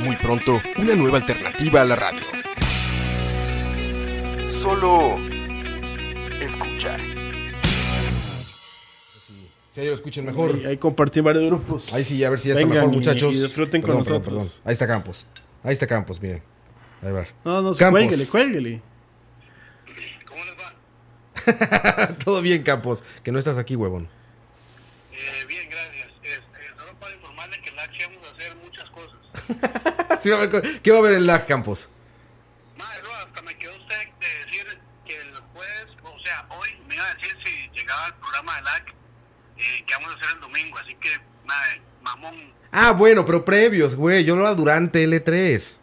Muy pronto, una nueva alternativa a la radio. Solo escuchar. Si ellos lo escuchen mejor. Y ahí compartí varios grupos. Ahí sí, a ver si ya está Vengan mejor, y- muchachos. y disfruten con nosotros. Ahí está Campos. Ahí está Campos, miren. Ahí va. No, no, Campos. cuélguele, cuélguele. ¿Cómo les va? Todo bien, Campos. Que no estás aquí, huevón. Eh, bien, gracias. Este, solo para informarle que en la H vamos a hacer muchas cosas. Sí, va a haber ¿Qué va a haber en lag, Campos? Madre, no, hasta me quedó usted de decir que el jueves, o sea, hoy me iba a decir si llegaba programa de LAC, eh, que vamos a hacer el domingo. Así que, madre, mamón. Ah, bueno, pero previos, güey. Yo lo hago durante L3.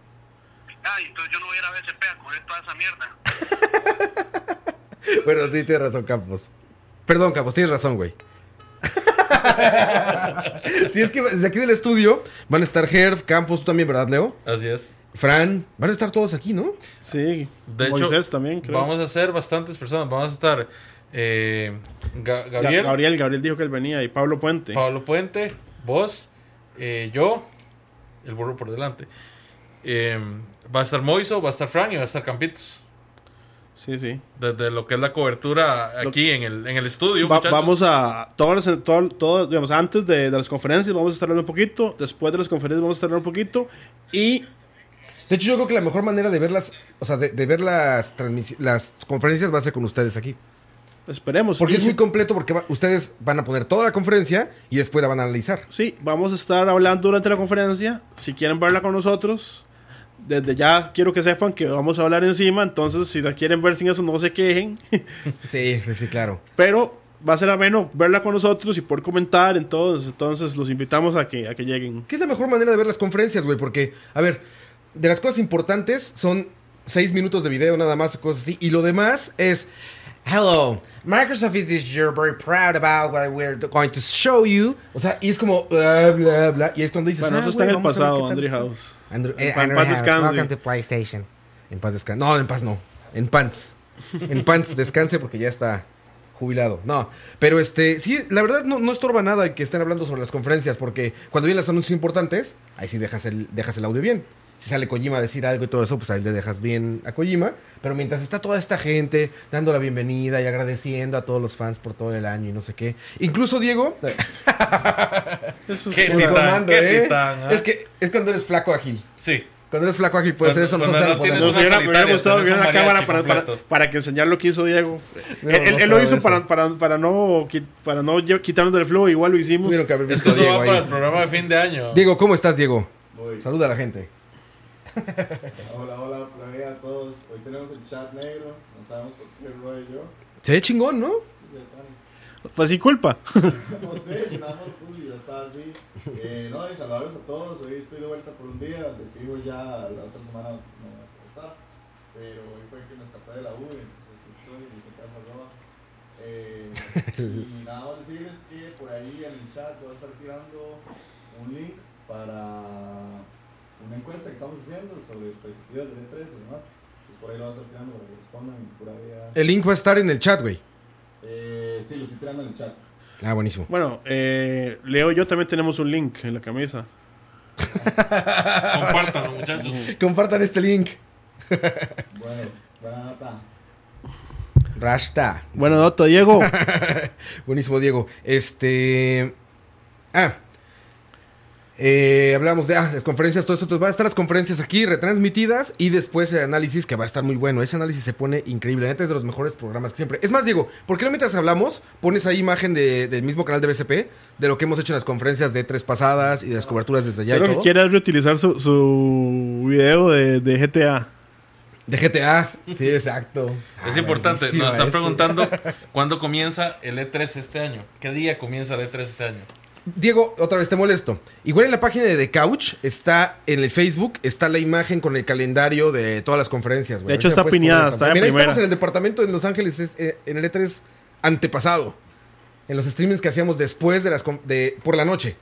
Ah, entonces yo no voy a ir a BCP a cubrir toda esa mierda. Bueno, sí, tienes razón, Campos. Perdón, Campos, tienes razón, güey. sí, es que desde aquí del estudio van a estar Herb, Campos, tú también, ¿verdad, Leo? Así es. Fran, van a estar todos aquí, ¿no? Sí. De hecho, Moisés también, creo. vamos a ser bastantes personas. Vamos a estar eh, Ga- Ga- Gabriel, Gabriel, Gabriel dijo que él venía y Pablo Puente. Pablo Puente, vos, eh, yo, el burro por delante. Eh, va a estar Moiso, va a estar Fran y va a estar Campitos. Sí, sí. Desde lo que es la cobertura Lo- aquí en el, en el estudio. Va- vamos a todas las- todo, todo, digamos, antes de, de las conferencias vamos a estar hablando un poquito, después de las conferencias vamos a estar hablando un poquito y De hecho, yo creo que la mejor manera de verlas, o sea, de, de ver las, las conferencias va a ser con ustedes aquí. esperemos. Porque Y- es muy completo, porque va- ustedes van a poner toda la conferencia y después la van a analizar. Sí, vamos a estar hablando durante la conferencia. Si quieren verla con nosotros, desde ya quiero que sepan que vamos a hablar encima. Entonces, si la quieren ver sin eso, no se quejen. Sí, sí, sí, claro. Pero va a ser ameno verla con nosotros y por comentar. Entonces, entonces los invitamos a que, a que lleguen. ¿Qué es la mejor manera de ver las conferencias, güey? Porque, a ver, de las cosas importantes son seis minutos de video nada más, cosas así. Y lo demás es, hello, Microsoft is this year very proud about what we're going to show you. O sea, y es como, bla, bla, bla. Y es cuando dices, Bueno, ah, eso está güey, en el pasado, Andrew. House. Andrew- En eh, pa- en paz descanse. Welcome to PlayStation. En paz descanse. No, en paz no. En pants. En pants descanse porque ya está jubilado. No, pero este, sí, la verdad no, no estorba nada que estén hablando sobre las conferencias porque cuando vienen los anuncios importantes, ahí sí dejas el, dejas el audio bien. Si sale Kojima a decir algo y todo eso, pues ahí le dejas bien a Kojima. Pero mientras está toda esta gente dando la bienvenida y agradeciendo a todos los fans por todo el año y no sé qué. Incluso Diego, Eso es Qué el titán, comando, qué ¿eh? titán, ¿ah? es que es cuando eres flaco ágil. Sí. Cuando eres flaco ágil puedes hacer eso, nosotros no lo tienes podemos. Nos hubiera, me hubiera solitaria, gustado ver una cámara para, para, para que enseñar lo que hizo Diego. No, él, no lo hizo eso. para, para, para no, para no quitarnos del flow, igual lo hicimos. Tuvieron que haber Es visto que a eso Diego va para el programa de fin de año. Diego, ¿cómo estás, Diego? Saluda a la gente. Hola, hola, hola a todos. Hoy tenemos el chat negro. No sabemos por qué y yo. Se ve chingón, ¿no? Fue sin culpa. No sé, nada más estaba así. Eh, no, y saludarlos a todos. Hoy estoy de vuelta por un día. De fijo ya la otra semana no estar. Pero hoy fue que me escapé de la U. Entonces aquí estoy y hice caso a Roa. Eh, y nada más decirles que por ahí en el chat voy a estar tirando un link para una encuesta que estamos haciendo sobre expectativas del E3 y demás. Pues por ahí lo voy a estar tirando para que respondan y pura vida. El link va a estar en el chat, güey. Eh, sí, lo estoy tirando en el chat. Ah, buenísimo. Bueno, eh, Leo y yo también tenemos un link en la camisa. Compártanlo, muchachos. Compartan este link. Bueno, buena nota. Rasta. Bueno, nota, Diego. Buenísimo, Diego. Este. Ah. Eh, hablamos de ah, las conferencias, todo eso. Entonces van a estar las conferencias aquí retransmitidas y después el análisis que va a estar muy bueno. Ese análisis se pone increíble. Neta es de los mejores programas que siempre. Es más, Diego, ¿por qué no mientras hablamos pones ahí imagen de- del mismo canal de BCP de lo que hemos hecho en las conferencias de tres pasadas y de las coberturas desde allá y Solo que es reutilizar su, su video de, de GTA. De GTA. Sí, exacto. Es Ah, importante, nos están preguntando cuándo comienza el E3 este año. ¿Qué día comienza el E3 este año? Diego, otra vez te molesto. Igual en la página de The Couch está en el Facebook, está la imagen con el calendario de todas las conferencias. güey. De hecho, está piñada, está de Mira, primera. estamos en el departamento en Los Ángeles, es, eh, en el E3 antepasado. En los streamings que hacíamos después de las de por la noche.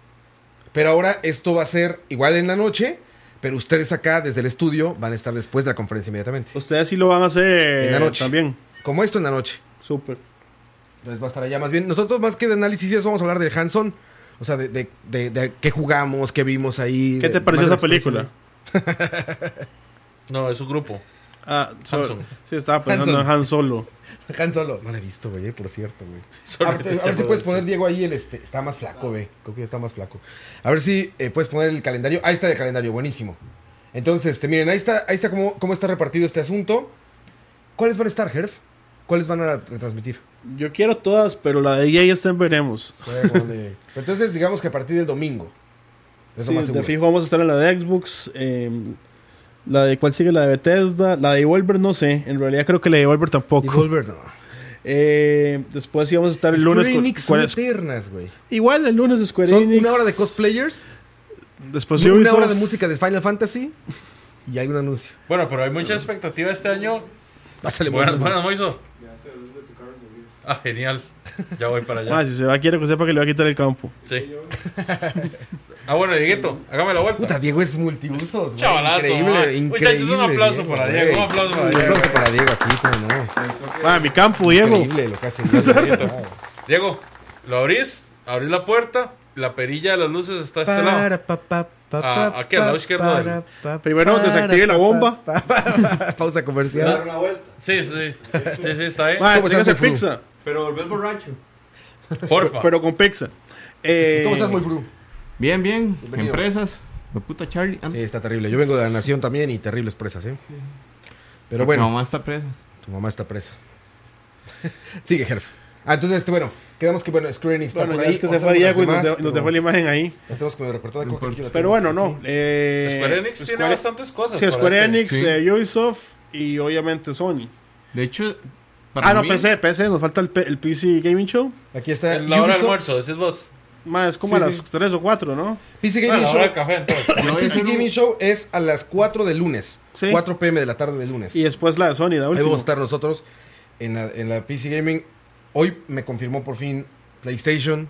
Pero ahora esto va a ser igual en la noche, pero ustedes acá desde el estudio van a estar después de la conferencia inmediatamente. Ustedes sí lo van a hacer En la noche. también. Como esto en la noche. Súper. Entonces va a estar allá más bien. Nosotros más que de análisis y eso vamos a hablar de Hanson. O sea, de, de, de- de qué jugamos, qué vimos ahí. ¿Qué te pareció esa película? No, es un grupo. Ah, so- sí, estaba pensando en Han Solo. Han Solo. No la he visto, güey, eh, por cierto, güey. A ver, a ver si puedes poner. Diego, ahí el este. Está más flaco, güey. Creo que ya está más flaco. A ver si eh, puedes poner el calendario. Ahí está el calendario, buenísimo. Entonces, este, miren, ahí está, ahí está cómo, cómo está repartido este asunto. ¿Cuáles van a estar, Herf? ¿Cuáles van a retransmitir? Yo quiero todas, pero la de EA está en veremos. Entonces, digamos que a partir del domingo. Sí, más de fijo vamos a estar en la de Xbox. eh, la de cuál sigue, la de Bethesda. La de Devolver no sé. En realidad creo que la de Devolver tampoco. Devolver, no. Eh, después íbamos a estar el Square lunes con- Enix son con- eternas, güey. Igual el lunes Square Son Enix. una hora de cosplayers, Después una Ubisoft. hora de música de Final Fantasy y hay un anuncio. Bueno, pero hay mucha expectativa este año. Pásale, Buenas, Moisés. buenas, Moiso. Ah, genial. Ya voy para allá. Ah, si se va, quiero que sepa que le va a quitar el campo. Sí. Ah, bueno, Dieguito, hágame la vuelta. Puta, Diego es multiusos, güey. Chavalazo, Increíble, man. increíble. Muchachos, un aplauso Diego, para. Diego, un aplauso para Un Diego. aplauso para Diego aquí, cómo no. Ah, mi campo, Diego. Increíble lo que hace Diego. Diego, lo abrís, abrís la puerta, la perilla de las luces está a este lado. Para, pa, pa, pa, Ah, aquí al lado izquierdo para, del- pa, Primero para, desactive la pa, bomba. pa, pa. Pausa Dar comercial. una vuelta. Sí, sí, sí, sí, está. Ah, ¿Cómo estás, tráigase Fru? pizza. Pero volvés borracho. Porfa. Pero con pizza. Eh, ¿Cómo estás, muy fru? Bien, bien. Bienvenido. Empresas. La puta Charlie. Sí, está terrible. Yo vengo de la Nación también y terribles presas, ¿eh? Pero bueno, mamá está presa. tu mamá está presa. Sigue, Herf. Ah, entonces, este, bueno, quedamos que, bueno, Square Enix está Bueno, por ahí. es que se fue de Diego y nos, de- dejó la imagen ahí. Tenemos la Pero tengo. bueno, no. Eh, Square Enix tiene Square- bastantes cosas. Sí, Square este. Enix, Sí. eh, Ubisoft y obviamente Sony. De hecho, para Ah, no, mí, PC, PC, nos falta el, P- el PC Gaming Show. Aquí está En la hora del almuerzo, decís vos. Más, es como Sí, a las sí. 3 o 4, ¿no? PC Bueno, Gaming la Show. hora café, entonces. a PC Gaming Show es a las 4 de lunes. Sí. 4 pm de la tarde de lunes. Y después la de Sony, la Ahí última. vamos a estar nosotros en la, en la PC Gaming. Hoy me confirmó por fin PlayStation,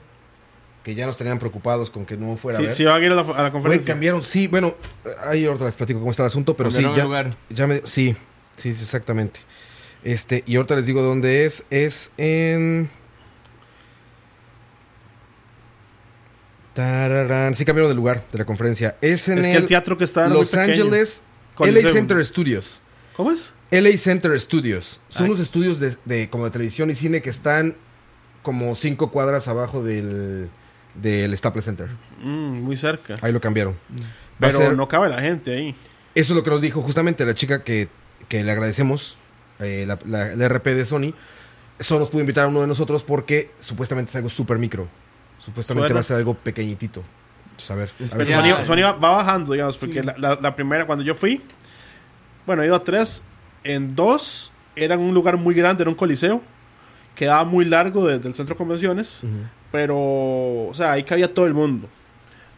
que ya nos tenían preocupados con que no fuera a Sí, ver. sí, van a ir a la, a la conferencia. cambiaron, sí, bueno, ahí ahorita les platico cómo está el asunto, pero sí, cambiaron el ya, lugar. ya me, sí, sí, sí, exactamente. Este, y ahorita les digo dónde es, es en... Tararán, sí cambiaron de lugar de la conferencia. Es en Es que el, el teatro que está era Los. Ángeles. LA Center Studios. ¿Cómo es? LA Center Studios. Son Ay. unos estudios de, de- como de televisión y cine que están como cinco cuadras abajo del, del Staples Center. Mm, muy cerca. Ahí lo cambiaron. Va Pero ser- no cabe la gente ahí. Eso es lo que nos dijo justamente la chica que, que le agradecemos, eh, la, la- la RP de Sony. Solo nos pudo invitar a uno de nosotros porque supuestamente es algo súper micro. Supuestamente Suena. va a ser algo pequeñitito. Entonces, a ver. A. Sony, Sony va, va bajando, digamos, porque la, la- la primera, cuando yo fui, bueno, he ido a tres, en dos era un lugar muy grande, era un coliseo, quedaba muy largo desde el centro de convenciones, pero, o sea, ahí cabía todo el mundo.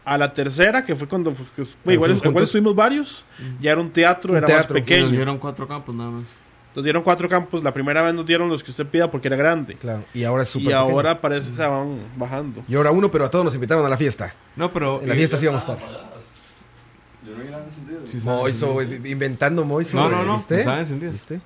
A la tercera, que fue cuando, que- igual, estuvimos varios, ya era un teatro, Un era teatro, más Y nos pequeño. dieron cuatro campos nada más. Nos dieron cuatro campos, la primera vez nos dieron los que usted pida porque era grande. Claro. Y ahora es súper Y pequeño. ahora parece que se van bajando. Y ahora uno, pero a todos nos invitaron a la fiesta. No, pero. En la eh, fiesta sí vamos a estar. Yo no vi nada sentido. sí saben Moiso, inventando Moiso. No, no, no. ¿Viste? Estaban encendidas. ¿Viste?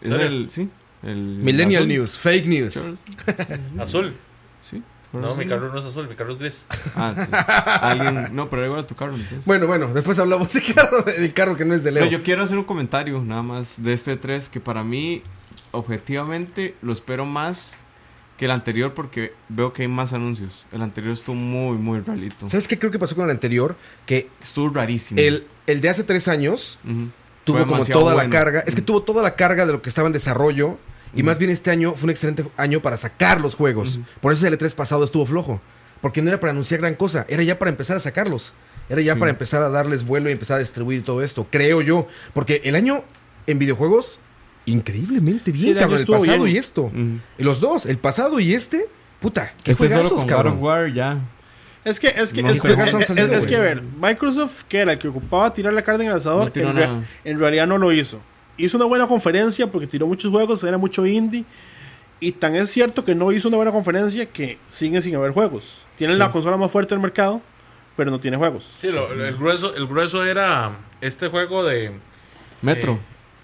Es el. Sí. El Millennial azul. News, fake news. Azul. Sí. No, mi carro no es azul, mi carro es gris. Ah, sí. Alguien. No, pero igual a tu carro. Entonces. Bueno, bueno, después hablamos de carro, del carro que no es de Leo. No, yo quiero hacer un comentario nada más de este 3 que para mí, objetivamente, lo espero más que el anterior porque veo que hay más anuncios. El anterior estuvo muy, muy rarito. ¿Sabes qué creo que pasó con el anterior? Que Estuvo rarísimo. el, el de hace tres años tuvo Fue como toda la carga. Es que tuvo toda la carga de lo que estaba en desarrollo. Y más bien este año fue un excelente año para sacar los juegos. Por eso el E3 pasado estuvo flojo. Porque no era para anunciar gran cosa, era ya para empezar a sacarlos. Era ya Sí. para empezar a darles vuelo y empezar a distribuir todo esto, creo yo. Porque el año en videojuegos, increíblemente bien, Sí, el año cabrón. El pasado bien. y esto. Y los dos, el pasado y este, puta, qué Este solo con God cabrón. of War ya. Es que, es que, No es, que- es- salido, es que, a ver, Microsoft, que era el que ocupaba tirar la carne en el asador, No en, en realidad no lo hizo. Hizo una buena conferencia porque tiró muchos juegos, era mucho indie. Y tan es cierto que no hizo una buena conferencia que sigue sin haber juegos. Tienen la consola más fuerte del mercado, pero no tiene juegos. Sí, lo- el, grueso, el grueso era este juego de. Metro. eh,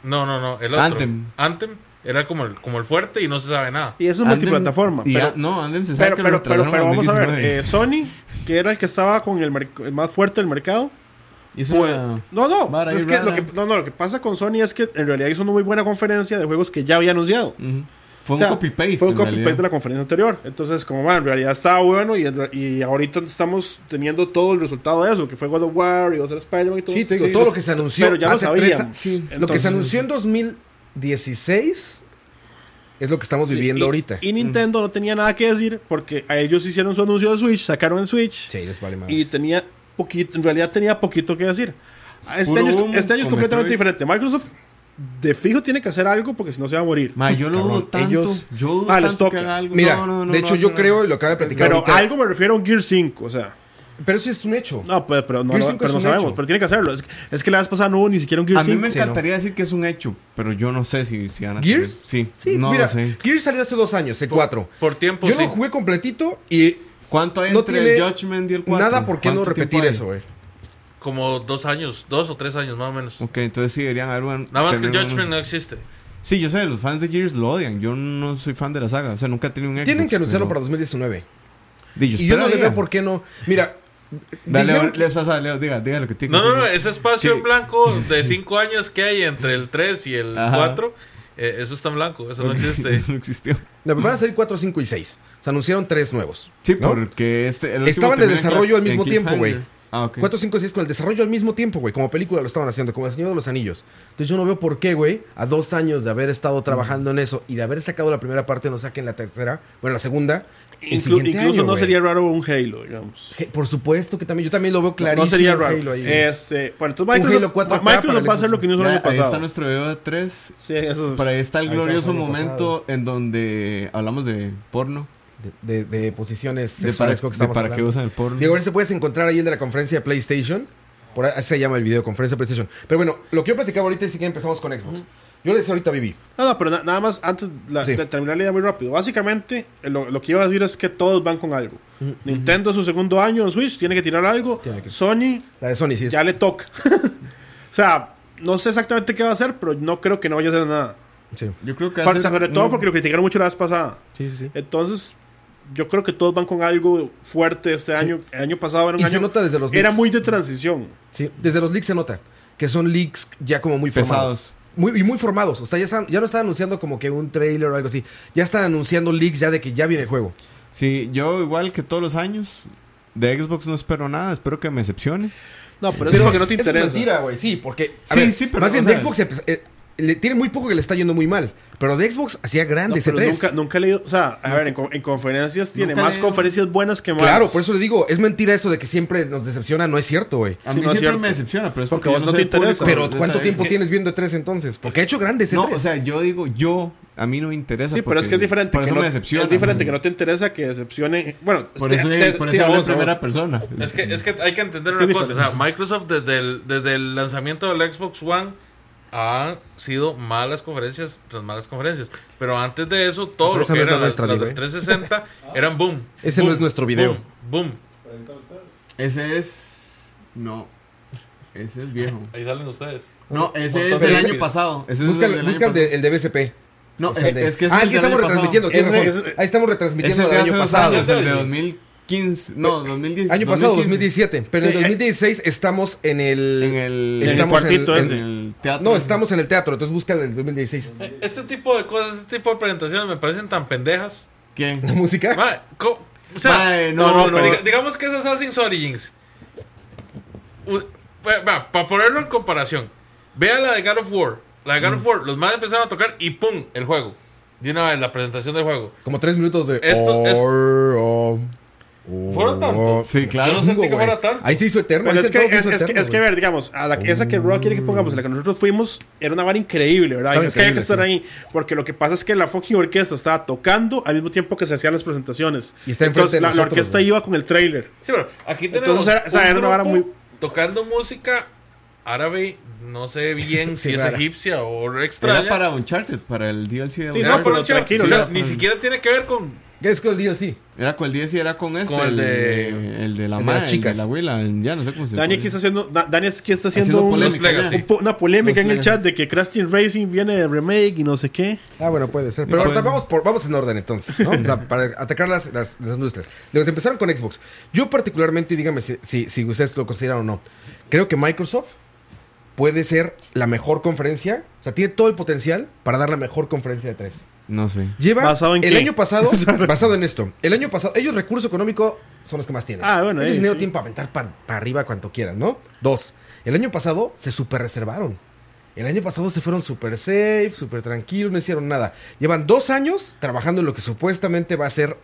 no, no, no. El otro. Anthem. Anthem era como el, como el fuerte y no se sabe nada. Y eso es Andem- multiplataforma. y Pero, a- no, Andem se sabe pero, que pero, lo pero, pero vamos a ver, 2019. eh, Sony, que era el que estaba con el, el más fuerte del mercado, Hizo Pues, una- no, no, vara es que lo que, no, no, lo que pasa con Sony es que en realidad hizo una muy buena conferencia de juegos que ya había anunciado. Fue O sea, un copy-paste. Fue un copy-paste de la conferencia anterior. Entonces, como va, en realidad estaba bueno y, y ahorita estamos teniendo todo el resultado de eso, que fue God of War y ser Spider-Man y todo. Sí, te digo, todo lo que se anunció Pero ya lo hace sabíamos. tres lo que se anunció en 2016 es lo que estamos viviendo y, ahorita. Y Nintendo no tenía nada que decir porque a ellos hicieron su anuncio de Switch, sacaron el Switch sí, les vale más. y tenía poquito, en realidad tenía poquito que decir. Este Puro año, es- este año es con completamente diferente. Microsoft de fijo tiene que hacer algo porque si no se va a morir. Ma, yo lo dudo tanto. ellos- yo dudo Ah, les tanto que algo. Mira, No, no, no, de no hecho yo creo, y lo acaba de platicar Pero ahorita, algo me refiero a un Gear 5, o sea. pero eso es un hecho. No, pero no, 5 pero no sabemos, hecho. pero tiene que hacerlo. Es, que- es que la vez pasada no hubo ni siquiera un Gear A mí 5. me Sí, ¿no? encantaría decir que es un hecho, pero yo no sé si, si van a ¿Gears? Sí, Sí, no mira. Gears salió hace dos años, el 4. Por tiempo, Yo sí. lo jugué completito y ¿Cuánto hay no entre tiene el Judgment y el 4? nada por qué no repetir eso, güey. Como dos años, dos o tres años más o menos. Ok, entonces sí deberían haber un- Nada más que un- Judgment no existe. Sí, yo sé, los fans de Gears lo odian. Yo no soy fan de la saga. O sea, nunca he tenido un Tienen Xbox, que anunciarlo pero- para 2019. Di, Y yo no le veo por qué no. Mira, Dale, dijeron Leo, que- Leo, Sasa, Leo, diga, diga lo que tiene No, no, no, ese espacio Sí. en blanco de cinco años que hay entre el 3 y el Ajá. 4, eh, eso está en blanco, eso no existe. no existió. no, van a salir 4, 5 y 6. Se anunciaron tres nuevos. Sí, ¿no? porque este. el Estaban de desarrollo al mismo tiempo, güey. Ah, ok. 4, 5 y 6 con el desarrollo al mismo tiempo, güey. Como película lo estaban haciendo, como El Señor de los Anillos. Entonces yo no veo por qué, güey, a dos años de haber estado trabajando en eso y de haber sacado la primera parte, no saquen la tercera, bueno, la segunda. El Inclu- siguiente incluso año, no güey. sería raro un Halo, digamos. Por supuesto que también, yo también lo veo clarísimo. no sería raro. Halo ahí, este, bueno, entonces Un Microsoft, Halo 4K Microsoft para va a hacer lo que no hizo el año ahí está pasado. nuestro video de 3. Sí, eso es- Por ahí está el Ahí glorioso momento en donde hablamos de porno. de, de- de posiciones De para, que para qué hablando. usan el porno. Diego, si puedes encontrar ahí el de la conferencia de PlayStation. Por ahí así se llama el video, conferencia de PlayStation. Pero bueno, lo que yo platicaba ahorita es que empezamos con Xbox. Yo le decía ahorita a Vivi. No, no, pero na- nada más antes la- Sí. de terminar la idea muy rápido. Básicamente, lo, lo que iba a decir es que todos van con algo. Nintendo, su segundo año en Switch, tiene que tirar algo. Que- Sony, La de Sony, sí. es- ya le toca. o sea, no sé exactamente qué va a hacer, pero no creo que no vaya a hacer nada. Sí, Yo creo que Para- sobre todo mm, porque lo criticaron mucho la vez pasada. sí, sí. sí. Entonces, yo creo que todos van con algo fuerte este año. El año pasado era un Y año. se nota desde los era leaks. muy de transición. Sí, desde los leaks se nota que son leaks ya como muy formados. Pesados. Muy, y muy formados. O sea, ya, están, ya no están anunciando como que un trailer o algo así. Ya están anunciando leaks ya de que ya viene el juego. Sí, yo igual que todos los años de Xbox no espero nada, espero que me decepcione. No, pero, eso es porque no te eso interesa. Es mentira, güey. Sí, porque. a Sí, ver, sí, pero, Más bien o de Xbox eh, le, tiene muy poco que le está yendo muy mal. Pero de Xbox hacía No, grande ese pero 3. nunca, nunca he leído. O sea, a ver, en, co- en conferencias tiene más leído. conferencias buenas que malas. Claro, por eso le digo, es mentira eso de que siempre nos decepciona, no es cierto, güey. A Sí, mí no siempre cierto. me decepciona, pero es Porque porque, vos no te interesa. Pero ¿cuánto tiempo tienes viendo E3 entonces? Porque ha hecho grande ese No, 3. o sea, yo digo, yo, a mí no me interesa. Sí, pero es que es diferente. Por que eso no, me decepciona. Es diferente que no te interesa que decepcione. Bueno, Por eso, te- por eso en primera vos. persona. Es que, es que hay que entender Es que una cosa. O sea. Microsoft desde el, desde el lanzamiento del Xbox One han sido malas conferencias tras malas conferencias. Pero antes de eso, todo lo que era la, nuestra, la 360 ¿eh? eran boom. Ese no es nuestro video. Boom. Ese es. No. Ese es viejo. Ahí salen ustedes. No, ese es del año pasado. Ese el, de, BCP. No, o es, de, es, que ah, es Ah, el que estamos retransmitiendo. Ahí estamos retransmitiendo el, del año pasado. El de 2000 no, 2017. Año pasado, 2017. Pero sí, eh. en 2016 estamos en el. En el, estamos en el cuartito en, en el teatro. No, estamos en el teatro, entonces busca el 2016. Este tipo de cosas, este tipo de presentaciones me parecen tan pendejas. ¿Quién? ¿La música? O sea, no, no, no. Digamos que es Assassin's Origins. Para ponerlo en comparación, vea la de God of War. La de God of mm. War, los más empezaron a tocar y ¡pum! el juego. De una vez, la presentación del juego. Como tres minutos de. Esto, or, oh um, ¿Fueron tanto? Sí, claro. Yo no sentí que fuera tanto. Ahí se hizo eterno. Pero es que, sentados se es, hizo es que, eterno, es que, a ver, digamos, a la, esa que Rock quiere que pongamos, la que nosotros fuimos, era una vara increíble, ¿verdad? Estaba es que había que estar ahí, porque lo que pasa es que la fucking orquesta estaba tocando al mismo tiempo que se hacían las presentaciones. Y está enfrente Entonces, de la, orquesta iba con el trailer. Sí, pero aquí tenemos Entonces era- o sea, era una vara muy- tocando música árabe, no sé bien si es egipcia o extraña. Era para Uncharted, para el DLC de Sí, no, pero tranquilo, o sea, o sea, ni siquiera tiene que ver con ¿Qué es con el DLC? Era con el DLC, era con este, Con el el, de- el de la el de las madre, chicas. el de la abuela, el- ya no sé cómo se Dani aquí está haciendo, Da- Dani aquí está haciendo, polémica, un una polémica Los en el chat de que Crash Team Racing viene de remake y no sé qué. Ah, bueno, puede ser. Pero ahorita vamos, por, vamos en orden entonces, ¿no? O sea, para atacar las, las, las industrias. Luego, empezaron con Xbox. Yo particularmente, dígame si, si, si ustedes lo consideran o no, creo que Microsoft puede ser la mejor conferencia, o sea, tiene todo el potencial para dar la mejor conferencia de tres. No sé. Lleva ¿Basado en el qué? año pasado, basado en esto, el año pasado, ellos recurso económico son los que más tienen. Ah, bueno, ellos dinero sí. tienen para aventar para arriba cuanto quieran, ¿no? Dos, el año pasado se super reservaron. El año pasado se fueron super safe, super tranquilos, no hicieron nada. Llevan dos años trabajando en lo que supuestamente va a ser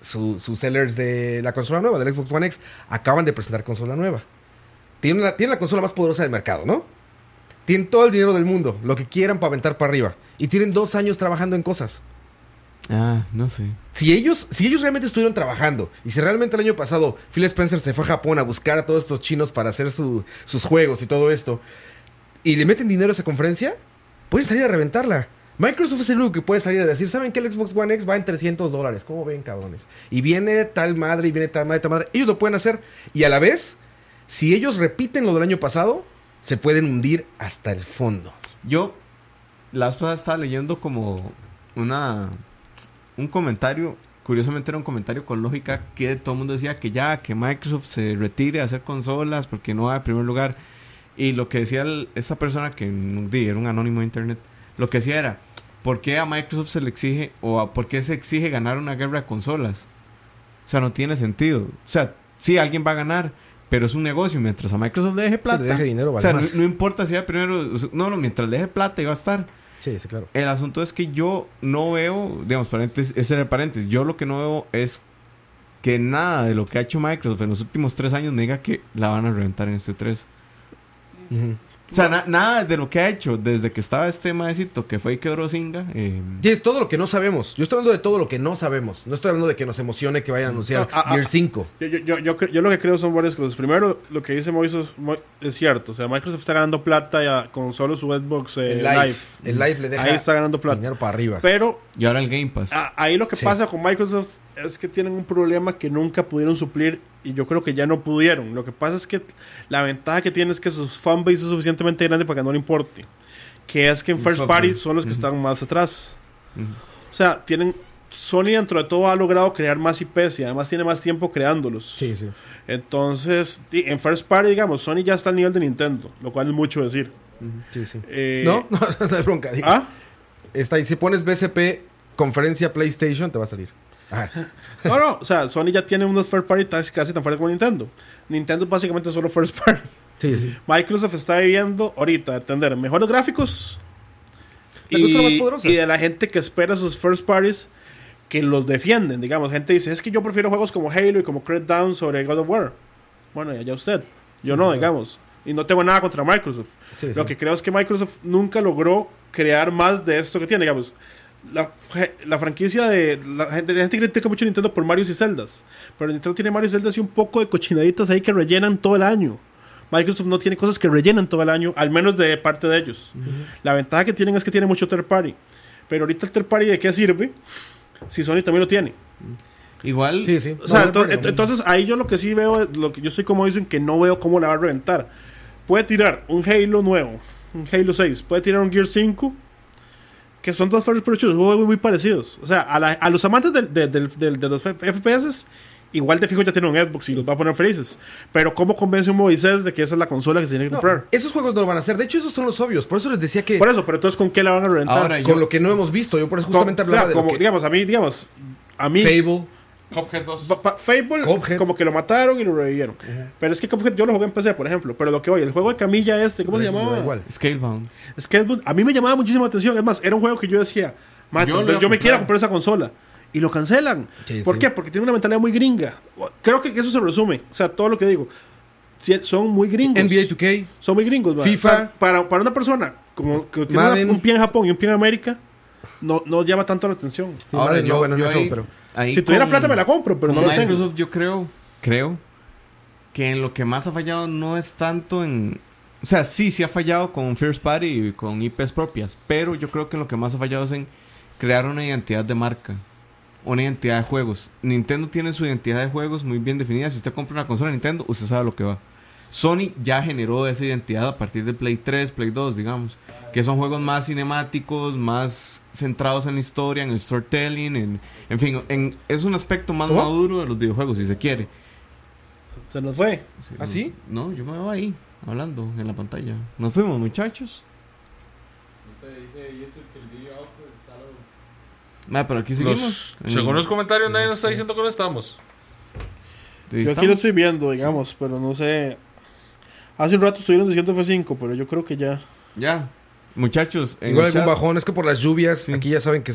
su- sus sellers de la consola nueva, del Xbox One X. Acaban de presentar consola nueva. Tienen la, tienen la consola más poderosa del mercado, ¿no? Tienen todo el dinero del mundo, lo que quieran para aventar para arriba. Y tienen dos años trabajando en cosas. Ah, no sé. Si ellos, si ellos realmente estuvieron trabajando y si realmente el año pasado Phil Spencer se fue a Japón a buscar a todos estos chinos para hacer su- sus juegos y todo esto, y le meten dinero a esa conferencia, pueden salir a reventarla. Microsoft es el único que puede salir a decir, ¿saben que el Xbox One X va en 300 dólares? ¿Cómo ven, cabrones? Y viene tal madre y viene tal madre, tal madre. Ellos lo pueden hacer. Y a la vez, si ellos repiten lo del año pasado, se pueden hundir hasta el fondo. Yo, la vez pasada estaba leyendo como una un comentario, curiosamente era un comentario con lógica que todo el mundo decía que ya, que Microsoft se retire a hacer consolas porque no va en primer lugar. Y lo que decía el- esta persona, que era un anónimo de internet, lo que decía era, ¿por qué a Microsoft se le exige o por qué se exige ganar una guerra de consolas? O sea, no tiene sentido. O sea, sí, alguien va a ganar, pero es un negocio. Mientras a Microsoft le deje plata. le deje dinero, o sea, no, importa si va primero. No, no, mientras le deje plata y va a estar. Sí, sí, claro. El asunto es que yo no veo, digamos, paréntesis, ese era el paréntesis. Yo lo que no veo es que nada de lo que ha hecho Microsoft en los últimos tres años me diga que la van a reventar en este 3. O sea, na- nada de lo que ha hecho desde que estaba este maecito que fue y quebró Singa. eh, Y es todo lo que no sabemos. Yo estoy hablando de todo lo que no sabemos. No estoy hablando de que nos emocione que vayan a anunciar No, ah, ah, Gear 5. Yo, yo, yo, yo, lo que creo son varias cosas. Primero, lo que dice Moises Mo- es cierto. O sea, Microsoft está ganando plata ya con solo su Xbox eh, el Live. live. El live le deja Ahí está ganando plata. dinero para arriba. Pero y ahora el Game Pass. a- ahí lo que Sí. pasa con Microsoft es que tienen un problema que nunca pudieron suplir y yo creo que ya no pudieron. Lo que pasa es que la ventaja que tienen es que sus fanbase es suficientemente grande para que no le importe. Que es que en First. Party son los que están más atrás. O sea, tienen... Sony dentro de todo ha logrado crear más IPs y además tiene más tiempo creándolos. Sí, sí. Entonces, en First Party, digamos, Sony ya está al nivel de Nintendo, lo cual es mucho decir. sí, sí. Eh, No, no, no hay bronca. diga. ¿Ah? Está ahí. Si pones BCP conferencia PlayStation, te va a salir. No, no, o sea, Sony ya tiene unos First Party casi tan fuertes como Nintendo. Nintendo básicamente solo First Party. Sí, sí. Microsoft está viviendo ahorita de tener mejores gráficos y, de la gente que espera sus first parties que los defienden. Digamos, gente dice, es que yo prefiero juegos como Halo y como Crackdown sobre God of War. Bueno, ya, ya usted. Yo no, digamos. Y no tengo nada contra Microsoft. Sí, Lo que creo es que Microsoft nunca logró crear más de esto que tiene. Digamos, la, la franquicia de. La gente, la gente critica mucho a Nintendo por Mario y Zeldas. Pero Nintendo tiene Mario y Zeldas y un poco de cochinaditas ahí que rellenan todo el año. Microsoft no tiene cosas que rellenan todo el año, al menos de parte de ellos. La ventaja que tienen es que tiene mucho third party. Pero ahorita el third party de qué sirve si Sony también lo tiene. Igual, Sí, sí. O sea, No, no. entonces ahí yo lo que sí veo, lo que yo estoy como dicen que no veo cómo la va a reventar. Puede tirar un Halo nuevo, un Halo 6, puede tirar un Gear 5, que son dos first person shooters, muy parecidos. O sea, a, la- a los amantes del- del- del- de los FPS, igual de fijo ya tienen un Xbox y los va a poner felices. Pero ¿cómo convence un Moisés de que esa es la consola que se tiene que No, comprar? esos juegos no lo van a hacer. De hecho, esos son los obvios. Por eso les decía que Por eso, pero entonces ¿con qué la van a reventar? Ahora, con yo- lo que no hemos visto. Yo por eso Con- justamente o sea, hablaba de como, que... digamos, a mí, digamos, a mí... Fable. Cuphead 2. Pa- pa- Fable, Cuphead. como que lo mataron y lo revivieron. Pero es que Cuphead yo lo jugué en PC, por ejemplo. Pero lo que oye, el juego de camilla este, ¿cómo se llamaba? igual. Scalebound. Scalebound, a mí me llamaba muchísima atención. Es más, era un juego que yo decía, "Ma, Yo yo me comprar. quiera comprar esa consola. y lo cancelan. Sí, ¿Por sí. qué? Porque tiene una mentalidad muy gringa. Creo que eso se resume. O sea, todo lo que digo. Son muy gringos. NBA 2K. Son muy gringos. man. FIFA. Para, para una persona como que tiene una- un pie en Japón y un pie en América, no, no llama tanto la atención. Ahora yo, bueno, no ahí- feo, pero. Ahí Si tuviera con- plata me la compro, pero no con la tengo. Microsoft yo creo, creo que en lo que más ha fallado no es tanto en... O sea, sí, sí ha fallado con First Party y con IPs propias, pero yo creo que en lo que más ha fallado es en crear una identidad de marca, una identidad de juegos. Nintendo tiene su identidad de juegos muy bien definida. Si usted compra una consola de Nintendo, usted sabe lo que va. Sony ya generó esa identidad a partir de Play 3, Play 2, digamos. Que son juegos más cinemáticos, más centrados en la historia, en el storytelling, en, en fin, en- es un aspecto más ¿Cómo? maduro de los videojuegos, si se quiere. Se nos fue. ¿Ah, sí? No, yo me veo ahí, hablando en la pantalla. Nos fuimos, muchachos. Dice, dice YouTube que el video output está pero aquí seguimos. Según los comentarios, nadie no nos está sé. diciendo que no estamos. Yo aquí lo estoy viendo, digamos, pero no sé. Hace un rato estuvieron diciendo F5, pero yo creo que ya. Ya, muchachos. en Igual el algún chat- bajón. Es que por las lluvias, Sí. aquí ya saben que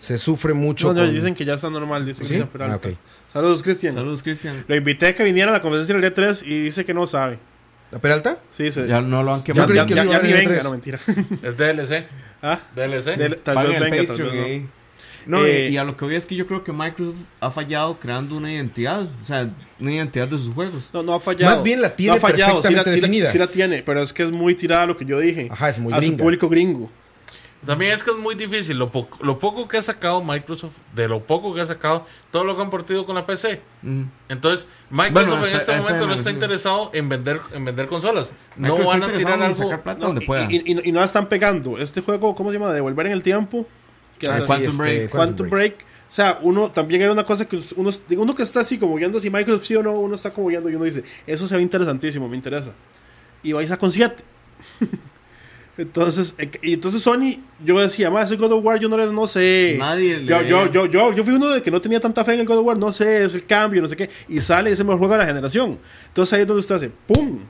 se sufre mucho. No, no, con- dicen que ya está normal. Dicen ¿Sí? que está Ah, ok. Saludos, Cristian. Saludos, Cristian. Lo invité a que viniera a la conferencia del día 3 y dice que no sabe. ¿La Peralta? Sí, se, Ya no lo han ya, quemado. ya, que ya- ya iba a ni venga, no mentira. Es DLC. Ah, DLC. del- tal vez venga, tal vez no. No, Eh, y, a lo que voy es que yo creo que Microsoft ha fallado creando una identidad, o sea, una identidad de sus juegos. No, no ha fallado. Más bien la tiene no ha fallado, sí la, perfectamente sí la- definida. sí la tiene, pero es que es muy tirada lo que yo dije. Ajá, es muy a su público gringo. También es que es muy difícil. Lo, po- lo poco que ha sacado Microsoft, de lo poco que ha sacado, todo lo que han partido con la PC. Mm. Entonces, Microsoft Bueno, en este momento en no está interesado en vender, en vender consolas. No Microsoft van a tirar algo. sacar plata No, donde y, pueda. y- y- y no la están pegando. Este juego, ¿cómo se llama? De volver en el tiempo. Que Ah, sí, Quantum este, Break. Quantum Break. O sea, uno también era una cosa que uno, digo, uno que está así como viendo si Microsoft sí o no, uno está como viendo y uno dice, eso se ve interesantísimo, me interesa. Y vais a con 7. entonces, eh, y entonces Sony, yo decía, más ese God of War yo no le no sé. Nadie yo, yo, yo, yo, yo fui uno de que no tenía tanta fe en el God of War, no sé, es el cambio, no sé qué. Y sale ese mejor juego de la generación. Entonces ahí es donde usted hace, ¡pum!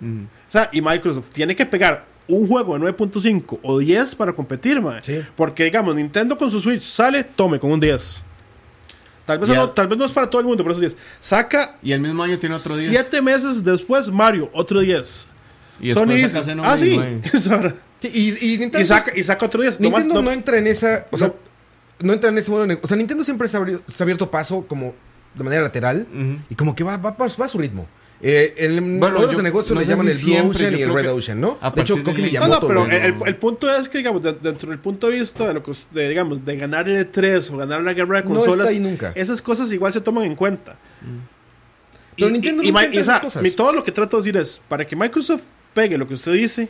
Mm. O sea, y Microsoft tiene que pegar un juego de 9.5 o 10 para competir, man. Sí. Porque, digamos, Nintendo con su Switch sale, tome con un 10. Tal vez, no, tal vez no es para todo el mundo, pero esos 10. Saca Y el mismo año tiene otro 10. 7 meses después Mario, otro 10. Y Sony dice, ah, sí, 9. es ahora. Sí, y, y Nintendo, Y saca, y saca otro 10. Nomás Nintendo no, no- entra en esa. O sea, no. no entra en ese modo. O sea, Nintendo siempre se ha, abierto paso como de manera lateral Ujú. y como que va, va, va a su ritmo. Eh, en Bueno, modelos yo- de negocio no le llaman si el Blue Ocean y el Red Ocean, ¿no? De hecho, creo que No, no, pero el, el- el punto es que, digamos, de- dentro del punto de vista de lo que, de, digamos, de ganar el E3 o ganar la guerra de No está consolas, ahí nunca. esas cosas igual se toman en cuenta. Pero Nintendo y, nunca Mi- entra en o sea, cosas. mi- todo lo que trato de decir es, para que Microsoft pegue lo que usted dice,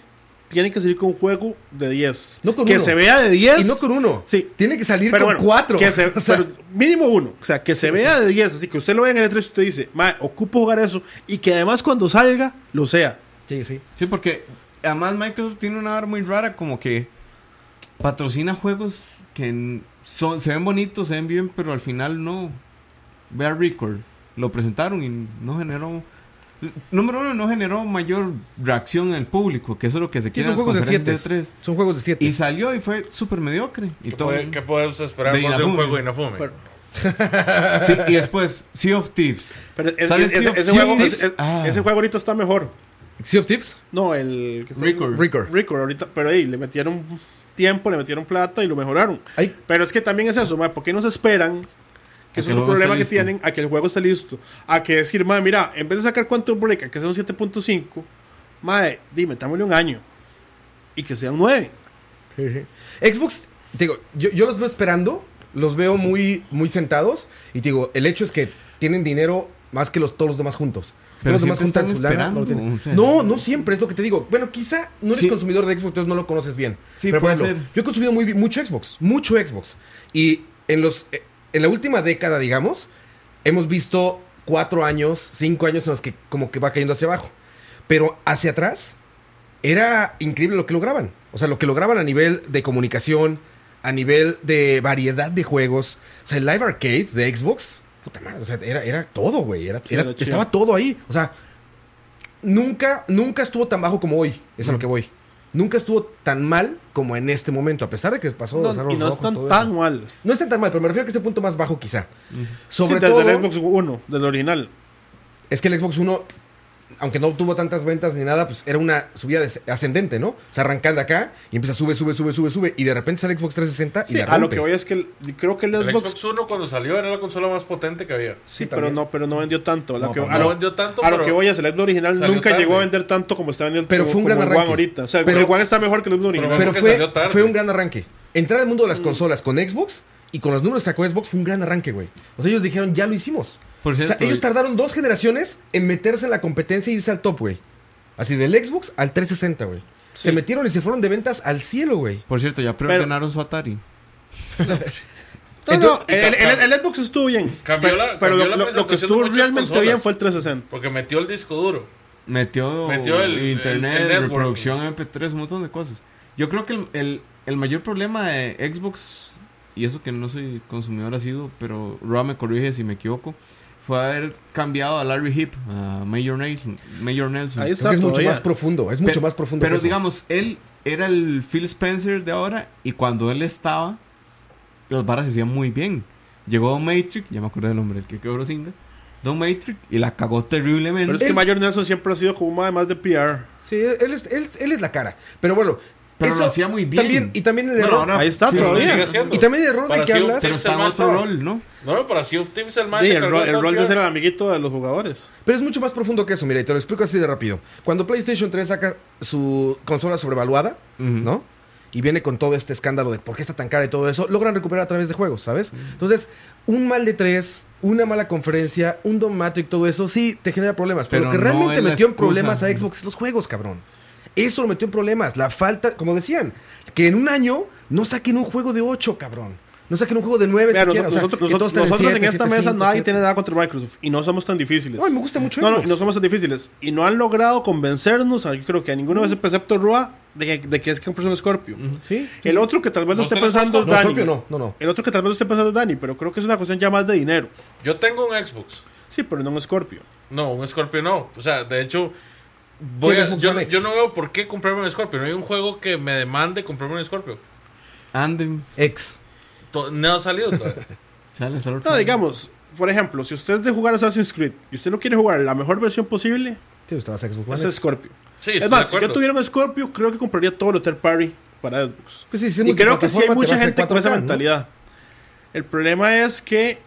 tiene que salir con un juego de 10. No con que uno. se vea de 10. Y no con uno. Sí. Tiene que salir Pero con bueno, cuatro. Que se- O sea, pero mínimo uno. O sea, que se vea de 10. Así que usted lo ve en el E3 y usted dice, ma, ocupo jugar eso. Y que además cuando salga, lo sea. sí, sí. Sí, porque además Microsoft tiene una hora muy rara, como que patrocina juegos que son, se ven bonitos, se ven bien, pero al final no. Vea Record, lo presentaron y no generó. Número uno, no generó mayor reacción en el público, que eso es lo que se Sí, quiere son en las juegos de siete. de E3. Son juegos de siete. Y salió y fue súper mediocre. Y, ¿Qué, todo puede- qué esperar De un juego de Inafume? Pero- Sí, y después, Sea of Thieves. Pero es- es- Sea of ese juego, Thieves. Ah. ese juego ahorita está mejor. Sea of Tips. No, el que Record. Record. Record ahorita, pero ahí le metieron tiempo, le metieron plata y lo mejoraron. Ay. Pero es que también es eso, ma, ¿por qué no se esperan? Que es un problema que tienen a que el juego esté listo. A que decir, madre, mira, en vez de sacar Quantum Break, a que sea un 7.5, madre, dime, dámosle un año. Y que sea un 9. Xbox, digo, yo, yo los veo esperando, los veo muy, muy sentados. Y digo, el hecho es que tienen dinero más que los, todos los demás juntos. Pero Todos los demás están su lana, esperando, no, o sea. no, no siempre, es lo que te digo. Bueno, quizá no eres Sí. consumidor de Xbox, entonces no lo conoces bien. Sí, Pero, por puede ejemplo, ser. yo he consumido muy, mucho Xbox, mucho Xbox. Y en, los, eh, en la última década, digamos, hemos visto cuatro años, cinco años en los que como que va cayendo hacia abajo. Pero hacia atrás era increíble lo que lograban. O sea, lo que lograban a nivel de comunicación, a nivel de variedad de juegos. O sea, el live arcade de Xbox, puta madre, o sea, era, era todo, güey. Era, Sí, era- era chido. estaba todo ahí. O sea, nunca, nunca estuvo tan bajo como hoy. Es a lo que voy. Nunca estuvo tan mal como en este momento, a pesar de que pasó No, los y no están tan mal. No están tan mal, pero me refiero a que este punto más bajo quizá. Sobre Sí, desde todo, el Xbox One, del original. es que el Xbox One, aunque no tuvo tantas ventas ni nada, pues era una subida ascendente, ¿no? O sea, arrancando acá y empieza sube, sube, sube, sube, sube, y de repente sale Xbox 360 y Sí, la a lo rompe. que voy es que el- creo que el El Xbox, Xbox One cuando salió era la consola más potente que había. sí, Sí, pero no, pero no vendió tanto. A lo No, que, a no lo- vendió tanto, a lo pero que voy es el Xbox original nunca tarde. llegó a vender tanto como está vendiendo Pero fue un gran como el arranque. One ahorita. O sea, Pero- el One está mejor que el Xbox original. Pero porque fue, fue un gran arranque. Entrar al mundo de las consolas con Xbox y con los números que sacó Xbox fue un gran arranque, güey. O sea, ellos dijeron, ya lo hicimos. Por O sea, cierto, ellos tardaron dos generaciones en meterse en la competencia e irse al top, güey. Así, del Xbox al 360, güey. Se metieron y se fueron de ventas al cielo, güey. por cierto, ya preordenaron su Atari. No, no, Entonces- el, el- el Xbox estuvo bien. Cambió pero la- pero cambió lo, la lo- lo que estuvo realmente consolas. bien fue el 360. Porque metió el disco duro. Metió, Metió el- internet, el- el network. reproducción MP3, un montón de cosas. Yo creo que el, el- el mayor problema de Xbox, y eso que no soy consumidor ha sido, pero Roa me corrige si me equivoco, fue haber cambiado a Larry Heap, a Major Nelson. Mayor Nelson. Ahí está es mucho todavía. más profundo. Es mucho Pero- más profundo. Pero que eso. digamos, él era el Phil Spencer de ahora y cuando él estaba, las varas se hacían muy bien. Llegó Don Matrix, ya me acordé del nombre, el que quedó singa. Don Matrix y la cagó terriblemente. Pero es que Él- Mayor Nelson siempre ha sido como más más de PR. Sí, él es, él, él es la cara. Pero bueno. Pero lo hacía muy bien. También, y también el error. Ahí está Phil todavía. Spencer- Sigue haciendo. y también el error Para de que Sea hablas. Pero está en otro rol, ¿no? No, para Sea of Thieves el man Sí, el, rol, el todo rol de ser el amiguito de los jugadores. Pero es mucho más profundo que eso, mira, y te lo explico así de rápido. Cuando PlayStation 3 saca su consola sobrevaluada. ¿no? Y viene con todo este escándalo de por qué está tan cara y todo eso, logran recuperar a través de juegos, ¿sabes? Entonces, un mal de 3, una mala conferencia, un Don Matrix, todo eso, sí te genera problemas. Pero, Pero lo que no realmente metió en problemas a Xbox es los juegos, cabrón. Eso lo metió en problemas. La falta, como decían, que en un año no saquen un juego de 8, cabrón. No saquen un juego de 9 Mira, siquiera. o sea, nosotros, nosotros- nosotros en siete, esta siete, mesa cinco, nadie siete. tiene nada contra Microsoft y no somos tan difíciles. Ay, me gusta mucho No, no, no somos tan difíciles. Y no han logrado convencernos, yo creo que a ninguno de ese excepto Rua, de que, de que es que compró un Scorpio. Sí. El otro que tal vez lo ¿Vos esté pensando es No, Dani. Scorpio no, no, no. El otro que tal vez lo esté pensando es Dani, pero creo que es una cuestión ya más de dinero. Yo tengo un Xbox. Sí, pero no un Scorpio. No, un Scorpio no. O sea, de hecho, voy Sí, a- el yo, X. no veo por qué comprarme un Scorpio. No hay un juego que me demande comprarme un Scorpio. Anden, Ex. To- No ha salido todavía. sale el No, digamos, por ejemplo, si usted es de jugar Assassin's Creed y usted no quiere jugar la mejor versión posible, Sí, usted va a Xbox One es X. Scorpio. Sí, es más, si yo tuviera un Scorpio, creo que compraría todo lo third party para Xbox. Pues sí, si es y creo que sí hay mucha gente con esa 4K, ¿no? mentalidad. El problema es que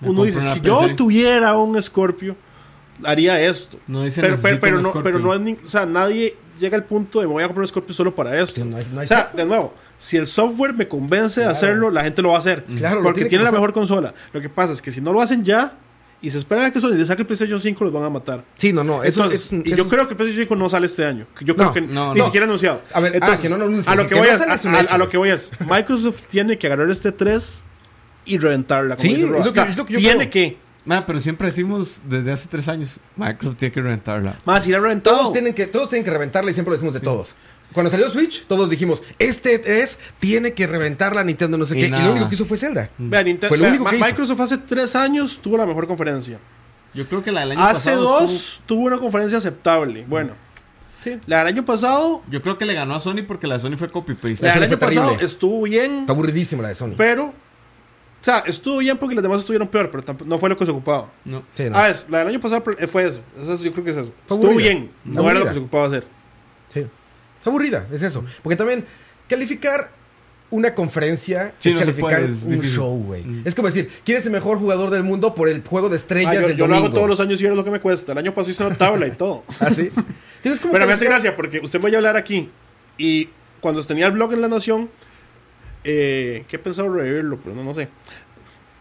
Me uno dice, si yo tuviera un Scorpio, haría esto. No dice pero, pero, pero no, pero no es ni- o sea, nadie llega al punto de me voy a comprar un Scorpio solo para esto. Sí, no hay- no hay o sea, software. de nuevo, si el software me convence de hacerlo, la gente lo va a hacer. Claro, porque tiene la mejor consola. Lo que pasa es que si no lo hacen ya y se esperan a que Sony le saque el PlayStation 5, los van a matar. Sí, no, no. Eso Entonces, es. y eso yo es- creo que el PlayStation 5 no sale este año. Yo creo No, que no, ni no. siquiera anunciado. A ver, ah, Entonces, que no lo a lo que voy es, sale es un a, a lo que voy es, Microsoft tiene que agarrar este 3 y reventarla. como Sí, dice Roa. es lo que- es lo que yo tiene creo. que. Ma, pero siempre decimos desde hace tres años, Microsoft tiene que rentarla. Más, ir a reventado. Todos tienen, que, todos tienen que reventarla y siempre lo decimos de todos. Cuando salió Switch, todos dijimos, este 3 tiene que reventar la Nintendo no sé Y qué. Y nada. lo único que hizo fue Zelda. Vea, Nintendo- Fue lo único que hizo. Microsoft hace tres años tuvo la mejor conferencia. Yo creo que la del año Hace pasado dos tuvo una conferencia aceptable. Bueno, Sí. la del año pasado, yo creo que le ganó a Sony porque la de Sony fue copy-paste. la Eso del fue año pasado terrible. estuvo bien, Está aburridísima la de Sony. pero. O sea, estuvo bien porque las demás estuvieron peor, pero no fue lo que se ocupaba. No. Sí, no. Ah, es, la del año pasado fue eso. Eso es- yo creo que es eso. Fue Estuvo aburrida. bien, no Aburrida. era lo que se ocupaba hacer. Sí. Está aburrida, es eso. Porque también calificar una conferencia Sí, es no calificar puede, es un difícil. show, güey. Mm. Es como decir, ¿quién es el mejor jugador del mundo por el juego de estrellas Ah, yo del yo lo hago domingo? todos los años y es lo que me cuesta. El año pasado hice una tabla y todo. ¿Ah, sí? Pero me hace gracia porque usted voy a hablar aquí y cuando tenía el blog en La Nación, eh, que he pensado revivirlo, pero no, no sé.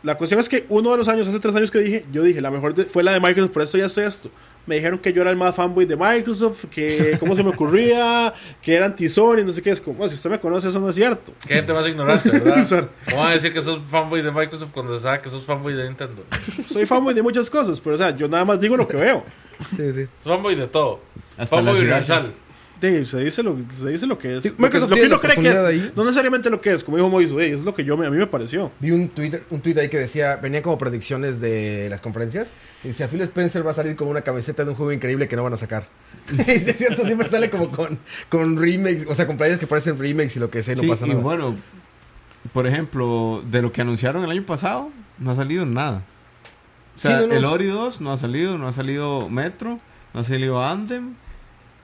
La cuestión es que uno de los años, hace tres años que dije, yo dije, la mejor de- fue la de Microsoft, por esto ya estoy esto. Me dijeron que yo era el más fanboy de Microsoft, que cómo se me ocurría, que era anti-Sony, no sé qué. Es como, "Bueno, si usted me conoce, eso no es cierto. Qué gente más ignorante, ¿verdad? ¿Cómo van a decir que sos fanboy de Microsoft cuando se sabe que sos fanboy de Nintendo? Soy fanboy de muchas cosas, pero o sea, yo nada más digo lo que veo. Sí, sí. Sos fanboy de todo. Hasta fanboy la universal. De- se, dice lo, se dice lo que es. Sí, lo que, lo que tiene uno cree que es. ahí. No necesariamente lo que es, como dijo Moiso, "Ey, es lo que yo, me- a mí me pareció. Vi un Twitter, un tweet ahí que decía, venía como predicciones de las conferencias. Y decía, Phil Spencer va a salir con una camiseta de un juego increíble que no van a sacar. y es cierto, siempre sale como con, con remakes, o sea, con playas que parecen remakes y lo que sea, y no Sí, pasa y nada. bueno, por ejemplo, de lo que anunciaron el año pasado, no ha salido nada. O sea, Sí, no, no. el Ori 2 no ha salido, no ha salido Metro, no ha salido Anthem.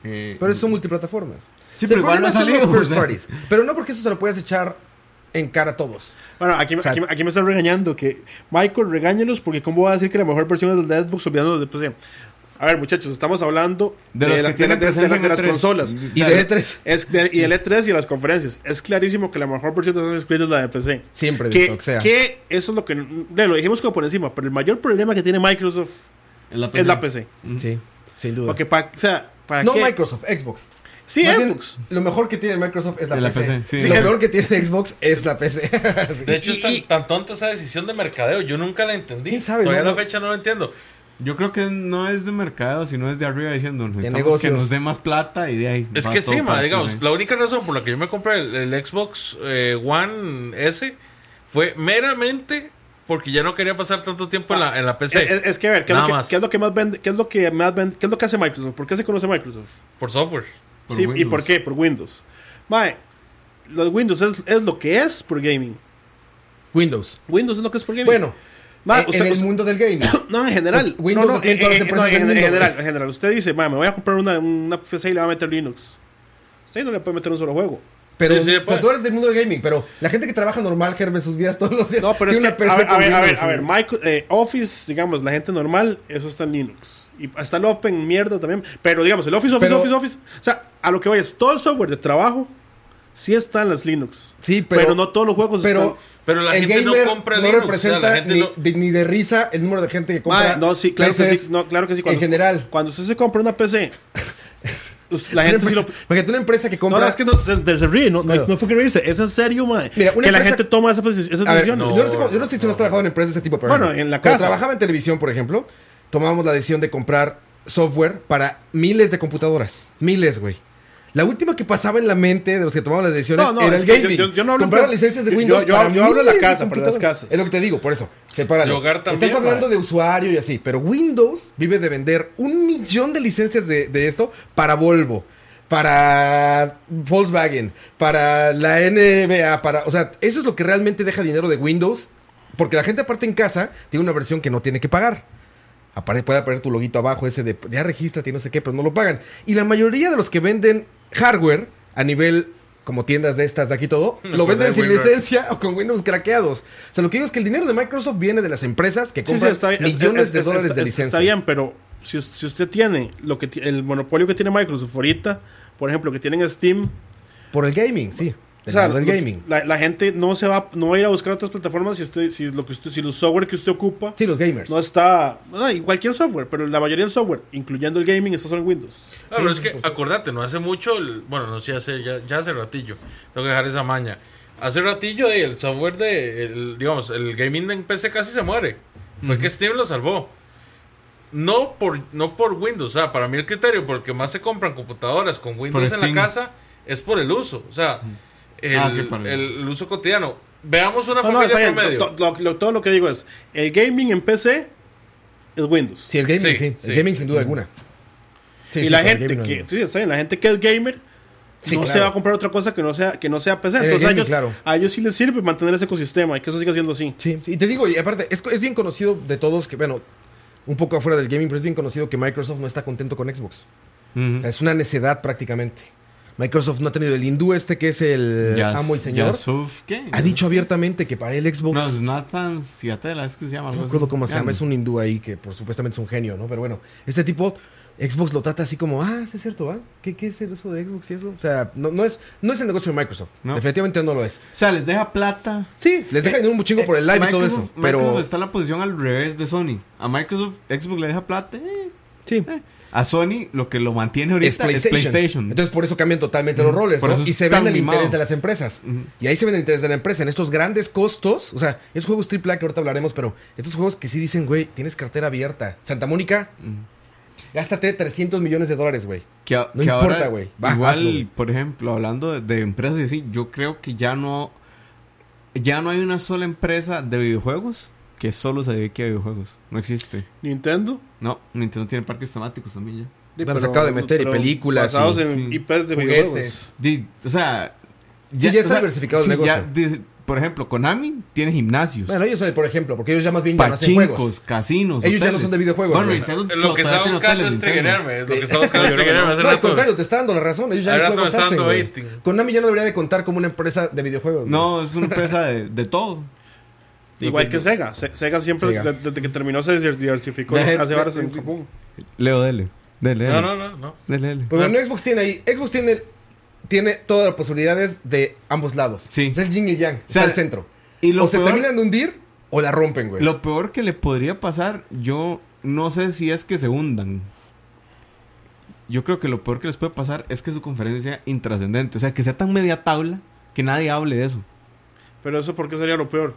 Eh, Pero eso son multiplataformas. Sí, O sea, pero igual no ha salido. first o sea. parties. Pero no porque eso se lo puedes echar en cara a todos. Bueno, aquí, O sea- aquí, aquí me están regañando que Michael, regáñelos porque cómo va a decir que la mejor versión es del de Xbox olvidando de PC. A ver, muchachos, estamos hablando De los la- de- de- de- de las E3. consolas. Y O sea, de E3, Es de- y el E3 y las conferencias. Es clarísimo que la mejor versión de Assassin's Creed es la de PC. siempre Que, de lo que sea. que eso es lo que. de, lo dijimos como por encima, pero el mayor problema que tiene Microsoft la es la PC. Sí, sin duda. Porque pa- o sea, ¿para No qué? Microsoft, Xbox. Sí, Más bien, Xbox. lo mejor que tiene Microsoft es la, PC. PC, sí. lo peor que tiene Xbox es la PC. Sí. De hecho, es tan, Y- tan tonta esa decisión de mercadeo. Yo nunca la entendí. ¿Quién sabe? Todavía No, a no. la fecha no lo entiendo. Yo creo que no es de mercado, sino es de arriba diciendo que nos dé más plata y de ahí. Es que sí, para ma, digamos, la única razón por la que yo me compré el, el Xbox eh, One S fue meramente porque ya no quería pasar tanto tiempo en la, en la PC. Es, que a ver, ¿qué es, lo que, más. qué es lo que más vende? ¿Qué es lo que más vende? ¿Qué es lo que hace Microsoft? ¿Por qué se conoce Microsoft? por software. Por Sí, ¿Y por qué? Por Windows. Mae, los Windows es, es lo que es por gaming. Windows. Windows es lo que es por gaming. Bueno, Ma, en, usted- en el usted- mundo del gaming. No, en general. Windows no, no, en, no, general, en general. Usted dice, "Ma, me voy a comprar una, una PC y le voy a meter Linux. Usted no le puede meter un solo juego. Pero, Sí, sí, pues. tú eres del mundo del gaming. Pero la gente que trabaja normal, Gerben, sus vidas todos los días. No, pero es tiene que, una a ver, PC a ver, a ver, a ver. Micro- eh, Office, digamos, la gente normal, eso está en Linux. Y está el Open mierda también. Pero digamos, el Office, Office, Pero- Office, Office. O sea, a lo que voy es, todo el software de trabajo sí está en las Linux. Sí, pero, Pero, no todos los juegos pero están. Pero la el gente no gamer compra no Linux, representa o sea, la gente ni, no- de, ni de risa el número de gente que compra. Mae, no, sí, claro que sí. No, claro que sí. en general. Cuando usted se compra una PC, la gente sí lo. Porque tú una empresa que compra. No, es que no se, se ríe, no, no, es porque reírse, es en serio, mae. Mira, una que la empresa- gente toma esas, esas A ver, decisiones. yo, no sé, cómo- yo no sé si no has trabajado en empresas de ese tipo. Pero Bueno, en la Cuando casa. trabajaba en televisión, por ejemplo, tomábamos la decisión de comprar software para miles de computadoras. Miles, güey. La última que pasaba en la mente de los que tomaban las decisiones No, no, era el yo- gaming. yo- yo no hablo licencias de Windows. yo- yo para hablo de la casa, para las casas. Es lo que te digo, por eso. Sepáralo. De hogar también, Estás hablando de usuario y así, pero Windows vive de vender un millón de licencias de, de eso para Volvo, para Volkswagen, para la NBA, para, o sea, eso es lo que realmente deja dinero de Windows, porque la gente aparte en casa tiene una versión que no tiene que pagar. Apare- puede poner tu loguito abajo ese de ya regístrate y no sé qué, pero no lo pagan. Y la mayoría de los que venden hardware a nivel como tiendas de estas de aquí todo, No, lo venden de sin Windows. licencia o con Windows craqueados. O sea, lo que digo es que el dinero de Microsoft viene de las empresas que Sí, sí, compran está bien. es- millones es- de es- dólares está- de licencias. Está bien, pero si, si usted tiene lo que el monopolio que tiene Microsoft ahorita, por ejemplo, que tienen Steam, Por el gaming, sí. O sea, del lo- gaming. La, la gente no se va, no va a ir a buscar otras plataformas si usted, si lo que usted, si los software que usted ocupa Sí, los gamers. no está, no, y cualquier software, pero la mayoría del software, incluyendo el gaming, está solo en Windows. Pero es que acordate, no hace mucho, el- bueno, no sé, hace, ya, ya hace ratillo, tengo que dejar esa maña. Hace ratillo eh, el software de, el- digamos, el gaming en PC casi se muere. Fue que Steam lo salvó. No por, no por Windows, o sea, para mí el criterio por el que más se compran computadoras con Windows en la casa es por el uso, o sea, el- el- el uso cotidiano. Veamos una No, no, bien. promedio. To- lo- lo- todo lo que digo es, el gaming en PC es Windows. Sí, el gaming, sí. Sí, El sí. gaming sin duda alguna. Sí, y sí, la gente no que, sí, está bien, la gente que es gamer Sí, no claro. se va a comprar otra cosa que no sea, que no sea PC. El Entonces a gaming, ellos, claro. a ellos sí les sirve mantener ese ecosistema y que eso siga siendo así. Sí, sí, y te digo, y aparte, es, es bien conocido de todos que, bueno, un poco afuera del gaming, pero es bien conocido que Microsoft no está contento con Xbox. O sea, es una necedad prácticamente. Microsoft no ha tenido el hindú este que es el Yas- amo y señor. Yasuf, ¿qué? Ha dicho abiertamente que para el Xbox... No, es Nathan Ciatela, es que se llama. No acuerdo cómo se llama, es un hindú ahí que por supuestamente es un genio, ¿no? Pero bueno, este tipo, Xbox lo trata así como, ah, sí es cierto, ¿ah? ¿Qué, ¿Qué es eso de Xbox y eso? O sea, no, no, es, no es el negocio de Microsoft. No. Definitivamente no lo es. O sea, les deja plata. Sí, les deja dinero un chingo por el live y todo eso. Pero Microsoft está en la posición al revés de Sony. A Microsoft, Xbox le deja plata. eh. sí, A Sony lo que lo mantiene ahorita es PlayStation. es PlayStation. Entonces por eso cambian totalmente los roles, Por ¿no? eso Y se ven el mimado. interés de las empresas. Y ahí se ven el interés de la empresa en estos grandes costos. O sea, esos juegos AAA que ahorita hablaremos, pero estos juegos que sí dicen, güey, tienes cartera abierta. Santa Mónica, Gástate 300 millones de dólares, güey. Que, No que importa, güey. Igual, hazlo, por ejemplo, hablando de, de empresas y así, yo creo que ya no. Ya no hay una sola empresa de videojuegos que solo se dedique a videojuegos. No existe. Nintendo. No, Nintendo tiene parques temáticos también ya. Sí, Bueno, se acaba de meter y pero películas Basados y- en sí. IPs de. Juguetes. Di- o sea. ya está diversificado el negocio. ya di- por ejemplo, Konami tiene gimnasios. Bueno, ellos son, el, por ejemplo, porque ellos ya más bien ya no hacen juegos. pachincos, casinos. Ellos ya no hoteles. son de videojuegos, Bueno. Nintendo Lo que tiene buscando hoteles, es triggerarme. Lo que estaba buscando es triggerarme. No, al contrario, te está dando la razón. Ellos ya me juegos está hacen. Konami ya no debería de contar como una empresa de videojuegos. No, es una empresa de, de todo. Igual que Sega. Se- Sega siempre, Sega. desde que terminó, se diversificó hace de- en Japón. Leo, dele. Dele, dele. No, no, no, no. Dele, dele. Pero bueno, Xbox tiene ahí. Xbox tiene, tiene todas las posibilidades de ambos lados. Sí. Es el yin y yang. sea, está el centro. Y lo o se terminan de hundir o la rompen, güey. Lo peor que le podría pasar, yo no sé si es que se hundan. Yo creo que lo peor que les puede pasar es que su conferencia sea intrascendente. O sea, que sea tan media tabla que nadie hable de eso. Pero eso, ¿por qué sería lo peor?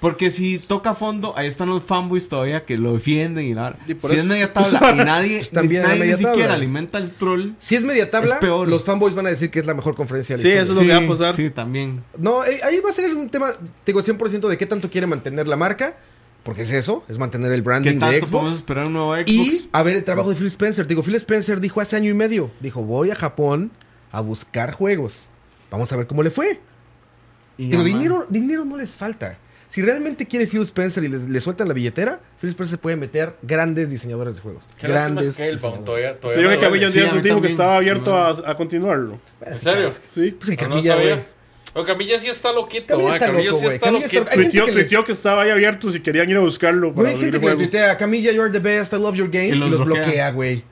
Porque si toca fondo, ahí están los fanboys todavía que lo defienden y nada. Si eso- es media tabla y nadie, Pues también ni, nadie media ni siquiera tabla. alimenta el troll. Si es media tabla, Es peor. los fanboys van a decir que es la mejor conferencia de la Sí, historia. eso es lo que va a pasar. Sí, también. No, eh, ahí va a ser un tema, digo, 100% de qué tanto quiere mantener la marca. Porque es eso, es mantener el ¿Qué branding de Xbox. esperar un nuevo Xbox? Y a ver el trabajo de Phil Spencer. Digo, Phil Spencer dijo hace año y medio. Dijo, voy a Japón a buscar juegos. Vamos a ver cómo le fue. Y Digo, dinero, dinero no les falta. Si realmente quiere Phil Spencer y le, le sueltan la billetera, Phil Spencer puede meter grandes diseñadores de juegos. Qué grandes. todavía, todavía vio me que Camilla un Sí, día mí dijo que estaba abierto No. a, a continuarlo. ¿En serio? Sí. Pues que No, no Camilla, güey. sabía. O Camilla sí está loquito, Camilla ma, está Camilla loco, sí está Camilla está- loquito. Gente Tuiteó, que le- tuiteó que estaba ahí abierto si querían ir a buscarlo. Para hay gente que le tuitea Camilla, you're the best, I love your games. Y Y los bloquea. güey.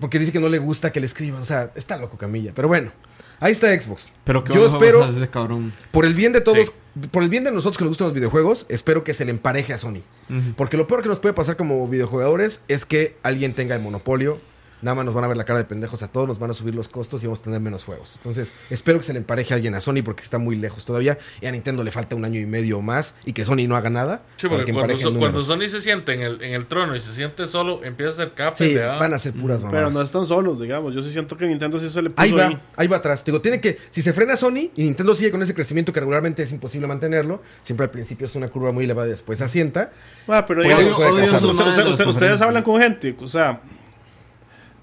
Porque dice que no le gusta que le escriban. O sea, está loco Camilla. Pero bueno, ahí está Xbox. Pero qué Yo espero, cabrón. por el bien de todos, Sí. Por el bien de nosotros que nos gustan los videojuegos, espero que se le empareje a Sony. Porque lo peor que nos puede pasar como videojugadores es que alguien tenga el monopolio. Nada más nos van a ver la cara de pendejos a todos, nos van a subir los costos y vamos a tener menos juegos. Entonces, espero que se le empareje a alguien a Sony porque está muy lejos todavía. Y a Nintendo le falta un año y medio más y que Sony no haga nada. Sí, para porque que cuando, so-. Sony se siente en el, en el trono y se siente solo, empieza a hacer capa. Sí, van a ser puras mamadas. Pero no están solos, digamos. Yo sí siento que Nintendo sí se le puso Ahí va, ahí. ahí va atrás. Digo, tiene que, si se frena Sony y Nintendo sigue con ese crecimiento que regularmente es imposible mantenerlo, siempre al principio es una curva muy elevada y después se asienta. Ah, pero digamos, ustedes hablan con gente, o sea,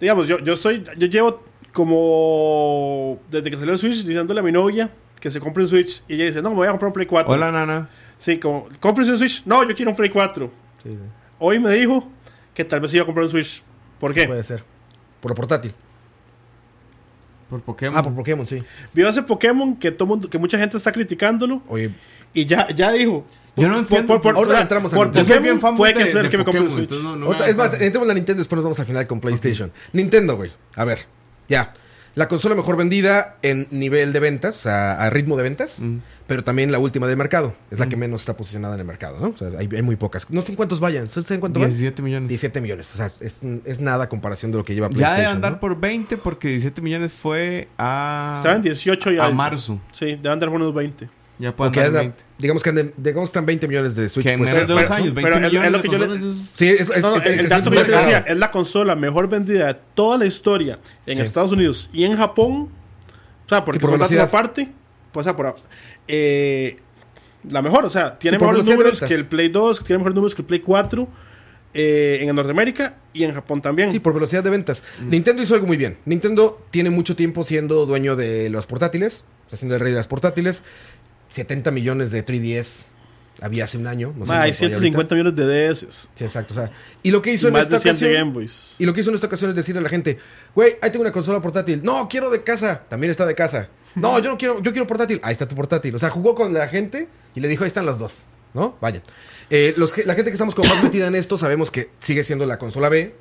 digamos, yo, yo estoy, yo llevo como desde que salió el Switch diciéndole a mi novia que se compre un Switch y ella dice, no, me voy a comprar un Play 4. Hola, nana. Sí, como, cómprese un Switch. No, yo quiero un Play 4. Hoy me dijo que tal vez iba a comprar un Switch. ¿Por qué? Puede ser. Por lo portátil. Por Pokémon. Ah, por Pokémon, sí. Vio ese Pokémon que todo mundo, que mucha gente está criticándolo Oye, y ya, ya dijo. Yo no entiendo. Entramos a por Nintendo. Yo soy Pokémon bien fanboy puede que de que me compre un Switch. no- no es más, entremos a la Nintendo y después nos vamos al final con PlayStation. Nintendo, güey. A ver, ya. La consola mejor vendida en nivel de ventas, sea, a ritmo de ventas, Mm. pero también la última del mercado. Es la que menos está posicionada en el mercado, ¿no? O sea, hay, hay muy pocas. No sé en cuántos vayan. ¿Saben cuánto van? 17 millones. 17 millones. O sea, es, es nada a comparación de lo que lleva Ya PlayStation. debe andar ¿no? por 20 porque 17 millones fue a. Estaba en 18 ya. A marzo. Sí, debe andar por unos 20. Ya puede Porque andar en anda- 20. digamos que anden- digamos están 20 millones de Switch. Que en pues. menos de dos pero- años, 20 pero es- es millones. lo de que yo le- consolas es- Sí, es, es- No, no, es- el, es- el es dato que más yo te decía caro. es la consola mejor vendida de toda la historia en Sí. Estados Unidos y en Japón. O sea, porque por datos velocidad. aparte. Pues, o sea, por, eh, la mejor, o sea, tiene mejores números ventas. que el Play 2, tiene mejores números que el Play 4 eh, en Norteamérica y en Japón también. Sí, por velocidad de ventas. Mm. Nintendo hizo algo muy bien. Nintendo tiene mucho tiempo siendo dueño de los portátiles, está siendo el rey de las portátiles. 70 millones de 3DS había hace un año. No sé Ma, hay cuánto hay 150 millones de DS. Sí, exacto. O sea, y lo que hizo Y en esta de 100 de ocasión. Game Boys. Y lo que hizo en esta ocasión es decirle a la gente, güey, ahí tengo una consola portátil. No, quiero de casa. También está de casa. No, yo no quiero, yo quiero portátil. Ahí está tu portátil. O sea, jugó con la gente y le dijo, ahí están las dos. ¿No? Vayan. Eh, los la gente que estamos como más metida en esto sabemos que sigue siendo la consola B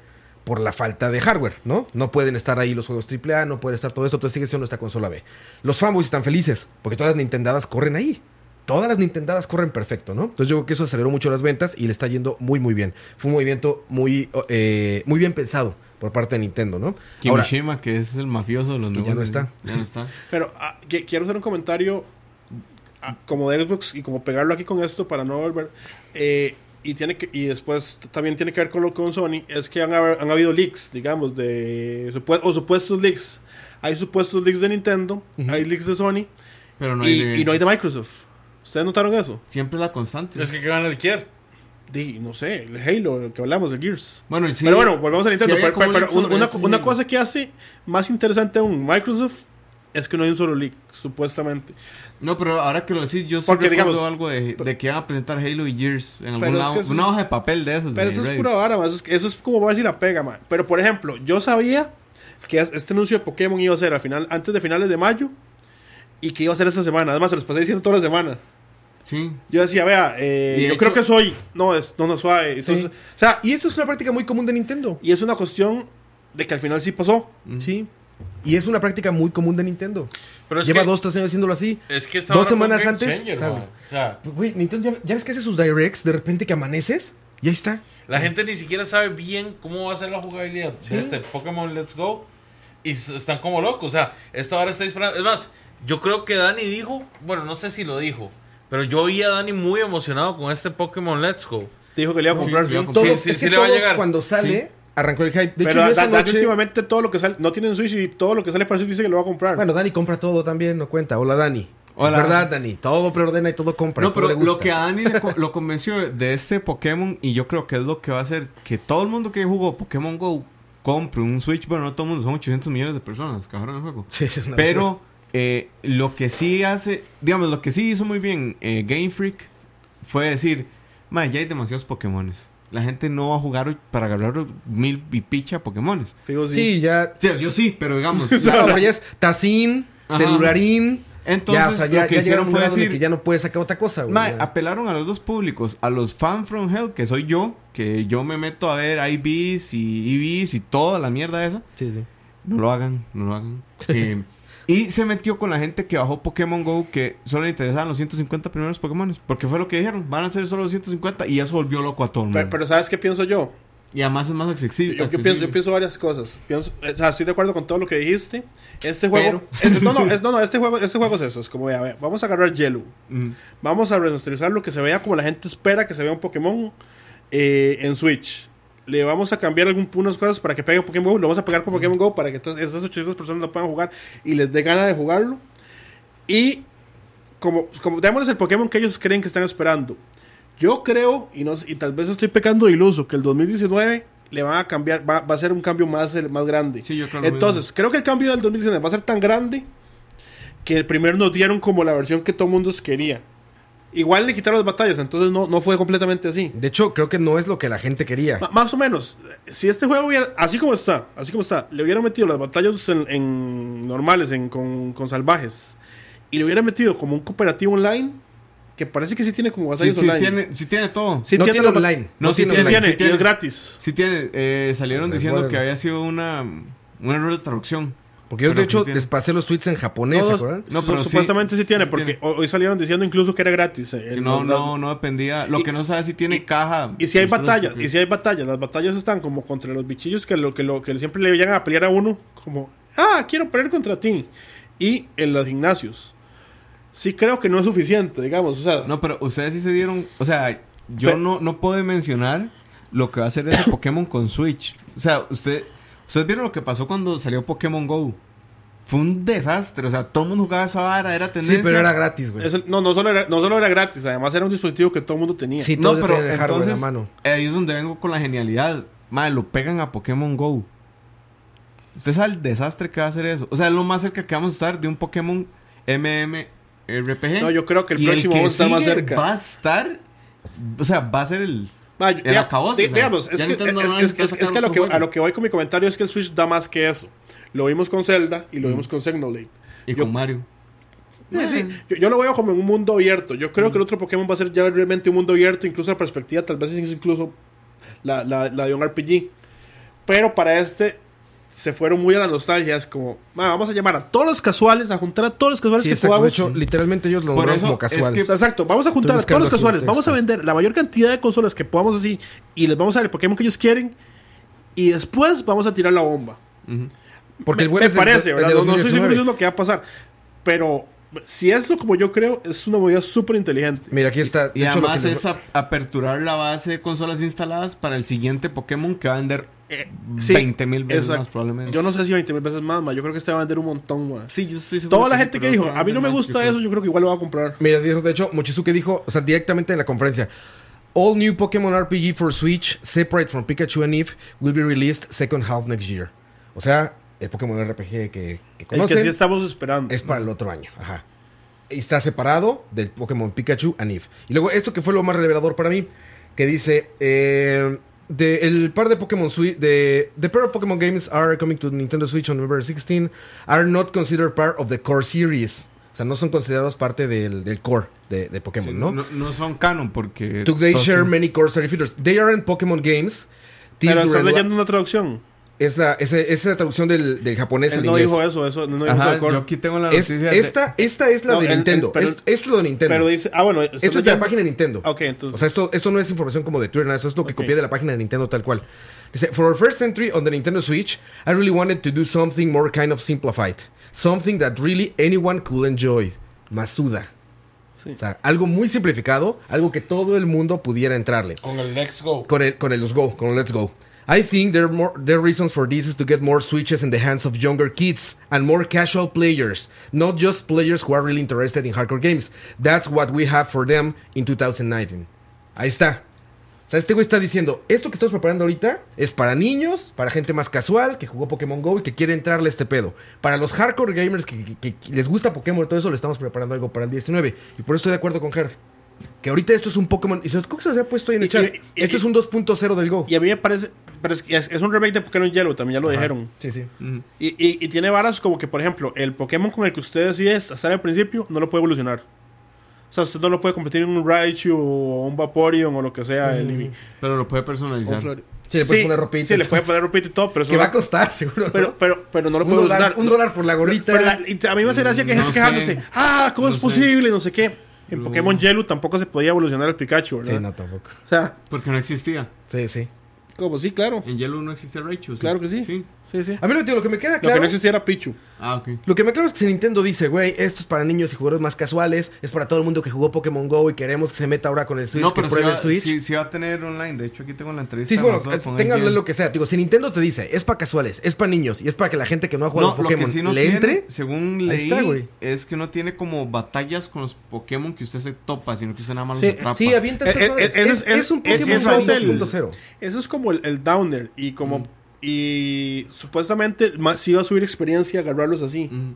por la falta de hardware, ¿no? No pueden estar ahí los juegos AAA, no puede estar todo eso, entonces sigue siendo esta consola B. Los fanboys están felices porque todas las Nintendadas corren ahí. Todas las Nintendadas corren perfecto, ¿no? Entonces yo creo que eso aceleró mucho las ventas y le está yendo muy, muy bien. Fue un movimiento muy, eh, muy bien pensado por parte de Nintendo, ¿no? Ahora, Kimishima, que es el mafioso de los ya negocios. no está. Ya no está. Pero ah, que- quiero hacer un comentario ah, como de Xbox y como pegarlo aquí con esto para no volver. Eh, y tiene que y después también tiene que ver con lo con Sony es que han, han habido leaks digamos de o supuestos leaks. Hay supuestos leaks de Nintendo hay leaks de Sony Pero no y, hay de- y no hay de Microsoft. Ustedes notaron eso Siempre es la constante. Es que que van a liquear. Di, no sé el Halo el que hablamos el Gears. Bueno, sí- pero bueno volvemos a Nintendo pero, pero- pero una, una cosa que hace más interesante aún Microsoft es que no hay un solo leak supuestamente No, pero ahora que lo decís, yo sí Porque, recuerdo algo de, de que iban a presentar Halo y Gears en algún es lado. que una hoja de papel de esas. Pero de eso es pura vara. Eso es, eso es como ver si la pega, man. Pero por ejemplo, yo sabía que es- este anuncio de Pokémon iba a ser al final, antes de finales de mayo y que iba a ser esta semana. Además, se los pasé diciendo toda la semana. Sí. Yo decía, vea, eh, de yo hecho- creo que soy. No, es, no, no, suave. Entonces, O sea, Y eso es una práctica muy común de Nintendo. y es una cuestión de que al final sí pasó. Sí. Y es una práctica muy común de Nintendo. Pero es Lleva que, dos, tres años haciéndolo así. es que dos semanas antes, changer, man. O sea, Güey, Nintendo, ¿ya, ya ves que hace sus directs de repente que amaneces? Y ahí está. la gente ni siquiera sabe bien cómo va a ser la jugabilidad de este Pokémon Let's Go. Y están como locos. O sea, esta hora está disparando. Es más, yo creo que Dani dijo, bueno, no sé si lo dijo, pero yo vi a Dani muy emocionado con este Pokémon Let's Go. Dijo que le iba a comprar, sí. comprar. Todos, sí, es sí que le va a llegar. cuando sale, arrancó el hype. De Pero hecho, yo Da- noche... últimamente todo lo que sale, no tienen Switch y todo lo que sale para Switch dice que lo va a comprar. Bueno, Dani compra todo también, no cuenta. Hola, Dani. Hola. Es verdad, Dani. Todo preordena y todo compra. No, todo pero le gusta. lo que a Dani le co- lo convenció de este Pokémon, y yo creo que es lo que va a hacer que todo el mundo que jugó Pokémon Go compre un Switch. Bueno, no todo el mundo, son 800 millones de personas que el juego. Sí, sí, es una locura. Pero eh, lo que sí hace, digamos, lo que sí hizo muy bien eh, Game Freak fue decir, "Ma, ya hay demasiados Pokémones. La gente no va a jugar para agarrar mil y picha Pokémones. Fijo, sí. Sí, ya... Sea, yo sí, pero digamos, ahora ya es Tacín, Ajá. celularín... Entonces, ya, o sea, ya, lo que ya hicieron fue decir, que ya no puedes sacar otra cosa, güey. Ma, ya. apelaron a los dos públicos, a los fan from hell, que soy yo, que yo me meto a ver IBs y EVs y toda la mierda esa. Sí, sí. No lo hagan, no lo hagan. Eh, y se metió con la gente que bajó Pokémon Go, que solo le interesaban los 150 primeros Pokémon. Porque fue lo que dijeron, van a ser solo los 150 y eso volvió loco a todo el mundo. Pero, pero ¿sabes qué pienso yo? y además es más accesible. Yo, pienso, yo pienso varias cosas. Pienso, o sea, estoy de acuerdo con todo lo que dijiste. Este juego. Pero- este- no, no, es- no, no, este juego, este juego es eso. Es como, vea, vea, vamos a agarrar Yellow. Mm. Vamos a remasterizar lo que se vea como la gente espera que se vea un Pokémon eh, en Switch. Le vamos a cambiar algunas cosas para que pegue Pokémon Go. Lo vamos a pegar con Pokémon Go para que entonces esas 800 personas lo puedan jugar y les dé ganas de jugarlo. Y como, como démosles el Pokémon que ellos creen que están esperando. Yo creo, y, no, y tal vez estoy pecando de iluso, que el 2019 le van a cambiar, va, va a ser un cambio más, el- más grande. Sí, yo creo Entonces, creo que el cambio del 2019 va a ser tan grande que el primero nos dieron como la versión que todo el mundo quería. Igual le quitaron las batallas, entonces no, no fue completamente así. De hecho, creo que no es lo que la gente quería. Más o menos, si este juego hubiera, así como está, así como está, le hubieran metido las batallas en, en normales, en, con, con salvajes, y le hubieran metido como un cooperativo online, que parece que sí tiene como batallas sí online. tiene, sí tiene todo. Sí no tiene online. No, sí Sí online, tiene, sí y tiene. es gratis. Sí tiene. eh, salieron diciendo que había sido una, un error de traducción. Porque yo, Pero de hecho, les pasé los tweets en japonés, ¿se Todos-? No, pero sí- supuestamente sí, sí tiene, porque ho- hoy salieron diciendo incluso que era gratis. eh, Que no, no, no dependía. Lo y- que no sabe si tiene y- caja. Y si hay batallas, y si hay batallas, las batallas están como contra los bichillos que lo que lo que siempre le llegan a pelear a uno, como, ah, quiero pelear contra ti. Y en los gimnasios. Sí creo que no es suficiente, digamos, o sea, No, pero ustedes sí se dieron. O sea, yo no, no puedo mencionar lo que va a hacer ese Pokémon con Switch. O sea, usted, ustedes vieron lo que pasó cuando salió Pokémon Go. Fue un desastre. O sea, todo el mundo jugaba esa vara, era tendencia. Sí, pero era gratis, güey. eso- no, no solo, era, no solo era gratis, además era un dispositivo que todo el mundo tenía. Sí, No, pero el entonces, mano. ahí es donde vengo con la genialidad. Madre, lo pegan a Pokémon Go. Usted sabe el desastre que va a hacer eso. O sea, es lo más cerca que vamos a estar de un Pokémon MMORPG. No, yo creo que el Y próximo que vamos a estar más cerca. Va a estar. O sea, va a ser el. Ma, yo- el ya- acabose, di- o sea, digamos, ya es que, Nintendo es- no es- necesita es- es sacar que a lo que a lo que voy con mi comentario es que el Switch da más que eso. Lo vimos con Zelda y lo vimos con Xenoblade. Y yo- con Mario. Sí, sí. Yo, yo lo veo como en un mundo abierto. Yo creo que el otro Pokémon va a ser ya realmente un mundo abierto, incluso la perspectiva tal vez es incluso la, la, la de un RPG. Pero para este se fueron muy a la nostalgia. Es como, "Ma, vamos a llamar a todos los casuales, a juntar a todos los casuales Sí, que exacto. De podamos. hecho, literalmente ellos lo nombraron como es casual. que- exacto, vamos a juntar a todos los casuales. Vamos a vender la mayor cantidad de consolas que podamos así y les vamos a dar el Pokémon que ellos quieren. Y después vamos a tirar la bomba. Porque el me, bueno me es el- parece, el ¿verdad? No, no estoy seguro 2019. si es lo que va a pasar. Pero si es lo como yo creo, es una movida súper inteligente. Mira, aquí está. Y además que- es a- aperturar la base de consolas instaladas para el siguiente Pokémon que va a vender Eh, sí, 20 mil veces exacto. más probablemente. Yo no sé si 20 mil veces más, ma. Yo creo que este va a vender un montón, ma. sí, yo estoy seguro Toda la gente que dijo, a mí no me gusta eso, yo creo que igual lo va a comprar. Mira, de hecho, Mochizuke dijo, o sea, directamente en la conferencia. All new Pokémon RPG for Switch, separate from Pikachu and Eve, will be released second half next year. O sea, el Pokémon RPG que, que El conocen que sí estamos esperando. es para el otro año. Ajá. Y está separado del Pokémon Pikachu and Eve. Y luego, esto que fue lo más revelador para mí, que dice, eh, de, el par de Pokémon Switch, de, the pair of Pokémon games are coming to Nintendo Switch on November 16, are not considered part of the core series. O sea, no son considerados parte del, del core de, de Pokémon, Sí, ¿no? ¿no? no son canon porque. Do they share son- many core story features? They aren't Pokémon games. Pero estás leyendo una traducción. Es, la, es, es la traducción del, del japonés Él al no inglés. dijo eso, eso no dijo eso de yo aquí tengo la Es- noticia. de- esta, esta es la No, de el- el- Nintendo. pero- Es- esto es lo de Nintendo. Pero dice, ah, bueno, esto es de la página de Nintendo. Ok, entonces. O sea, esto, esto no es información como de Twitter, nada, eso es lo que copié de la página de Nintendo tal cual. Dice, for our first entry on the Nintendo Switch, I really wanted to do something more kind of simplified. Something that really anyone could enjoy. Masuda. Sí. O sea, algo muy simplificado, algo que todo el mundo pudiera entrarle. Con el Let's Go. Con el, con el Let's Go, con el Let's Go. I think there are, more, are reasons for this is to get more switches in the hands of younger kids and more casual players, not just players who are really interested in hardcore games. That's what we have for them in 2019. Ahí está. O sea, este güey está diciendo, esto que estamos preparando ahorita es para niños, para gente más casual, que jugó Pokémon GO y que quiere entrarle a este pedo. Para los hardcore gamers que, que- que les gusta Pokémon y todo eso, le estamos preparando algo para el 19. Y por eso estoy de acuerdo con Herd. Que ahorita esto es un Pokémon. Y se se los había puesto ahí en el chat. Este es un 2.0 del Go. Y a mí me parece. Pero es, que es- es un remake de Pokémon Yellow, también ya lo dijeron. Sí, sí. Y, y- y tiene varas como que, por ejemplo, el Pokémon con el que usted decide estar al principio no lo puede evolucionar. O sea, usted no lo puede competir en un Raichu o un Vaporeon o lo que sea. el. Pero lo puede personalizar. Sí, le puedes poner ropita, Sí, le puede entonces. poner ropita y todo, pero eso Que no- va a costar, seguro. ¿no? pero, pero, pero no lo dólar, evolucionar. un dólar por la gorrita. Pero la- y a mí me hace gracia que hay No gente sé. quejándose. Ah, ¿cómo No es sé. posible? No sé qué. En. Pokémon Yellow tampoco se podía evolucionar el Pikachu, ¿verdad? Sí, no, tampoco. O sea, Porque no existía. Sí, sí. Como sí, claro. En Yellow no existía Raichu. ¿sí? Claro que sí. Sí. Sí, sí. A mí lo, que digo, lo que me queda Lo claro. que no existía era Pichu. Ah, ok. Lo que me claro es que si Nintendo dice, güey, esto es para niños y jugadores más casuales, es para todo el mundo que jugó Pokémon Go y queremos que se meta ahora con el Switch, No, que pero sí pruebe va, el Switch. sí, sí va a tener online. De hecho, aquí tengo la entrevista. Sí, bueno, eh, ténganle lo que sea. Digo, si Nintendo te dice, es para casuales, es para niños y es para que la gente que no ha jugado No, lo Pokémon que sí no le tiene, entre. según leí, está, es que no tiene como batallas con los Pokémon que usted se topa, sino que usted nada más Sí, los atrapa. Sí, avienta Eh, eh, madres. ese es, es- es un Pokémon eso Go es el- 2.0. Eso es como el, el downer. Y como. Y supuestamente ma- sí va a subir experiencia agarrarlos así. Ujú.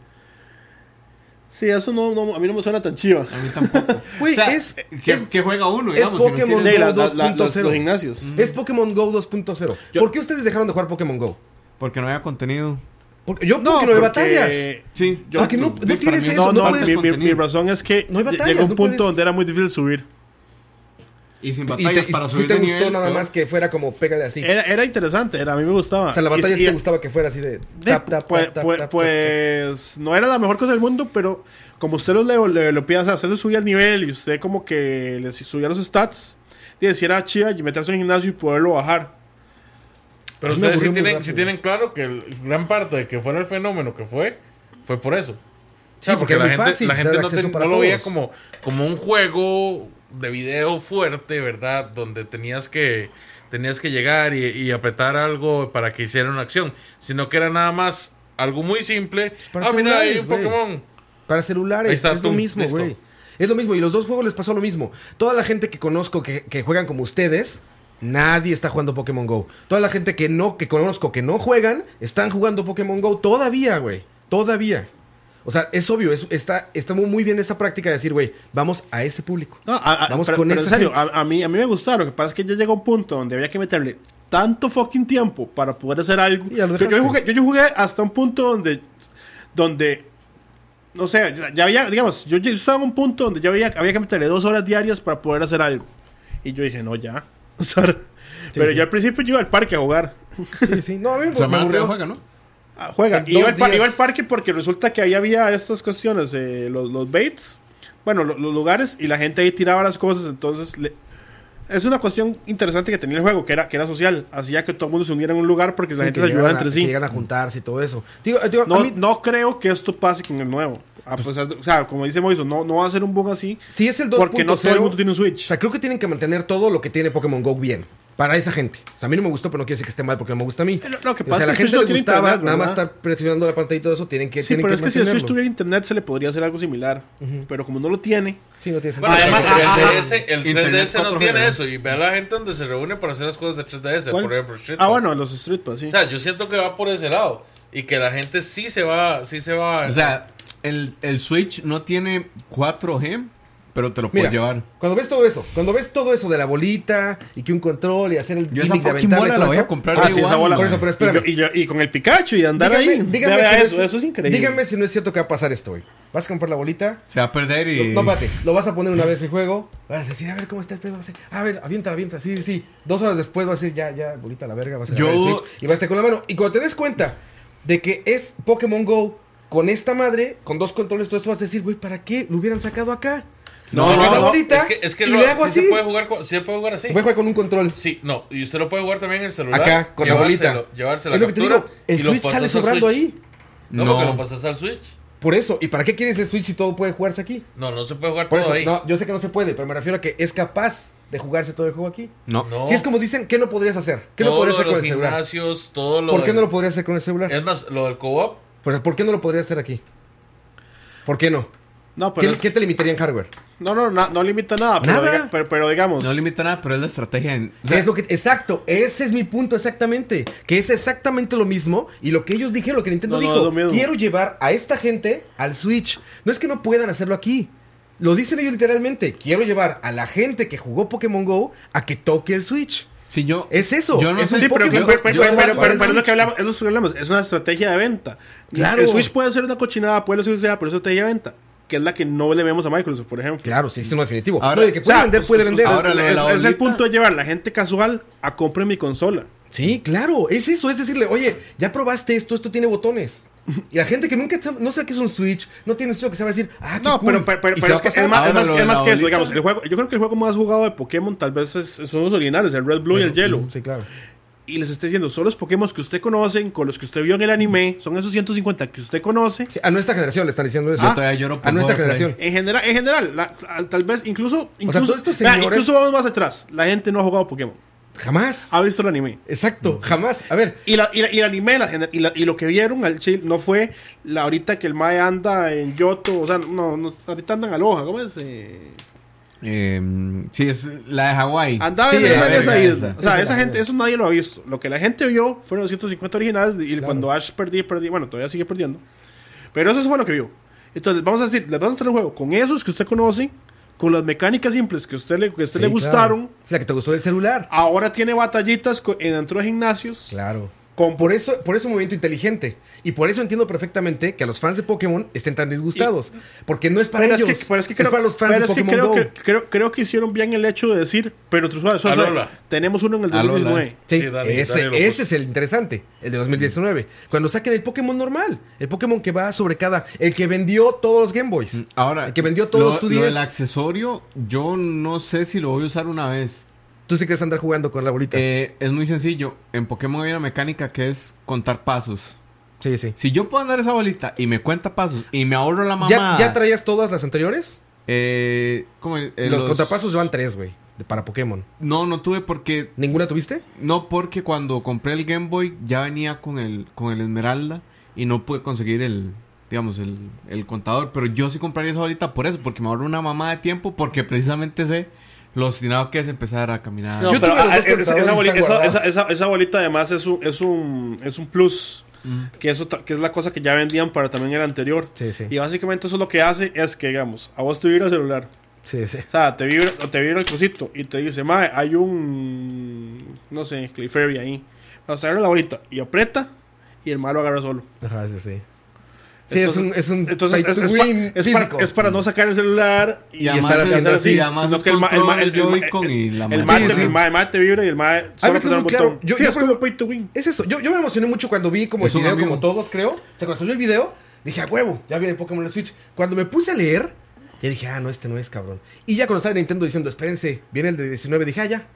Sí, eso no, no- a mí no me suena tan chiva. A mí tampoco. Güey, O sea, es- ¿qué, es- qué juega uno? es Digamos, si no Pokémon la- Go la- la- los, 2.0. los gimnasios. Es Pokémon Go 2.0. Yo- ¿Por qué ustedes dejaron de jugar Pokémon Go? Porque no había contenido. Porque yo porque no hay batallas. Sí, Yo- Porque no- no tienes eso, No, no no, puedes- mi, mi- mi contenido. razón es que No hay batallas, llegó un no punto puedes- donde era muy difícil subir. Y sin Y batallas te, y para sí subir te de gustó nivel, nada ¿no? más que fuera como pégale así. Era, era interesante, era, a mí me gustaba. o sea, la Y- batalla sí y- te gustaba que fuera así de de- tap, tap, pues, tap, tap, pues- tap, tap, pues, no era la mejor cosa del mundo, pero como usted lo, le, le, lo piensa, usted le subía el nivel y usted como que le subía los stats, y decía era chiva y meterse en el gimnasio y poderlo bajar. Pero ustedes sí tienen, rápido. sí tienen claro que el- gran parte de que fuera el fenómeno que fue, fue por eso. O sea, Sí, porque porque, la muy gente, fácil, la o sea, gente no, te- no lo veía como, como un juego de video fuerte, ¿verdad? Donde tenías que tenías que llegar y, y apretar algo para que hiciera una acción, sino que era nada más algo muy simple. para Ah, mira, hay un. Pokémon. Para celulares, está, es lo mismo, güey. Es lo mismo, y los dos juegos les pasó lo mismo. Toda la gente que conozco que, que juegan como ustedes, nadie está jugando Pokémon Go. Toda la gente que no, que conozco que no juegan, están jugando Pokémon Go todavía, güey. Todavía. O sea, es obvio, es- está, está muy, bien esa práctica de decir, güey, vamos a ese público. No, a- a- Vamos pero, con pero en serio, a, a mí, a mí me gustaba. Lo que pasa es que ya llegó un punto donde había que meterle tanto fucking tiempo para poder hacer algo. Yo, yo jugué, yo, yo jugué hasta un punto donde, donde no sé, ya, ya había, digamos, yo, yo estaba en un punto donde ya había, había que meterle dos horas diarias para poder hacer algo. Y yo dije, no, ya. O sea, pero sí. yo al principio yo iba al parque a jugar. Sí, sí. No, a mí me, me aburrió. juega, ¿no? Ah, juega. Iba al, iba al parque porque resulta que ahí había estas cuestiones, eh, los, los baits, bueno, lo- los, lugares, y la gente ahí tiraba las cosas, entonces le- es una cuestión interesante que tenía el juego, que era, que era social, hacía que todo el mundo se uniera en un lugar porque la Sí, gente que se ayudaba llegan a- entre que sí. llegan a juntarse y todo eso. Digo, digo, No, mí- no creo que esto pase con el nuevo. A pesar de- o sea, como dice Moiso, no, no va a ser un bug así. Si es el 2.0. Porque no todo el mundo tiene un Switch. O sea, creo que tienen que mantener todo lo que tiene Pokémon Go bien. Para esa gente. O sea, a mí no me gustó, pero no quiere decir que esté mal porque no me gusta a mí. Lo- lo que o pasa sea, es la que el gente no le tiene gustaba internet, nada más estar presionando la pantalla y todo eso. Tienen que, Sí, tienen pero que es que si el Switch tuviera internet se le podría hacer algo similar. Pero como no lo tiene, Sí, no tiene sentido. Bueno, Además, el, ah, ah, 3DS, el Internet 3DS no 4G, tiene eso. Y ve a la gente donde se reúne para hacer las cosas de 3DS. ¿cuál? Por ejemplo, Street Ah, bueno, los Street Pass, sí. O sea, yo siento que va por ese lado. Y que la gente sí se va. Sí se va O sea, el, el Switch no tiene 4G, pero te lo Mira, puedes llevar. cuando ves todo eso, cuando ves todo eso de la bolita y que un control y hacer el Yo esa de aventarle bola la voy a comprar Ah, sí, esa bola. Por eso, pero espérame. Y, yo- y- y con el Pikachu y andar dígame, ahí. dígame Vea, si no eso, es, eso es increíble. Dígame si no es cierto que va a pasar esto, güey. Vas a comprar la bolita. Se va a perder y... No, lo vas a poner una vez el juego. Vas a decir, a ver cómo está el pedo. Vas a decir, a ver, avienta, avienta. Sí, sí, sí. Dos horas después vas a decir, ya, ya, bolita la verga. Vas a Yo- el Switch y vas a estar con la mano. Y cuando te des cuenta de que es Pokémon Go con esta madre, con dos controles, todo esto vas a decir, güey, ¿para qué lo hubieran sacado acá? No, no, no, bolita Es que, es que y lo- le hago sí así. se puede jugar, con- se puede jugar así. Se puede jugar con un control. Sí, no, y usted lo puede jugar también en el celular. Acá, con la bolita. llevárselo- Llevarse la Es lo que te digo, el Switch sale al sobrando Switch. ahí. No, No. porque lo pasas al Switch. Por eso, ¿y para qué quieres el Switch si todo puede jugarse aquí? No, no se puede jugar Por todo eso, ahí. no, yo sé que no se puede, pero me refiero a que es capaz de jugarse todo el juego aquí. No. No. Si es como dicen, ¿qué no podrías hacer? ¿Qué no podrías hacer con los el celular? gimnasios, todo lo ¿Por qué no lo podrías hacer con el celular? Es más, lo del co-op. Pues, ¿Por qué no lo podrías hacer aquí? ¿Por qué no? No, ¿Qué, pero es- qué te limitaría en hardware? no, no, no, no limita nada. Pero, Nada. diga- pero, pero digamos, No limita nada, pero es la estrategia. en- o sea, es lo que, exacto, ese es mi punto exactamente. Que es exactamente lo mismo. Y lo que ellos dijeron, lo que Nintendo No, dijo. quiero llevar a esta gente al Switch. No es que no puedan hacerlo aquí. Lo dicen ellos literalmente. Quiero llevar a la gente que jugó Pokémon Go a que toque el Switch. si yo... Es eso. Yo no es Sí, pero, Pokémon pero, Go. pero, pero, pero- para pero- el pero es lo que hablamos, es lo que hablamos, es una estrategia de venta. Claro. El Switch puede ser una cochinada, puede ser una estrategia de venta, que es la que no le vemos a Microsoft, por ejemplo. Claro, sí, es uno definitivo. Ahora- No, de que O puede sea, vender, pues, puede pues, vender. ahora lo es, el punto de llevar a la gente casual a comprar mi consola. Sí, claro, es eso, es decirle, oye, ya probaste esto, esto tiene botones. Y la gente que nunca sabe- no sabe qué es un Switch, no tiene un Switch que se va a decir, ah, qué No, cool. pero, pero, pero- pero es, que es más, es Ahora más, lo es de más la que eso, digamos. El juego, yo creo que el juego más jugado de Pokémon tal vez es- son los originales, el Red, Blue y el Yellow. Sí, claro. Y les estoy diciendo, son los Pokémon que usted conoce, con los que usted vio en el anime, son esos 150 que usted conoce. Sí, a nuestra generación le están diciendo eso. Yo todavía lloro por a nuestra generación. En general, en general la- la- tal vez incluso, incluso, todos estos vea, señores- incluso vamos más atrás. La gente no ha jugado Pokémon, Jamás. ha visto el anime. Exacto, jamás. A ver, Y, la, y, la- y el anime y, la- y lo que vieron al chill no fue la ahorita que el Mae anda en Yoto, o sea, no, no ahorita andan a Aloha, ¿cómo es? Eh, eh, sí, es la de Hawái. andaba Sí, en, esa isla. esa. O sea, Esa gente, verga. eso nadie lo ha visto. Lo que la gente vio fueron los 150 originales y cuando Ash perdí, perdí, bueno, todavía sigue perdiendo. Pero eso fue lo que vio. Entonces, vamos a decir, les vamos a traer un juego con esos que usted conoce, con las mecánicas simples que a usted le, que a usted sí, le gustaron. claro. Es la que te gustó del celular. Ahora tiene batallitas en dentro de gimnasios. Claro. Con- Por eso, por eso un movimiento inteligente. Y por eso entiendo perfectamente que a los fans de Pokémon estén tan disgustados. Porque no es para Pero ellos. es que, pero es que creo, para los fans pero de es que Pokémon creo, Go. que, creo, creo que hicieron bien el hecho de decir, pero tú Alola. tenemos uno en el Alola. 2019. Sí, ese, ese es el interesante, el de 2019. Cuando saquen el Pokémon normal, el Pokémon que va sobre cada, el que vendió todos los Game Boys, Ahora, el que vendió todos lo, los lo 2DS. del accesorio, yo no sé si lo voy a usar una vez. Tú sí quieres andar jugando con la bolita. Eh, es muy sencillo. En Pokémon hay una mecánica que es contar pasos. sí, sí. Si yo puedo andar esa bolita y me cuenta pasos y me ahorro la ¿Ya, mamada. ¿Ya traías todas las anteriores? eh, ¿cómo? Eh, los, contrapasos llevan tres, güey, para Pokémon. No, no tuve porque ¿Ninguna tuviste? No, porque cuando compré el Game Boy ya venía con el, con el Esmeralda y no pude conseguir el, digamos, el, el contador. Pero yo sí compraría esa bolita por eso, porque me ahorro una mamá de tiempo, porque precisamente sé lo obstinado que es empezar a caminar. No, pero los esa, bolita, están esa, guardados. esa- esa- esa bolita además es un, es un, es un plus. Que, eso, que es la cosa que ya vendían para también el anterior. Sí, sí. Y básicamente eso lo que hace es que, digamos, a vos te vibra el celular. Sí, sí. O sea, te vibra, o te vibra el cosito y te dice, mae, hay un, no sé, Clefairy ahí. O sea, agarra la bolita y aprieta y el malo agarra solo. Ajá, sí, sí. Sí, Entonces- es un, es un Entonces, es, es es para, es para no sacar el celular y, Y además estar es- haciendo sí, así. además sino que el el y la el mae Sí, sí. el mae- el mae te vibra y el mí solo quedó un claro. botón. Yo- Sí, yo es como pay to win. Es eso. Yo, yo me emocioné mucho cuando vi como el video, amigo. como todos, creo. O sea, cuando salió el video, dije, a huevo, ya viene Pokémon en el Switch. Cuando me puse a leer, ya dije, ah, no, este no es, cabrón. Y ya cuando sale Nintendo diciendo, espérense, viene el de 19, dije, ah, ya,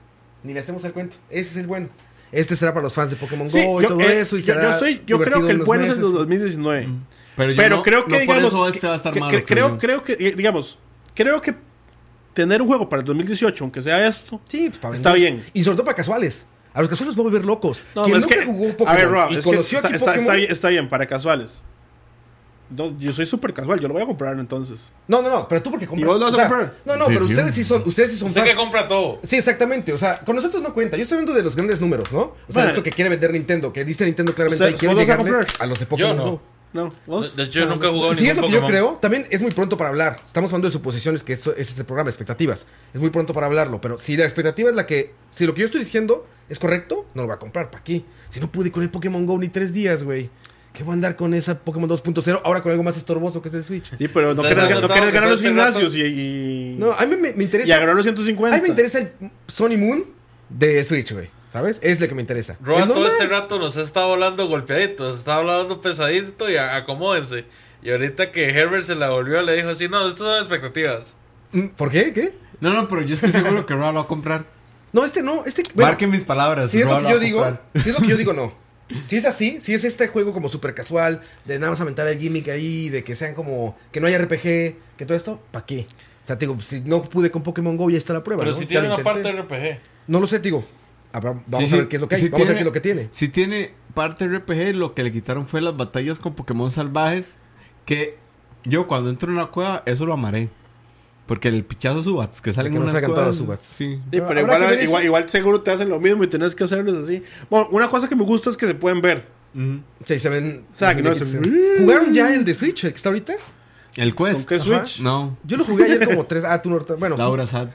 ni le hacemos el cuento. Ese es el bueno. Este será para los fans de Pokémon Sí, Go y yo, todo eh, eso. Y yo, será yo estoy, yo creo que el bueno es el de meses. 2019. Pero, yo Pero no- creo que, no por digamos, eso este va a estar que- malo. que- creo, que, eh, digamos, creo que tener un juego para el 2018, aunque sea esto, Sí, pues para Está bien. Y sobre todo para casuales. A los casuales los voy a volver locos. No, Quien no, es nunca que, jugó a Pokémon ver, Rob, y es que conoció está, bien, está bien para casuales. No, yo soy súper casual, yo lo voy a comprar entonces. No, no, no, pero tú porque compras. vos lo vas a o sea, comprar? No, no, Sí, pero sí. ustedes sí son, ustedes sí son Usted fans. que compra todo. Sí, exactamente. O sea, con nosotros no cuenta. Yo estoy hablando de los grandes números, ¿no? O sea, Bueno. esto que quiere vender Nintendo, que dice Nintendo claramente ¿Usted- y quiere a a los de Yo Pokémon no. No, vos. De hecho, yo nunca he jugado Si es lo que yo creo, también es muy pronto para hablar. Estamos hablando de suposiciones, que eso es este programa, expectativas. Es muy pronto para hablarlo, pero si la expectativa es la que, si lo que yo estoy diciendo es correcto, no lo voy a comprar. ¿Para qué? Si no pude con el Pokémon Go ni tres días, güey. ¿Qué voy a andar con esa Pokémon 2.0 ahora con algo más estorboso que es el Switch? Sí, pero no han no notado quieres que ganar los gimnasios y, y, No, a mí me, me y interesa. agarrar los 150. A mí me interesa el Sony Moon de Switch, güey. ¿Sabes? Es lo que me interesa. Roa todo este rato nos está volando golpeadito, nos está hablando pesadito y acomódense. Y ahorita que Herbert se la volvió, le dijo así, no, estas son expectativas. ¿Por qué? ¿Qué? No, no, pero yo estoy seguro que Roa lo va a comprar. No, este no, este. bueno, Marquen mis palabras. si es Roa lo que yo digo, si es lo que yo digo, no. Si es así, si es este juego como súper casual, de nada más aventar el gimmick ahí, de que sean como, que no haya RPG, que todo esto, ¿para qué? O sea, te digo, si no pude con Pokémon Go, ya está la prueba. Pero ¿no? si tiene una parte RPG. No lo sé, te digo. Habrá- vamos Sí, a ver qué es lo que hay. sí vamos a ver tiene- qué es lo que tiene. Si tiene parte RPG, lo que le quitaron fue las batallas con Pokémon salvajes. Que yo cuando entro en una cueva, eso lo amaré. Porque el pichazo Subats que salen que en no unas cuevas, los Zubats. Sí. Sí, Pero igual, seguro te hacen lo mismo y tenés que hacerlos así. Bueno, una cosa que me gusta es que se pueden ver. Sí, se ven. O sea, se que ven no que se- se- ¿Jugaron ya el de Switch, el que está ahorita? El Quest. ¿Con qué Ajá. Switch? No. Yo lo jugué ayer como tres. Ah, tú no. Bueno, Laura Sad.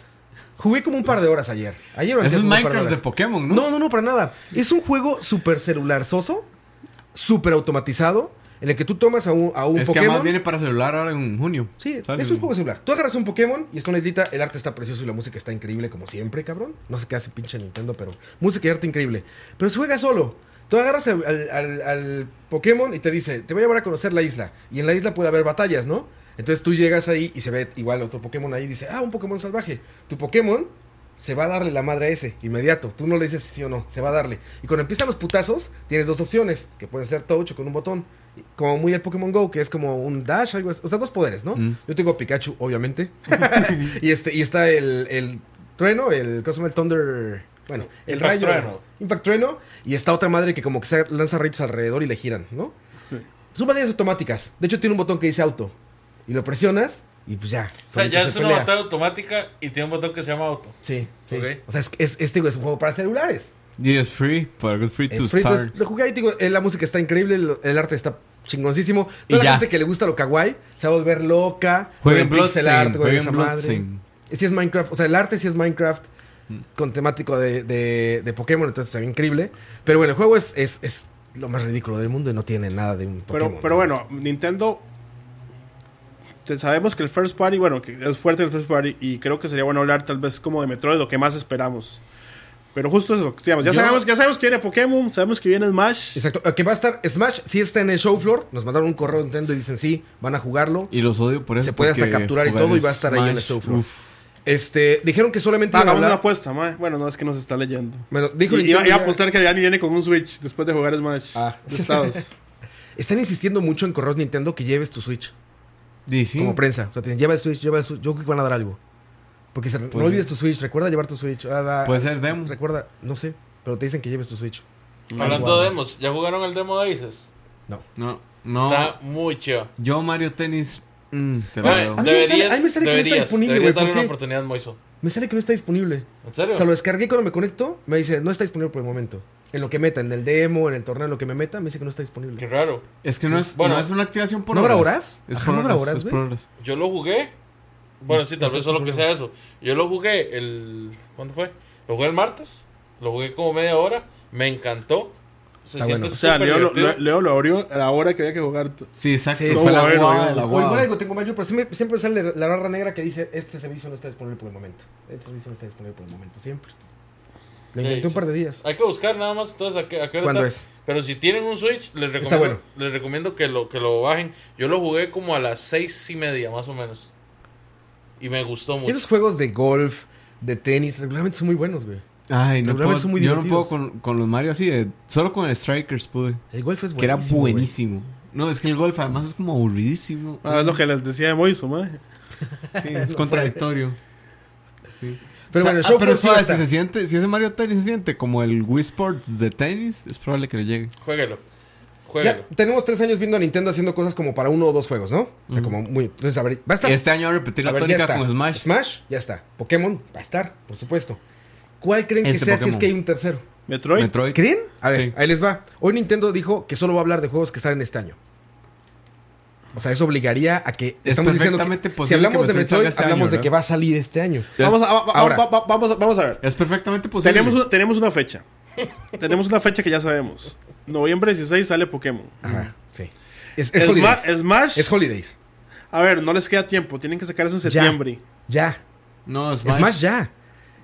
Jugué como un par de horas ayer. Ayer es un de Minecraft de. Pokémon, ¿no? No, no, no, para nada. Es un juego súper celular soso, súper automatizado, en el que tú tomas a un, a un es que Pokémon. además viene para celular ahora en junio. Sí, Sale. es un juego celular. Tú agarras un Pokémon y está una islita, el arte está precioso y la música está increíble, como siempre, cabrón. No sé qué hace pinche Nintendo, pero música y arte increíble. Pero se juega solo. Tú agarras al, al- al- al Pokémon y te dice, te voy a llevar a conocer la isla. Y en la isla puede haber batallas, ¿no? Entonces tú llegas ahí y se ve igual otro Pokémon ahí y dice, ah, un Pokémon salvaje. Tu Pokémon se va a darle la madre a ese, inmediato. Tú no le dices sí o no, se va a darle. Y cuando empiezan los putazos, tienes dos opciones, que pueden ser touch o con un botón. Como muy el Pokémon Go, que es como un dash, algo así. O sea, dos poderes, ¿no? Mm. Yo tengo Pikachu, obviamente. y este, y está el, el trueno, el, ¿cómo se llama? El Thunder. Bueno, el Impact rayo. Trueno. Impact Trueno. Y está otra madre que como que se lanza rayos alrededor y le giran, ¿no? Son batallas automáticas. De hecho, tiene un botón que dice auto. Y lo presionas y pues ya. O sea, ya se es una pelea. batalla automática y tiene un botón que se llama auto. Sí, sí. O sea, es, es, es, digo, es un juego para celulares. Y es free, pero es free to Es free, start. entonces, lo jugué ahí, digo, eh, la música está increíble, el arte está chingoncísimo. Y Toda la ya. gente que le gusta lo kawaii se va a volver loca. Jueguen pixel art, güey, jueguen esa madre. Sí es Minecraft, o sea, el arte sí es Minecraft con temático de, de, de Pokémon, entonces ve increíble. Pero bueno, el juego es, es, es lo más ridículo del mundo y no tiene nada de un Pokémon. Pero, pero bueno, Nintendo. Sabemos que el first party, bueno, que es fuerte el first party. Y creo que sería bueno hablar tal vez como de Metroid, lo que más esperamos. Pero justo eso, digamos, ya, Yo- sabemos, ya sabemos que viene Pokémon, sabemos que viene Smash. Exacto, que va a estar Smash, sí está en el show floor, nos mandaron un correo de Nintendo y dicen sí, van a jugarlo. Y los odio por eso. Se puede hasta capturar y todo y va a estar ahí en el Smash, show floor. uf. Este, dijeron que solamente Ah, una apuesta, mae. Bueno, no es que nos está leyendo. Bueno, dijo Y- iba, a apostar que Dani viene con un Switch después de jugar Smash. Ah. De Estados. Están insistiendo mucho en correos Nintendo que lleves tu Switch Y sí. como prensa. O sea, te dicen, lleva el Switch, lleva el Switch. Yo creo que van a dar algo. Porque se- no Pues- olvides tu Switch, recuerda llevar tu Switch. Ah, ah, Puede ser demo. Recuerda, no sé, pero te dicen que lleves tu Switch. Hablando de demos, ¿ya jugaron el demo de Aces? No. No, no. Está muy chido. Yo Mario Tennis. mm, te lo a mí me sale- a mí me sale que no está deberías, disponible, deberías güey, ¿por darle una qué? oportunidad, Moiso. Me sale que no está disponible. ¿En serio? O sea, lo descargué cuando me conecto, me dice, no está disponible por el momento. En lo que meta, en el demo, en el torneo, en lo que me meta, me dice que no está disponible. Qué raro. Es que no es, Bueno, no es una activación por ¿no horas. horas? Es Ajá, por ¿no horas. horas, es por horas. Yo lo jugué. Bueno, sí, tal vez solo que sea eso. Yo lo jugué el. ¿Cuándo fue? Lo jugué el martes. Lo jugué como media hora. Me encantó. Se siente bueno. o sea, Leo, lo- divertido. Leo lo abrió a la hora que había que jugar. Sí, exacto. Sí, fue la de la O igual algo tengo mal yo, pero siempre, siempre sale la barra negra que dice, este servicio no está disponible por el momento. Este servicio no está disponible por el momento, siempre. Lo Sí, inventé un par de días. Hay que buscar nada más entonces a qué, a qué hora ¿Cuándo está. es? Pero si tienen un Switch, les recomiendo, Está bueno. les recomiendo que lo, que lo bajen. Yo lo jugué como a las seis y media, más o menos. Y me gustó mucho. Esos juegos de golf, de tenis, regularmente son muy buenos, güey. Ay, no Regularmente puedo, son muy yo no puedo divertidos. con, con los Mario así de... Solo con el Strikers pude. El golf es Que era buenísimo. güey. buenísimo. No, es que el golf además es como aburridísimo. Ah, es lo que les decía de Moiso, mae. Sí, es contradictorio. Sí. Pero O sea, bueno, el ah, pero floor sí suave, a si se siente, si ese Mario Tennis se siente como el Wii Sports de tenis, es probable que le llegue. Jueguelo. Ya, tenemos tres años viendo a Nintendo haciendo cosas como para uno o dos juegos, ¿no? O sea, como muy. Entonces, a ver, va a estar. Este año va a repetir a la ver, ya tónica está. con Smash. Smash, ya está. Pokémon va a estar, por supuesto. ¿Cuál creen que sea si es que hay un tercero? Metroid. Metroid. ¿Creen? A ver, Sí. ahí les va. Hoy Nintendo dijo que solo va a hablar de juegos que salen este año. O sea, eso obligaría a que Es estamos diciendo que si hablamos que de Metroid este hablamos año, de que va a salir este año. Vamos a, va- va- Ahora. va- va- vamos, a- vamos a ver. Es perfectamente posible. Tenemos una, tenemos una fecha. tenemos una fecha que ya sabemos. Noviembre 16 sale Pokémon. Ajá, sí. Es, es Holidays. Smash. Es Holidays. a ver, no les queda tiempo. Tienen que sacar eso en septiembre. Ya. No, Smash. Smash, ya.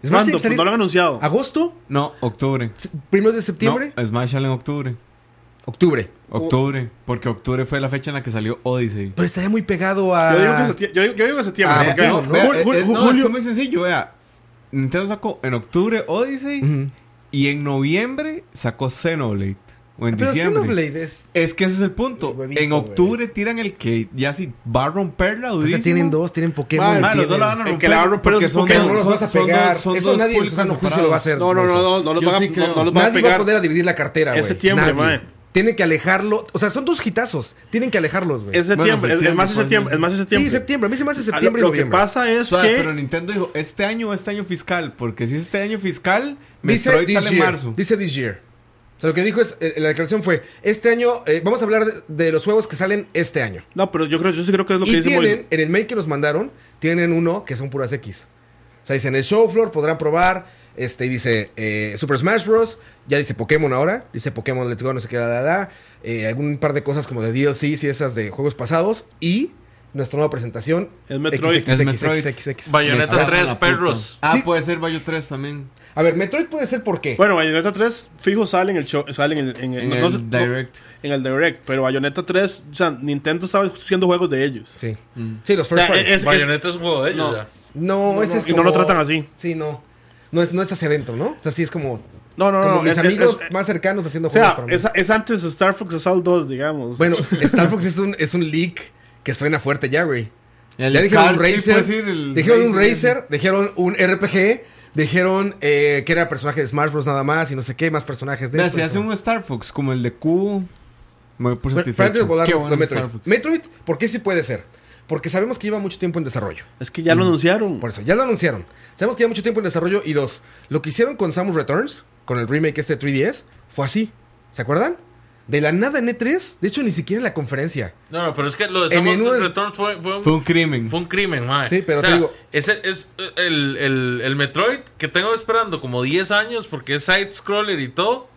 Smash ¿Cuándo? no lo han anunciado. agosto, No, octubre. primero de septiembre, No, Smash sale en octubre. Octubre. Octubre. Porque octubre fue la fecha en la que salió Odyssey. Pero estaría muy pegado a. Yo digo que septiembre. Yo, yo digo septiembre. Ah, no, ju- eh, eh, no, es julio. que muy sencillo, vea. Nintendo sacó en octubre Odyssey Ujú. y en noviembre sacó Xenoblade. O en Pero diciembre. Xenoblade es. Es que ese es el punto. Huevito, en octubre tiran el que ya sí va a romperla durísimo. tienen dos, tienen Pokémon. Man, Ah, los dos tienen- la van a El romper. que la va a romper porque es son Pokémon. Pero no los son- vas a son pegar. dos- son Eso dos nadie en su sano juicio lo va a hacer. No, no, no, no, no los van a, no, no a Nadie va a pegar. poder a dividir la cartera, Es septiembre, mae. Tienen que alejarlo. O sea, son dos hitazos. Tienen que alejarlos, güey. Es septiembre. Bueno, es- es más de septiembre, septiembre. Es más de septiembre. Sí, septiembre. A mí se me hace Ah, lo- septiembre y Lo que noviembre. pasa es que. pero Nintendo dijo, este año o este año fiscal. Porque si es este año fiscal, Dice Metroid this sale en year. marzo. Dice this year. O sea, lo que dijo es, eh, la declaración fue, este año, eh, vamos a hablar de, de los juegos que salen este año. No, pero yo creo, yo sí creo que es lo que Y dice tienen, en el mail que nos mandaron, tienen uno que son puras X. O sea, dicen el show floor, podrán probar. Este, y dice eh, Super Smash Bros. Ya dice Pokémon ahora. Dice Pokémon Let's Go, no sé qué, la, la, la. Eh, algún par de cosas como de DLCs y esas de juegos pasados. Y nuestra nueva presentación. Es Metroid. Es Metroid. Bayonetta Me cago en 3, la puta. perros. Ah, Sí. puede ser Bayo 3 también. A ver, Metroid puede ser por qué. Bueno, Bayonetta 3 fijo sale en el show, sale en el, en el, En no- el no Direct. en el Direct, pero Bayonetta 3, o sea, Nintendo estaba haciendo juegos de ellos. Sí. Mm. Sí, los O first sea, party. es- es- Bayonetta es un juego de ellos no. ya. No, No, ese no, es y no como... lo tratan así. Sí, no. No es, no es hacia adentro, ¿no? O sea, sí es como... No, no, como no. mis es- amigos es- más cercanos haciendo o juegos sea, para mí. es, es antes de Star Fox Assault 2, digamos. Bueno, Star Fox es un, es un leak que suena fuerte ya, güey. El ya dijeron un sí, Racer, dijeron un Racer. Dijeron un RPG, dijeron eh, que era personaje de Smash Bros. nada más y no sé qué, más personajes de esto, si eso. hace un Star Fox como el de Q, me por Pero- pero antes de volar Qué bueno Metroid. Metroid, ¿por qué sí puede ser? Porque sabemos que lleva mucho tiempo en desarrollo. es que ya lo anunciaron. Por eso, ya lo anunciaron. Sabemos que lleva mucho tiempo en desarrollo. Y dos, lo que hicieron con Samus Returns, con el remake este de 3DS, fue así. ¿Se acuerdan? De la nada en E3, de hecho ni siquiera en la conferencia. No, no, pero es que lo de Samus Returns fue, fue un, Fue un crimen. fue un crimen, mae. Sí, pero o sea, te digo- Ese es el, el, el Metroid que tengo esperando como 10 años porque es side-scroller y todo.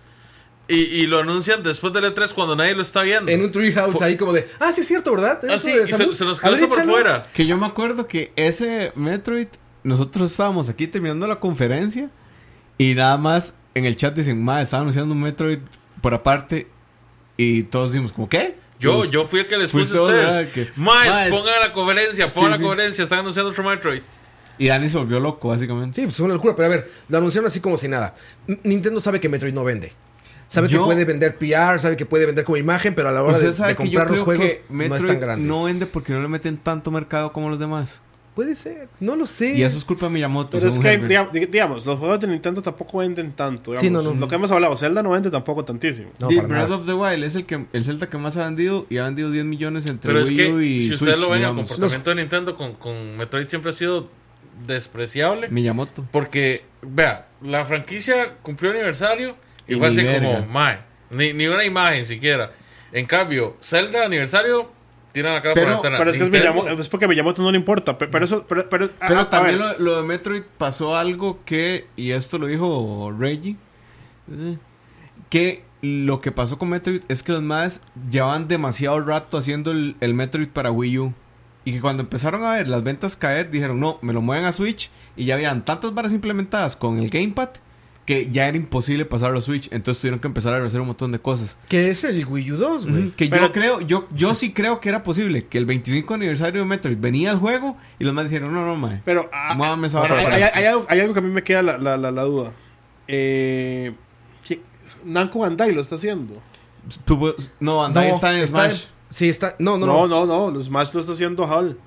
Y, y lo anuncian después del E3 cuando nadie lo está viendo. En un treehouse ahí como de, ah, sí es cierto, ¿verdad? Ah, sí, de y se, se nos quedó eso por fuera. Que yo me acuerdo que ese Metroid, nosotros estábamos aquí terminando la conferencia y nada más en el chat dicen, ma, estaba anunciando un Metroid por aparte y todos dijimos, como, ¿qué? Yo, Pues, yo fui el que les puse a ustedes. Que- Más, Más. pongan la conferencia, pongan Sí, la sí. conferencia, están anunciando otro Metroid. Y Dani se volvió loco, básicamente. Sí, pues es una locura, pero a ver, lo anunciaron así como si nada. N- Nintendo sabe que Metroid no vende. Sabe Yo- que puede vender PR, sabe que puede vender como imagen, pero a la hora de, de que comprar los juegos que no es tan grande. no vende porque no le meten tanto mercado como los demás. Puede ser, no lo sé. Y eso es culpa de Miyamoto. Pero es que, digamos, dig- digamos, los juegos de Nintendo tampoco venden tanto. Sí, no, no. Lo que hemos hablado, Zelda no vende tampoco tantísimo. No, Breath nada. of the Wild es el, que, el Zelda que más ha vendido y ha vendido 10 millones entre Pero es Wii que U y si ustedes lo ven, el comportamiento de Nintendo con, con Metroid siempre ha sido despreciable. Miyamoto. Porque, vea, la franquicia cumplió aniversario y, Y fue así verga. como, mae, ni, ni una imagen siquiera. En cambio, Zelda aniversario, tiran la cara Pero- por la. Pero es que Miyamoto- es porque Miyamoto no le importa. Pero, pero eso. Pero, pero, Pero a- también lo, lo de Metroid pasó algo que, y esto lo dijo Reggie, que lo que pasó con Metroid es que los más llevaban demasiado rato haciendo el, el Metroid para Wii U. Y que cuando empezaron a ver las ventas caer, dijeron, no, me lo mueven a Switch. Y ya habían tantas varas implementadas con el Gamepad que ya era imposible pasarlo a Switch. Entonces tuvieron que empezar a hacer un montón de cosas. Que es el Wii U 2, güey. Que Pero- yo creo, yo, yo sí creo que era posible que el 25 aniversario de Metroid venía al juego y los más dijeron, no, no, mae. pero ah, hay, hay- esto". hay algo, hay algo que a mí me queda la, la, la, la duda. Eh, ¿qué- Namco Bandai lo está haciendo. Tuvo- no, Bandai No, está en está Smash. Sí, está. No, no, No, no. no, no, los Smash lo está haciendo HAL.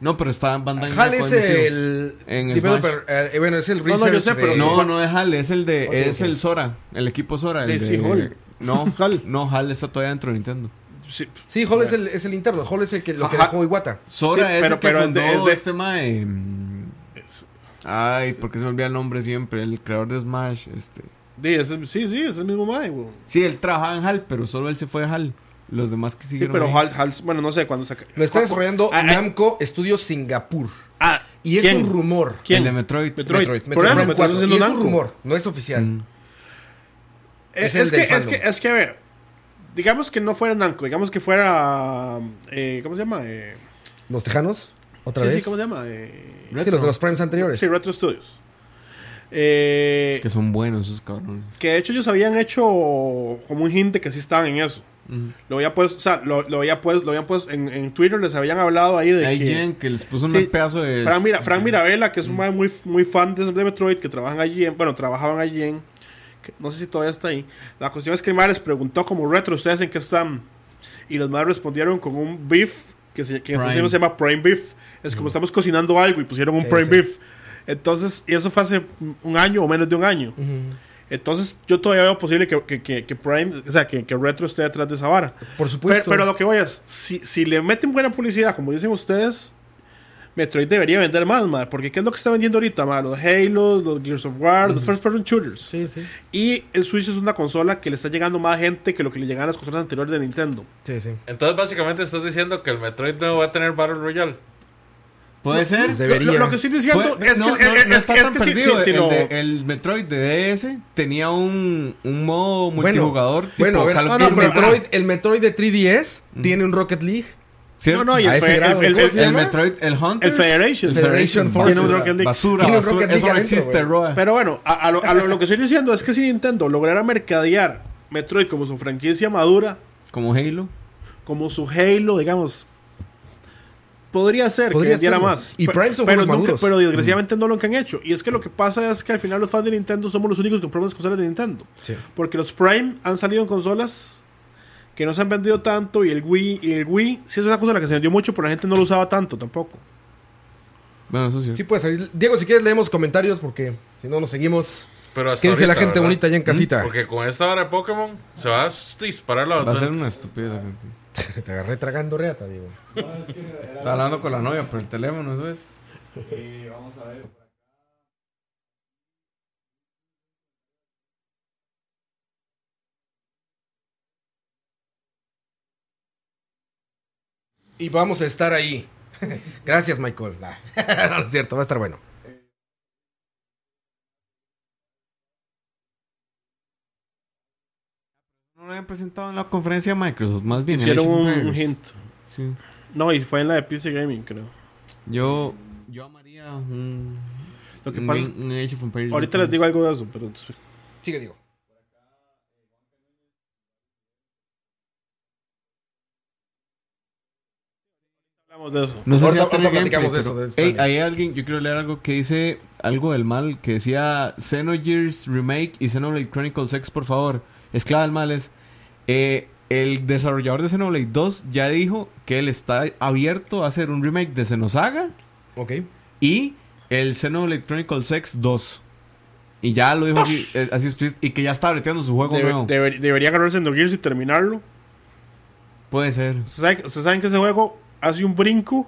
No, pero está en Bandai HAL es el. En developer, eh, bueno, es el no, yo research sé, pero de- No, no es HAL, es el de. Es el Sora, el equipo Sora. El De de, sí, Hall. No, HAL. No, HAL está todavía dentro de Nintendo. Sí, Sí, Hall es el, es el interno. Hall es el que lo que dejó Iwata. Sora Sí, es pero- el que pero es fundó de- es de- este mae. Ay, ¿por qué se me olvida el nombre siempre? El creador de Smash, este. sí, es el- sí, sí, es el mismo Mae. Sí, él trabajaba en HAL, pero solo él se fue a HAL. Los demás que Sí, siguieron. pero ahí. HAL, HAL, bueno, no sé cuándo saca. Lo está desarrollando Ah, ah, Namco Studios Singapur. Ah, Y es ¿quién? un rumor. ¿Quién? El de Metroid. Metroid. Metroid. Por Metroid Metroid 4. está Y es un rumor, no es oficial. Mm. Es, Es el es que, es, que, es que, a ver, digamos que no fuera Namco, digamos que fuera. eh, ¿Cómo se llama? Eh, ¿Los tejanos? ¿Otra sí, vez? sí, ¿cómo se llama? Eh, Sí, los de los primes anteriores. sí, Retro Studios. Eh, Que son buenos esos cabrones. que de hecho ellos habían hecho como un hint de que sí estaban en eso. Lo había puesto, o sea, lo, lo había puesto, lo habían puesto en, en Twitter, les habían hablado ahí de Hay que. Jen que les puso Sí, un pedazo de. Frank, Mira, Frank Mirabella, que es un mae muy, muy fan de, de Metroid, que trabajan allí, en, bueno, trabajaban allí en, que no sé si todavía está ahí. La cuestión es que el les preguntó como retro, ¿ustedes en qué están? Y los más respondieron con un beef, que, se, que en Estados. Unidos se llama Prime Beef. Es como estamos cocinando algo y pusieron un Sí, Prime sí. Beef. Entonces, y eso fue hace un año o menos de un año. Entonces, yo todavía veo posible que, que, que, que Prime, o sea, que, que Retro esté detrás de esa vara. Por supuesto. Pero, pero lo que voy es, si, si le meten buena publicidad, como dicen ustedes, Metroid debería vender más, madre. Porque ¿qué es lo que está vendiendo ahorita, madre? Los Halo, los Gears of War, los First Person Shooters. Sí, sí. Y el Switch es una consola que le está llegando más gente que lo que le llegaban a las consolas anteriores de Nintendo. Sí, sí. Entonces, básicamente estás diciendo que el Metroid no va a tener Battle Royale. Puede ser. Pues debería. Lo, lo que estoy diciendo Puede- es no, que, no, es, es- no es está que- es tan que si- perdido. si- si el, lo- de- el Metroid de DS tenía un, un modo Bueno, multijugador. tipo bueno, a ver, el, pero- Metroid, el Metroid de 3DS tiene un Rocket League. ¿Cierto? No, no, y el, grado, el- el- ¿cómo el- el? Metroid, el Hunter. el Federation. Federation Tiene un Forces. Rocket League. Basura, basura. League Eso no existe. Roa. Pero bueno, a, a lo, a lo- lo que estoy diciendo es que si Nintendo lograra mercadear Metroid como su franquicia madura, Como Halo. como su Halo, digamos. Podría ser Podría que vendiera serlo. más. Y Pe- Prime son pero, juegos nunca- maduros. pero desgraciadamente no lo que han hecho. Y es que lo que pasa es que al final los fans de Nintendo somos los únicos que compramos las consolas de Nintendo. Sí. Porque los Prime han salido en consolas que no se han vendido tanto. Y el Wii, y el Wii sí es una consola que se vendió mucho, pero la gente no lo usaba tanto tampoco. Bueno, eso sí. Sí puede salir. Diego, si quieres leemos comentarios porque si no nos seguimos. Pero hasta Quédense la ahorita, gente ¿verdad? bonita allá en casita. Porque con esta hora de Pokémon se va a disparar la Va a ser una estupidez. la gente. Te agarré tragando reata, Diego. No, es que era Está hablando con la novia por el teléfono, eso es. Eh, vamos a ver. Y vamos a estar ahí. Gracias, Michael. No, no es cierto, va a estar bueno. No lo habían presentado en la conferencia de Microsoft, más bien. en Hicieron un, Empires. hint. Sí. No, y fue en la de PC Gaming, creo. Yo, yo amaría un. Lo que un pasa es- game- un Age of Empires. Ahorita les digo algo de eso, pero Sigue, Diego. hablamos de eso. No sé si ahorita platicamos gameplay, de eso, pero- de eso Ey, también. hay alguien, yo quiero leer algo que dice algo del mal, que decía Xenogears Remake y Xenoblade Chronicles X, por favor. Es clave del mal es. eh, el desarrollador de Xenoblade 2 ya dijo que él está abierto a hacer un remake de Xenosaga Ok. y el Xenoblade Chronicles X 2. Y ya lo dijo así, eh, así y que ya está breteando su juego Debe- nuevo. deber- debería agarrarse en Gears y terminarlo. Puede ser. ¿Ustedes saben, ustedes saben que ese juego hace un brinco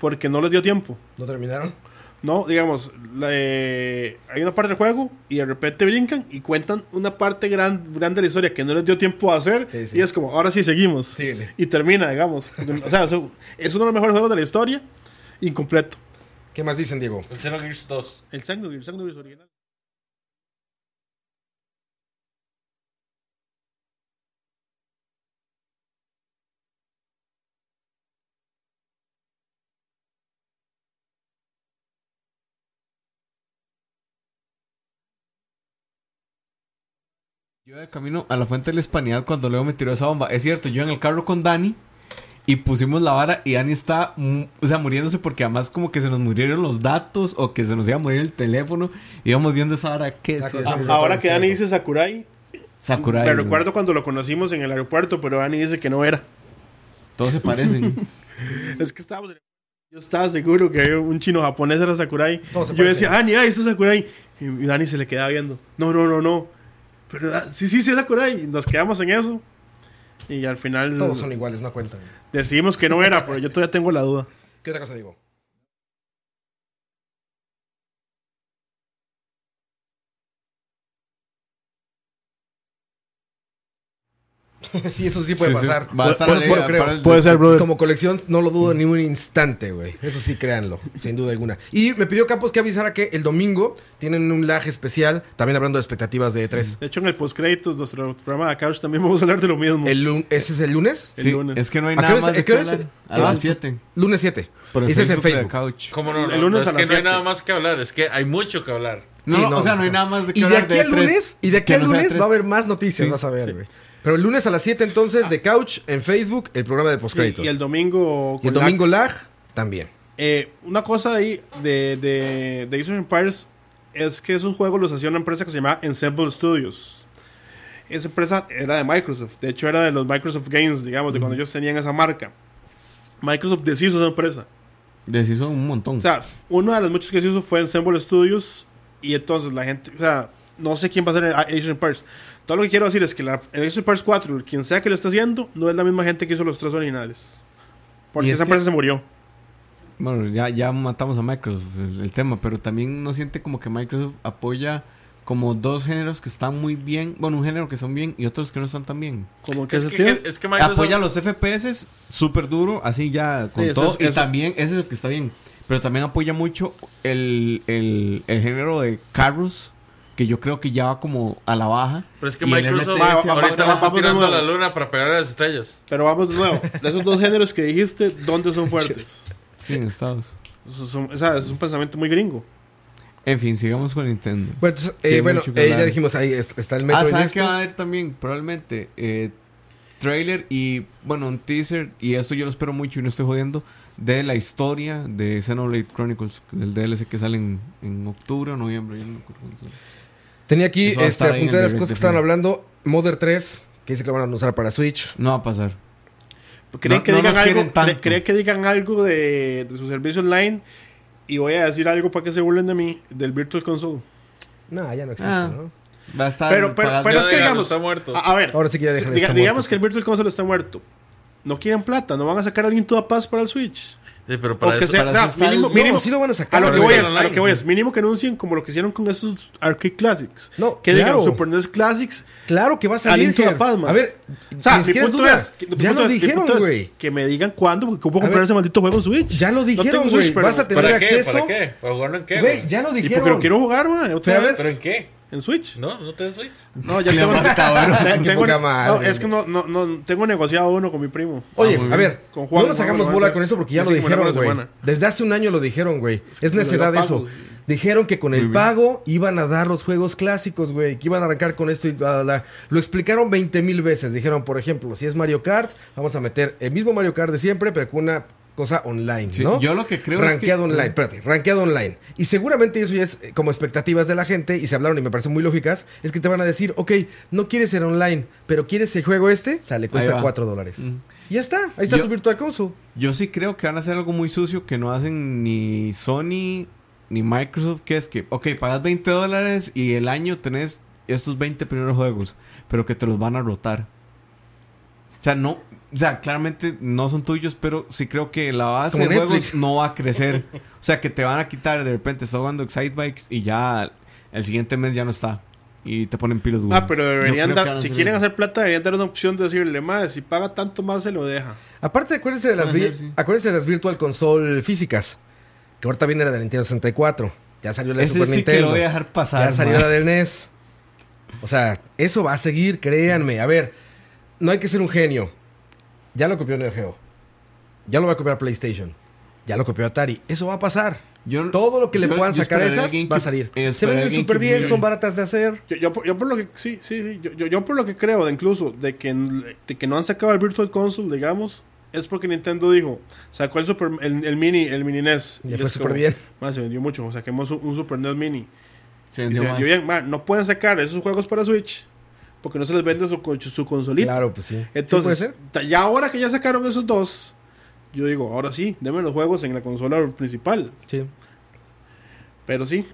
porque no les dio tiempo. ¿No terminaron? No, digamos, la, eh, hay una parte del juego y de repente brincan y cuentan una parte gran, grande de la historia que no les dio tiempo a hacer. Sí, sí. Y es como, ahora sí seguimos. Síguele. Y termina, digamos. O sea, es uno de los mejores juegos de la historia, incompleto. ¿Qué más dicen, Diego? El Xenogears 2. El Xenogears, el Xenogears original. Yo de camino a la fuente de la hispanidad cuando Leo me tiró esa bomba. Es cierto, yo en el carro con Dani y pusimos la vara y Dani está, o sea, muriéndose porque además como que se nos murieron los datos o que se nos iba a morir el teléfono. Íbamos viendo esa vara. ¿Qué es Ah, que ahora que. Dani dice Sakurai, Sakurai. me recuerdo cuando lo conocimos en el aeropuerto, pero Dani dice que no era. Todos se parecen. Es que estábamos. Yo estaba seguro que había un chino japonés era Sakurai. Yo decía, parecen. ah, ah, ese es Sakurai. Y y Dani se le quedaba viendo. No, no, no, no. Sí, sí, sí es Sakurai. Y nos quedamos en eso. Y al final Todos son iguales, no cuentan. decidimos que no era, pero yo todavía tengo la duda. ¿Qué otra cosa digo? sí, eso sí puede Sí, sí. pasar. Va a estar Eso sí lo creo. el- Puede ser, brother. Como colección no lo dudo ni un instante, güey. Eso sí, créanlo, sin duda alguna. Y me pidió Campos que avisara que el domingo tienen un lag especial, también hablando de expectativas de E3. De hecho, en el postcréditos, nuestro programa de Couch, también vamos a hablar de lo mismo. El lun- ¿Ese es el lunes? El lunes. es que no hay ¿A qué nada hora es- más de qué hora. A Ah, las 7. Lunes 7. Por el Ese es en Facebook de. Couch. ¿Cómo no? El lunes no, a es que no hay nada más que hablar, es que hay mucho que hablar. No, Sí, no, o sea, no. hay nada más de qué Y de hablar aquí al E3 lunes, y de aquí que al lunes E3. va a haber más noticias, vas a ver, güey. Pero el lunes a las 7 entonces de Couch en Facebook, el programa de postcréditos. y, y el domingo. Y el domingo lag también. Eh, una cosa ahí de, de, de Age of Empires es que esos juegos los hacía una empresa que se llama Ensemble Studios. Esa empresa era de Microsoft. De hecho, era de los Microsoft Games, digamos, de cuando ellos tenían esa marca. Microsoft deshizo esa empresa. Deshizo un montón. O sea, uno de los muchos que se hizo fue Ensemble Studios. Y entonces la gente, o sea, no sé quién va a hacer Age of Empires. Todo lo que quiero decir es que la, el Age of Empires 4, quien sea que lo esté haciendo, no es la misma gente que hizo los tres originales. Porque es esa que- empresa se murió. Bueno, ya, ya matamos a Microsoft el, el tema, pero también no siente como que Microsoft apoya como dos géneros que están muy bien, bueno, un género que son bien y otros que no están tan bien. Como que Es que, es que Microsoft... Apoya los FPS súper duro, así ya con Sí, todo. es- y eso- también, ese es el que está bien. Pero también apoya mucho el, el, el género de carros, que yo creo que ya va como a la baja. Pero es que Microsoft Va, va, ahorita está de tirando a la luna para pegar a las estrellas. Pero vamos de nuevo. De esos dos géneros que dijiste, ¿dónde son fuertes? Sí, en Estados. Eso es un, o sea, es un pensamiento muy gringo. En fin, sigamos con Nintendo. Bueno, eh, bueno eh, ya dijimos ahí es- está el Ah, Metroid. ¿saben esto. qué va a haber también? Probablemente eh, trailer y, bueno, un teaser, y esto yo lo espero mucho y no estoy jodiendo, de la historia de Xenoblade Chronicles, del DLC que sale en, en octubre o noviembre. yo no Tenía aquí este, apunté las cosas que de estaban hablando. Mother 3, que dice que van a usar para Switch. No va a pasar. ¿Creen, No- que, no digan algo, tanto. creen que digan algo de, de su servicio online? Y voy a decir algo para que se burlen de mí, del Virtual Console. No, ya no existe, Ah. ¿no? Va a estar. Pero, pero, pero es que digamos. está muerto. A, a ver, Ahora sí que ya déjale, diga- digamos muerto. que el Virtual Console está muerto. No quieren plata, no van a sacar a Into a Paz para el Switch. Sí, pero O para que eso... sea, para o sea, mínimo, mínimo- No, sí lo van a a sacar. lo que voy es es, a lo que voy es, mínimo que anuncien como lo que hicieron con esos Arcade Classics. No, que claro. digan Super NES Classics. Claro que va a Al salir. Into the Ger. Past, man. A ver, O sea, mi punto duda. es, ya punto lo es- dijeron, güey. Que me digan cuándo, porque ¿cómo A comprar ver, ese maldito juego en Switch? Ya lo No dijeron, güey. Switch, pero- Vas a tener ¿Para qué? acceso. ¿Para qué? ¿Para jugarlo en qué? Güey, ya lo Y dijeron. pero quiero jugar, man, otra Pero a vez. ver, ¿Pero en qué? ¿En Switch? ¿No? ¿No te Switch? No, ya tengo, cabrón. tengo- poca madre, no, es que no, no, no, tengo negociado uno con mi primo. Oye, Ah, a ver, Con Juan, no nos Manuel, bola con eso porque ya lo dijeron, güey. Desde hace un año lo dijeron, güey. Es que necedad eso. Dijeron que con el pago iban a dar los juegos clásicos, güey. Que iban a arrancar con esto y bla, bla, bla. Lo explicaron 20 mil veces. Dijeron, por ejemplo, si es Mario Kart, vamos a meter el mismo Mario Kart de siempre, pero con una cosa online, Sí, ¿no? yo lo que creo es que- online, espérate, rankeado online. Y seguramente eso ya es eh, como expectativas de la gente y se hablaron y me parecen muy lógicas. Es que te van a decir, ok, no quieres ser online, pero quieres el juego este, sale, Ahí cuesta va. 4 dólares. Mm. Y ya está, ahí está Yo- tu Virtual Console. Yo sí creo que van a hacer algo muy sucio que no hacen ni Sony ni Microsoft, que es que, ok, pagas 20 dólares y el año tenés estos 20 primeros juegos, pero que te los van a rotar. O sea, no, o sea, claramente no son tuyos, pero sí creo que la base Como de juegos no va a crecer. O sea, que te van a quitar, de repente estás jugando Excite Bikes y ya el siguiente mes ya no está. Y te ponen pilos Ah, pero deberían que dar, si quieren eso. hacer plata, deberían dar una opción de decirle, más si paga tanto más se lo deja. Aparte, acuérdense de las, ser, sí. acuérdense de las Virtual Console físicas. Que ahorita viene la del Nintendo 64. Ya salió la de Ese Super sí que Nintendo. lo voy a dejar pasar. ya salió man. la del NES. O sea, eso va a seguir, créanme. A ver, no hay que ser un genio. Ya lo copió Neo Geo. Ya lo va a copiar PlayStation. Ya lo copió Atari. Eso va a pasar. Yo- Todo lo que le puedan sacar esas va a salir. Se venden súper bien, son baratas de hacer. Yo, yo, por- yo por lo que, sí, sí, sí, yo, yo, yo por lo que creo, de incluso, de que, de que no han sacado el Virtual Console, digamos, es porque Nintendo dijo, sacó el, Super, el, el mini, el mini NES. Ya Y fue es súper bien. "Man, se vendió mucho, saquemos un, un Super NES mini. Se Y vendió se más. vendió bien, man, no pueden sacar esos juegos para Switch porque no se les vende su, co- su consolita. Claro, pues sí. Sí, Entonces, puede ser. ta- ya ahora que ya sacaron esos dos, yo digo, ahora sí, denme los juegos en la consola principal. Sí. Pero sí,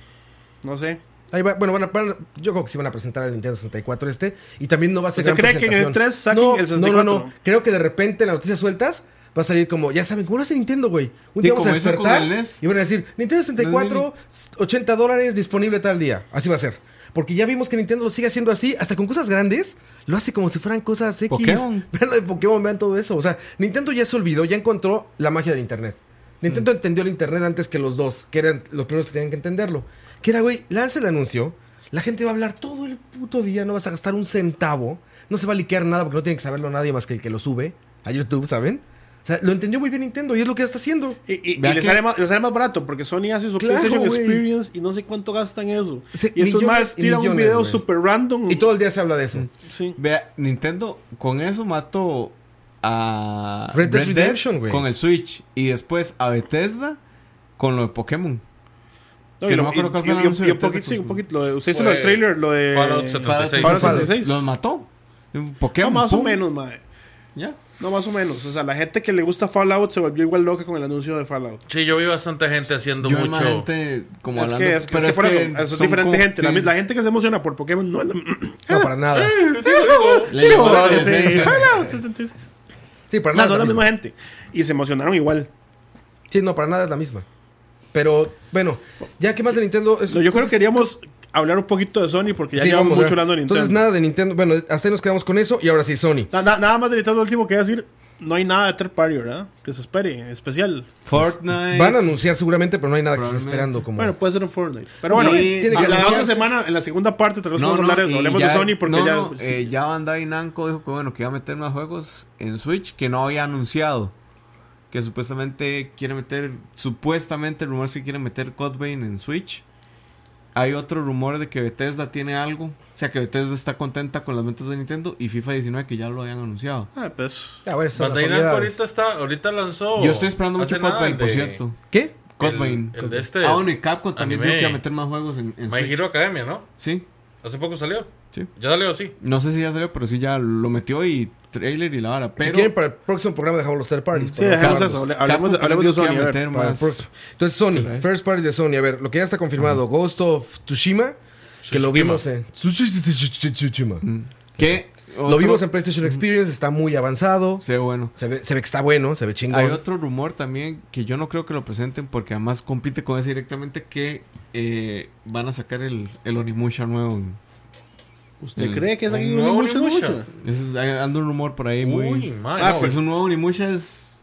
no sé. Ahí va- bueno, van a- van a- yo creo que sí van a presentar el Nintendo 64 este. Y también no va a ser ¿Usted gran cree que en el presentación. 3 saquen no, el No, 64? no, no. Creo que de repente en las noticias sueltas va a salir como, ya saben, ¿cómo lo hace Nintendo, güey? Un Sí, día vamos a despertar el NES. y van a decir, Nintendo 64, 80 dólares disponible tal día. Así va a ser. Porque ya vimos que Nintendo lo sigue haciendo así, hasta con cosas grandes, lo hace como si fueran cosas X. Pokémon. Vean de Pokémon, vean todo eso. O sea, Nintendo ya se olvidó, ya encontró la magia del Internet. Nintendo entendió el Internet antes que los dos, que eran los primeros que tenían que entenderlo. Que era, güey, lanza el anuncio, la gente va a hablar todo el puto día, no vas a gastar un centavo, no se va a liquear nada porque no tiene que saberlo nadie más que el que lo sube a YouTube, ¿saben? O sea, lo entendió muy bien Nintendo y es lo que está haciendo. Y, y- y Vea le, que- sale más, le sale más barato porque Sony hace su Claro, PlayStation. Experience y no sé cuánto gastan eso. Se- y estos más tiran un video super random. Y todo el día se habla de eso. Sí. Vea, Nintendo con eso mató a Red Dead Redemption, güey. con el Switch y después a Bethesda con lo de Pokémon. No, Que y no lo- me acuerdo y- cuál fue el y- y- anuncio y de un poquito, sí, un con- poquito. Lo de, usted hizo lo del trailer, lo de Fallout 76. Fallout Fallout 76. Los mató. Pokémon. No, más o menos, mae. Ya. No, más o menos. O sea, la gente que le gusta Fallout se volvió igual loca con el anuncio de Fallout. Sí, yo vi bastante gente haciendo Yo mucho. gente como es, hablando, que, es, que- pero es que por eso, eso es son diferente como- gente. La, sí. mi- la gente que se emociona por Pokémon no es la... No, para nada. Le llegó la Digo, adolescencia. Fallout 76. Sí, para No, nada. no es es la misma. gente. Y se emocionaron igual. Sí, no, para nada es la misma. Pero, bueno, ya que más de Nintendo. es- No, yo creo que queríamos hablar un poquito de Sony porque ya Sí, llevamos vamos, mucho hablando de Nintendo. Entonces, nada de Nintendo. Bueno, hasta ahí nos quedamos con eso. Y ahora sí, Sony. Na- na- nada más de Nintendo, lo último que voy a decir. No hay nada de third party, ¿verdad? Que se espere, especial. Fortnite. Van a anunciar seguramente, pero no hay nada que esté Probablemente. esperando. Como... Bueno, puede ser un Fortnite. Pero bueno, Sí, tiene que la, otra semana, en la segunda parte, tal vez No, vamos a no, hablar de eso. y Hablemos ya- de Sony porque no, ya. no, sí. eh, ya Bandai Namco dijo que bueno que iba a meter más juegos en Switch que no había anunciado. Que supuestamente quiere meter, supuestamente el rumor es que quiere meter Vein en Switch. Hay otro rumor de que Bethesda tiene algo. O sea, que Bethesda está contenta con las ventas de Nintendo y FIFA 19 que ya lo habían anunciado. Ah, pues. A ver, ahorita está, ahorita lanzó. Yo estoy esperando mucho el por cierto. ¿Qué? Code el- de este Ah, bueno, y Capcom también anime. dijo que iba a meter más juegos en, en My Switch. Hero Academia, ¿no? Sí, Hace poco salió. sí. Ya salió, sí. No sé si ya salió, pero sí ya lo metió y trailer y la vara. Pero si quieren, para el próximo programa dejamos los third parties. Sí, para dejemos acabarlos. eso. Hablemos de, hablemos Sony. A a ver. meter Para el más. próximo. Entonces, Sony, first party de Sony. A ver, lo que ya está confirmado: Ghost of Tsushima. Que lo vimos en. Tsushima. Que Lo vimos en PlayStation Experience, está muy avanzado. Se ve bueno. Se ve, se ve que está bueno, se ve chingón. Hay otro rumor también que yo no creo que lo presenten porque además compite con ese directamente que eh, van a sacar el, el Onimusha nuevo. en- ¿Usted cree que es aquí ¿Un nuevo Onimusha? es- hay- anda un rumor por ahí muy... Uy, man. Ah, no, pues un nuevo Onimusha es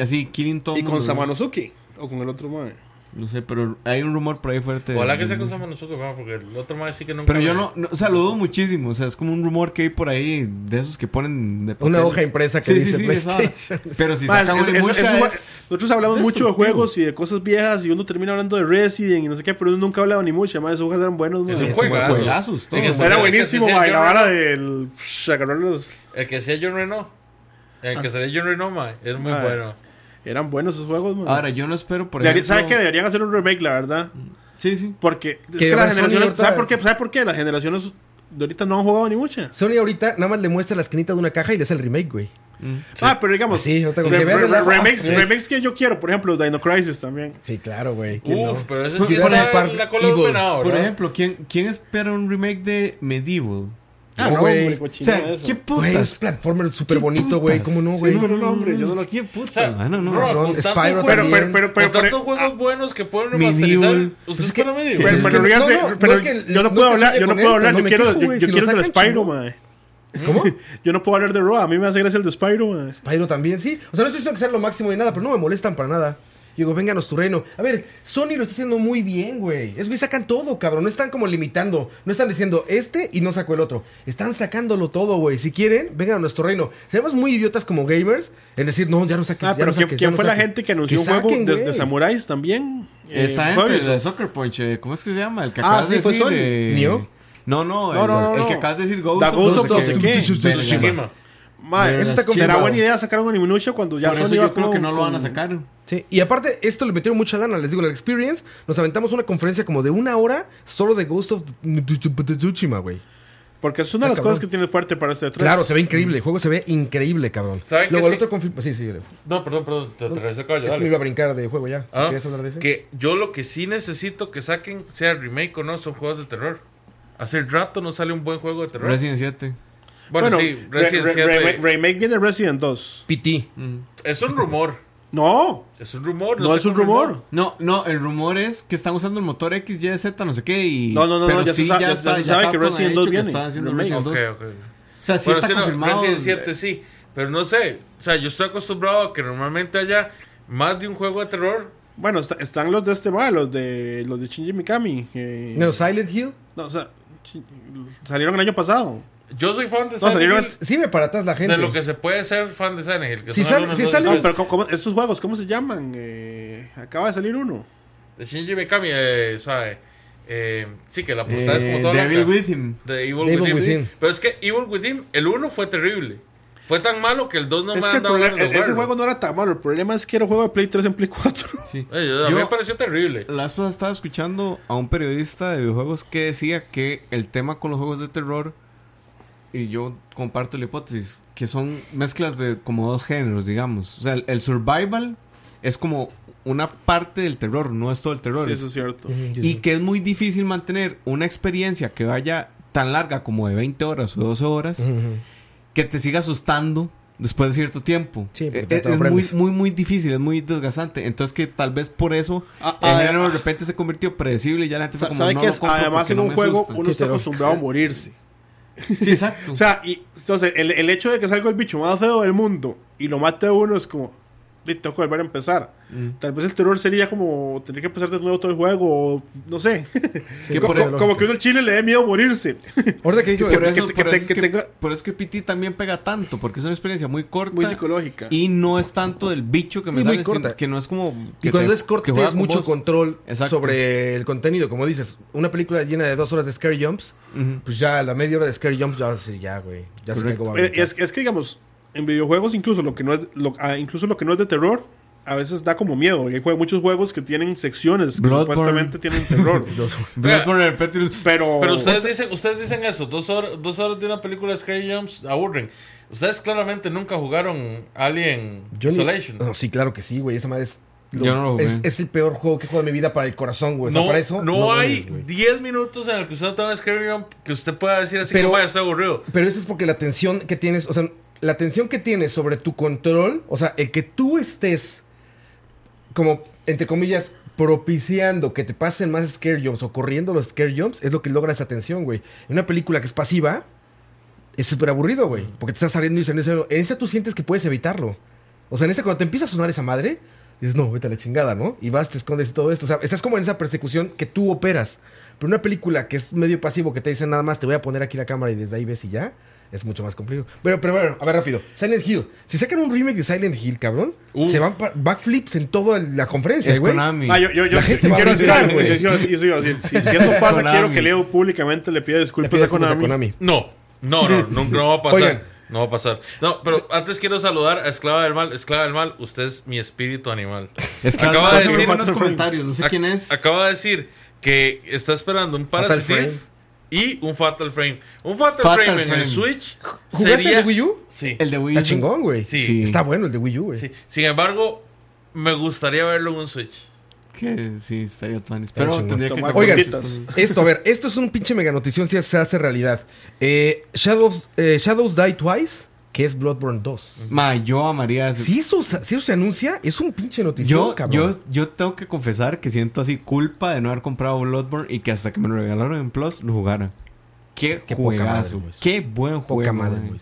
así, Kirin todo ¿Y con. Samanosuke? ¿O con el otro mae? No sé, pero hay un rumor por ahí fuerte. Ojalá que sea Samanosuke, man, porque el otro más sí que nunca. Pero yo no, no, o sea, lo dudo muchísimo. O sea, es como un rumor que hay por ahí de esos que ponen de Una hoja impresa que Sí, dice sí, sí, esa- PlayStation. Pero si es- es- Onimusha es- es- Nosotros hablamos mucho de juegos y de cosas viejas y uno termina hablando de Resident y no sé qué, pero uno nunca habla de Onimusha. Más esos juegos eran buenos. mae. Es juegazos, Era buenísimo, la vara del. El que hacía John Reno. El que salía John Reno. Es muy Ah. bueno. Eran buenos esos juegos, mae. Ahora, yo no espero, por Debería- ejemplo... ¿Sabe qué? Deberían hacer un remake, la verdad. Sí, sí. Porque es Que que, las generaciones. ¿sabe por, qué? ¿Sabe por qué? Las generaciones de ahorita no han jugado ni mucha. Sony ahorita nada más le muestra la esquinita de una caja y le hace el remake, güey. Ah, pero digamos. Sí, con re- que re- remakes, remakes que yo quiero, por ejemplo, Dino Crisis también. Sí, claro, güey. ¿quién Uf, no? pero Pues sí Park en la cola de un Evil. venado, Por ¿no? ejemplo, ¿quién, ¿quién espera un remake de Medieval? Ah, No, no, güey. hombre, O sea, eso. ¿qué Güey, es putas? platformer súper ¿Qué bonito, güey. ¿Cómo no, Sí, güey? no, no, no, hombre, yo no lo ¿Qué O putas? sea, mano, no. con tantos Spyro Pero, también. pero, pero, pero, con tantos pero- juegos buenos que pueden remasterizar. Pues ¿Usted es que- espera Medieval? Pero, Es pero no, no, no, pero no es yo no no puedo hablar, yo no puedo hablar, no yo quiero, yo, güey, quiero el Spyro, mae. ¿Cómo? Yo no puedo hablar de Raw, a mí me hace gracia el de Spyro, mae. Spyro también, sí. O sea, no estoy diciendo que sea lo máximo ni nada, pero no me molestan para nada. Digo, vénganos tu reino. A ver, Sony lo está haciendo muy bien, güey. Es que sacan todo, cabrón. No están como limitando. No están diciendo este y no saco el otro. Están sacándolo todo, güey. Si quieren, vengan a nuestro reino. Seremos muy idiotas como gamers en decir, no, ya no saques. Ah, ya pero no ¿quién, saques, quién ya no fue la saques". gente que anunció un juego desde güey. Samuráis también? Eh, Ubisoft. de Soccer Punch, eh, ¿cómo es que se llama? El que Ah, sí, de fue decir. Sony. eh, ¿Nio? No, no, No, el, no, no, el no. que acabas de decir Ghost. Da of no no sé qué. Eso está ¿será buena idea sacar un Minutia cuando ya Por Sony eso va yo creo con- que no lo van a sacar. Sí, y aparte, esto le metieron mucha lana. Les digo, en el Experience nos aventamos una conferencia como de una hora solo de Ghost of Tsushima, güey. Porque es una de las cosas que tiene fuerte para este 3. Claro, se ve increíble. El juego se ve increíble, cabrón. ¿Saben que Luego el sí? otro confirma. Sí, sí. No, perdón, perdón, te atravesé el me iba a brincar de juego ya. Si Ah, hablar de que yo lo que sí necesito que saquen, sea remake o no, son juegos de terror. Hace rato no sale un buen juego de terror. Resident 7. Bueno, Bueno, sí, re- Resident re- 7 remake, remake viene Resident 2. PT. es un rumor. No, Es un rumor. no se es un rumor. No, no, el rumor es que están usando el motor XYZ, no sé qué. Y, No, no, no, pero no, ya se sí, sa- ya se sabe que Capcom ha Resident dicho 2 que viene, está haciendo. Resident 2. Ok, ok. O sea, sí Bueno, está no, confirmado. Resident 7 sí, pero no sé. O sea, yo estoy acostumbrado a que normalmente haya más de un juego de terror. Bueno, está- están los de este mal, los de los de Shinji Mikami. eh, No, Silent Hill. no, o sea, salieron el año pasado. Yo soy fan de No, Silent Hill, Sirve para atrás la gente. de lo que se puede ser fan de Silent Hill. Que Si sale- si sale No, pero ¿cómo- cómo- estos juegos, ¿cómo se llaman? Eh, acaba de salir uno. De Shinji Mikami, eh, ¿sabe? Eh, sí, que la portada es como Eh, toda Devil loca. Within. De Evil, Devil Within. Within. Pero es que Evil Within, el 1 fue terrible. Fue tan malo que el 2 no es me que han el dado problema- de ese jugarlo. juego no era tan malo. El problema es que era un juego de Play 3 en Play 4. Sí. Eh, a mí Yo- me pareció terrible. La vez pasada estaba escuchando a un periodista de videojuegos que decía que el tema con los juegos de terror, y yo comparto la hipótesis, que son mezclas de como dos géneros, digamos. O sea, el, el survival es como una parte del terror, no es todo el terror. Eso es cierto. Y que es muy difícil mantener una experiencia que vaya tan larga como de 20 horas o 12 horas, que te siga asustando después de cierto tiempo. Sí, Eh, te- es muy, muy, muy difícil, es muy desgastante. Entonces que tal vez por eso Ah, el ah, género ah. de repente se convirtió predecible y ya la gente fue como, ¿Sabe no lo es? Además, en no un juego asusta". uno está acostumbrado a morirse. Sí, exacto. O sea, y entonces el, el hecho de que salga el bicho más feo del mundo y lo mate uno es como, "Di, tengo que volver a empezar. Mm. Tal vez el terror sería como tener que empezar de nuevo todo el juego, o no sé. Que Co- por co- eso- como que uno al chile le dé miedo morirse. Ahorita que por, que- eso, que- por que- eso tenga- por eso es que PT también pega tanto, porque es una experiencia muy corta. Muy psicológica. Y no es tanto del bicho que me Sí, muy sale, corta. sino que no es como... Y que cuando te- es juega tienes con mucho vos. control Exacto. sobre el contenido. Como dices, una película llena de dos horas de scary jumps, Ujú. pues ya a la media hora de scary jumps ya vas a decir, ya, güey. Ya Correcto. algo va a Eh, brincar. Es, es que digamos, en videojuegos incluso lo que no es, lo, ah, incluso lo que no es de terror, a veces da como miedo. Y hay jue- muchos juegos que tienen secciones que Bloodborne. supuestamente tienen terror. Bloodborne pero, Pero ustedes dicen, ustedes dicen eso, dos horas, dos horas de una película de Scary Jumps aburren. Ustedes claramente nunca jugaron Alien Yo ni- Isolation. No, sí, claro que sí, güey. Esa madre es. lo- Yo no lo jugué. es, es el peor juego que he jugado en mi vida para el corazón, güey. O sea, No, para eso. no hay mames, güey. 10 minutos en el que usted no tenga Scary Jump que usted pueda decir así Pero- como vaya, estoy aburrido. Pero eso es porque la tensión que tienes, o sea, la tensión que tienes sobre tu control, o sea, el que tú estés, como, entre comillas, propiciando que te pasen más scare jumps o corriendo los scare jumps, es lo que logra esa tensión, güey. En una película que es pasiva, es súper aburrido, güey. Porque te estás saliendo y saliendo. y saliendo. En esta tú sientes que puedes evitarlo. O sea, en esta cuando te empieza a sonar esa madre, dices, no, vete a la chingada, ¿no? Y vas, te escondes y todo esto. O sea, estás como en esa persecución que tú operas. Pero una película que es medio pasivo, que te dice nada más, te voy a poner aquí la cámara y desde ahí ves y ya, es mucho más complicado. Pero, pero bueno, a ver rápido. Silent Hill. Si sacan un remake de Silent Hill, cabrón, Uf. se van backflips en toda la conferencia, es güey. Konami. Ah, yo, yo, yo, La gente yo va quiero güey. yo- yo- yo- si, si eso pasa, Konami. quiero que Leo públicamente le pida Le disculpas pides a cosas Konami. a Konami. No, no, no, nunca no va a pasar. Oigan. No va a pasar. No, pero antes quiero saludar a Esclava del Mal. Esclava del Mal, usted es mi espíritu animal. Es que Acaba acaba de de decir- unos comentarios, no sé quién es. Acaba de decir que está esperando un Frame. Y un Fatal Frame. Un Fatal, Fatal Frame, en el. Switch ¿Jugaste sería... el de Wii U? Sí. El de Wii Está chingón, güey. Sí. Está bueno el de Wii U, güey. sí. Sin embargo, me gustaría verlo en un Switch. Que sí, estaría tan Pero tendría que Tomar Oigan, esto, a ver, esto es un pinche mega notición si se hace realidad. Eh, Shadows, eh, Shadows Die Twice, que es Bloodborne 2. Ma, yo amaría Si eso, si eso se anuncia, es un pinche notición, Yo, cabrón. yo, yo tengo que confesar que siento así culpa de no haber comprado Bloodborne y que hasta que me lo regalaron en Plus lo jugara. Qué, Qué poca madre. Qué buen juego. Poca madre, güey.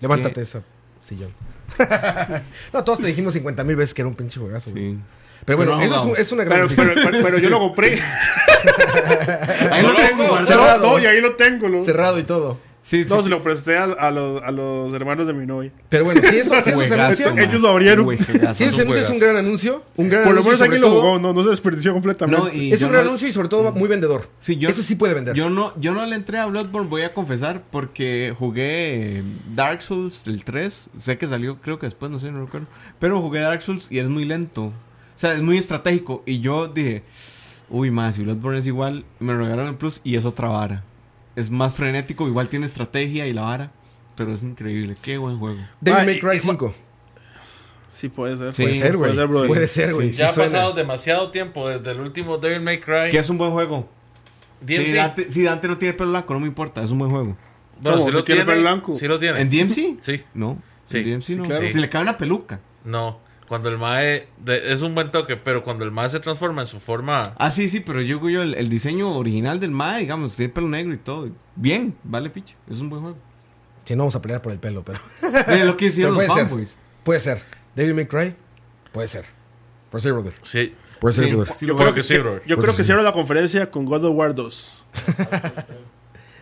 Levántate esa sillón. no, todos te dijimos 50 mil veces que era un pinche juegazo. Sí. Pero bueno, Pero no eso es, un- es una gran Pero, noticia. pero, pero, pero yo lo compré. Ahí lo tengo no, y ahí lo tengo. ¿no? Cerrado y todo. Sí, No, sí. se lo presté a, a los, a los hermanos de mi novia. Pero bueno, si eso, si eso se anuncia, ellos lo abrieron. Si eso se anuncia es un gran anuncio. Un gran Por lo menos sobre lo jugó, no, no se desperdició completamente. No, Es un gran no- anuncio y sobre todo muy vendedor. Sí, yo- eso sí puede vender. Yo no, yo no le entré a Bloodborne, voy a confesar, porque jugué Dark Souls el 3. Sé que salió, creo que después, no sé, no recuerdo. Pero jugué Dark Souls y es muy lento. O sea, es muy estratégico. Y yo dije, uy, más, si Bloodborne es igual, me lo regalaron en Plus y es otra vara. Es más frenético, igual tiene estrategia y la vara. Pero es increíble, qué buen juego. Devil Ah, May Cry y- 5. Sí, puede ser. Sí. Puede ser, güey. Puede ser, güey. Ya Sí ha pasado demasiado tiempo desde el último Devil May Cry. Que es un buen juego. DMC. Si Dante, si Dante no tiene pelo blanco, no me importa, es un buen juego. Bueno, ¿Si lo tiene tiene. pelo blanco? Sí lo tiene. ¿En DMC? Sí. No. Sí. En DMC Sí, no. claro. Si le cae una peluca. No. Cuando el Mae. de- es un buen toque, pero cuando el Mae se transforma en su forma. Ah, sí, sí, pero yo, yo el, el diseño original del MAE, digamos, tiene pelo negro y todo. Bien, vale, picho. Es un buen juego. Sí, no vamos a pelear por el pelo, pero. Es lo que hicieron los puede ser. fanboys. Puede ser. May Cry. Puede ser. Puede ser, brother. Sí. Puede ser, Sí. brother. Sí, Yo creo que, sí, sí, brother. yo creo sí. que cierro la conferencia con God of War 2.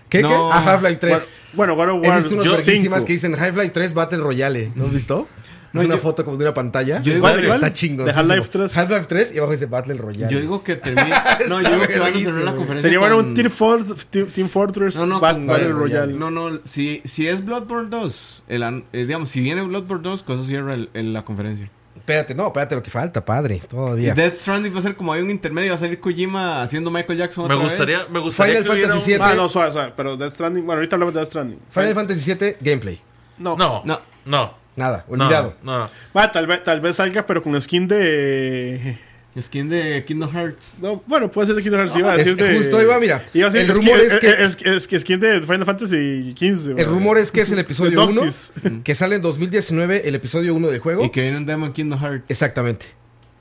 ¿Qué? No. ¿Qué? Ah, Half-Life 3. Bueno, God of War visto unos yo- verguísimas cinco. que dicen Half-Life 3 Battle Royale. ¿No has visto? No, es una yo- foto como de una pantalla. Yo digo- ¿Cuál, Está chingón. De Half-Life 3. Half-Life 3 y abajo dice Battle Royale. Yo digo que termine. No, yo digo que van a cerrar la conferencia. Sería bueno con- un Team, For- Team- Team Fortress No, no, Battle Battle Royale. No, no, si, si es Bloodborne 2, el, eh, digamos, si viene Bloodborne 2, cosa cierra el- el- la conferencia. Espérate, no, espérate lo que falta, padre. Y Todavía. Death Stranding va a ser como hay un intermedio, va a salir Kojima haciendo Michael Jackson Me otra gustaría, vez. me gustaría Final que Fantasy un- VII. Ah, no, suave, suave. Pero Death Stranding. Bueno, ahorita hablamos de Death Stranding. Final Fantasy VII, gameplay. No, No. no, no. Nada, olvidado. No, no. Va, tal, vez, tal vez salga, pero con skin de. Skin de Kingdom Hearts. No, bueno, puede ser de Kingdom Hearts. Iba a es- decir de. justo iba, mira, Iba a decir el skin- rumor es que- es, es que skin de Final Fantasy XV. El rumor es que es el episodio De 1, Noctis. que sale en 2019, el episodio 1 del juego. Y que viene un demo en Kingdom Hearts. Exactamente.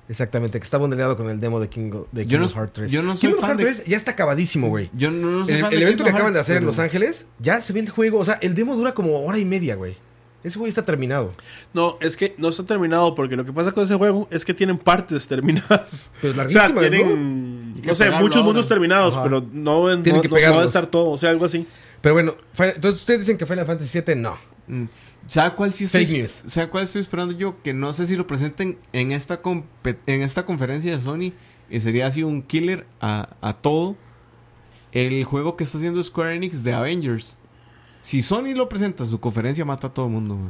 Exactamente, que está bondeado con el demo de, King, de no- Kingdom Hearts 3. yo no soy Kingdom Hearts de- 3 ya está acabadísimo, güey. Yo no, no soy El, fan el de evento que acaban de hacer en Los Ángeles, ya se ve el juego. O sea, el demo dura como hora y media, güey. Ese güey está terminado. No, es que no está terminado porque lo que pasa con ese juego es que tienen partes terminadas. Pero o sea, tienen, no sé, muchos ahora. mundos terminados, Ajá. pero no, no, que no- no va a estar todo, o sea, algo así. Pero bueno, entonces ustedes dicen que Final Fantasy VII no. Mm. ¿Sabe cuál sí estoy, Fake news. ¿Sabe cuál estoy esperando yo? Que no sé si lo presenten en esta, en esta conferencia de Sony. Y sería así un killer a, a todo. El juego que está haciendo Square Enix de Avengers. Si Sony lo presenta en su conferencia, mata a todo el mundo. güey.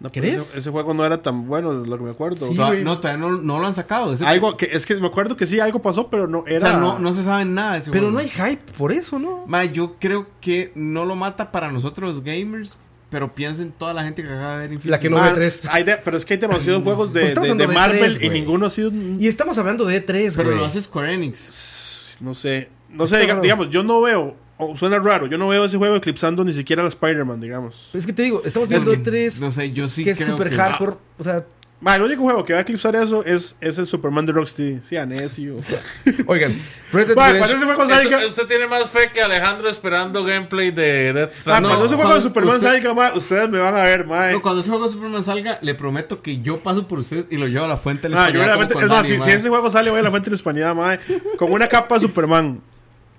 No, pero ¿Crees? Ese, ese juego no era tan bueno, de lo que me acuerdo. Sí, Toda- güey. no, todavía no, no lo han sacado. Ese- Algo que es que me acuerdo que sí, algo pasó, pero no o era. sea, no, no se sabe nada de ese Pero juego. no hay hype por eso, ¿no? Ma, yo creo que no lo mata para nosotros los gamers. Pero piensa en toda la gente que acaba de ver Infinity La que no ve tres. hay de- pero es que hay demasiados juegos de, Pues estamos de- de hablando de Marvel y ninguno ha sido. Y estamos hablando de E3, Pero lo hace Square Enix. No sé. No sé, digamos, yo no veo. O suena raro, yo no veo ese juego eclipsando ni siquiera a Spider-Man, digamos. Pero es que te digo, estamos viendo E3 No sé, yo sí que es creo super que... hardcore. O sea, Ma, el único juego que va a eclipsar eso es, es el Superman de Rocksteady. Sí, necio. oigan, Red Dead cuando Redemption- ese juego Esto- salga. usted tiene más fe que Alejandro esperando gameplay de Death Ma, Stranding. cuando ese juego de Superman usted- salga, ma, ustedes me van a ver, ma. No, cuando ese juego de Superman salga, le prometo que yo paso por usted y lo llevo a la fuente Ah, español la con es más, Dani, si, si ese juego sale, voy a la fuente en español, ma, con una capa de Superman.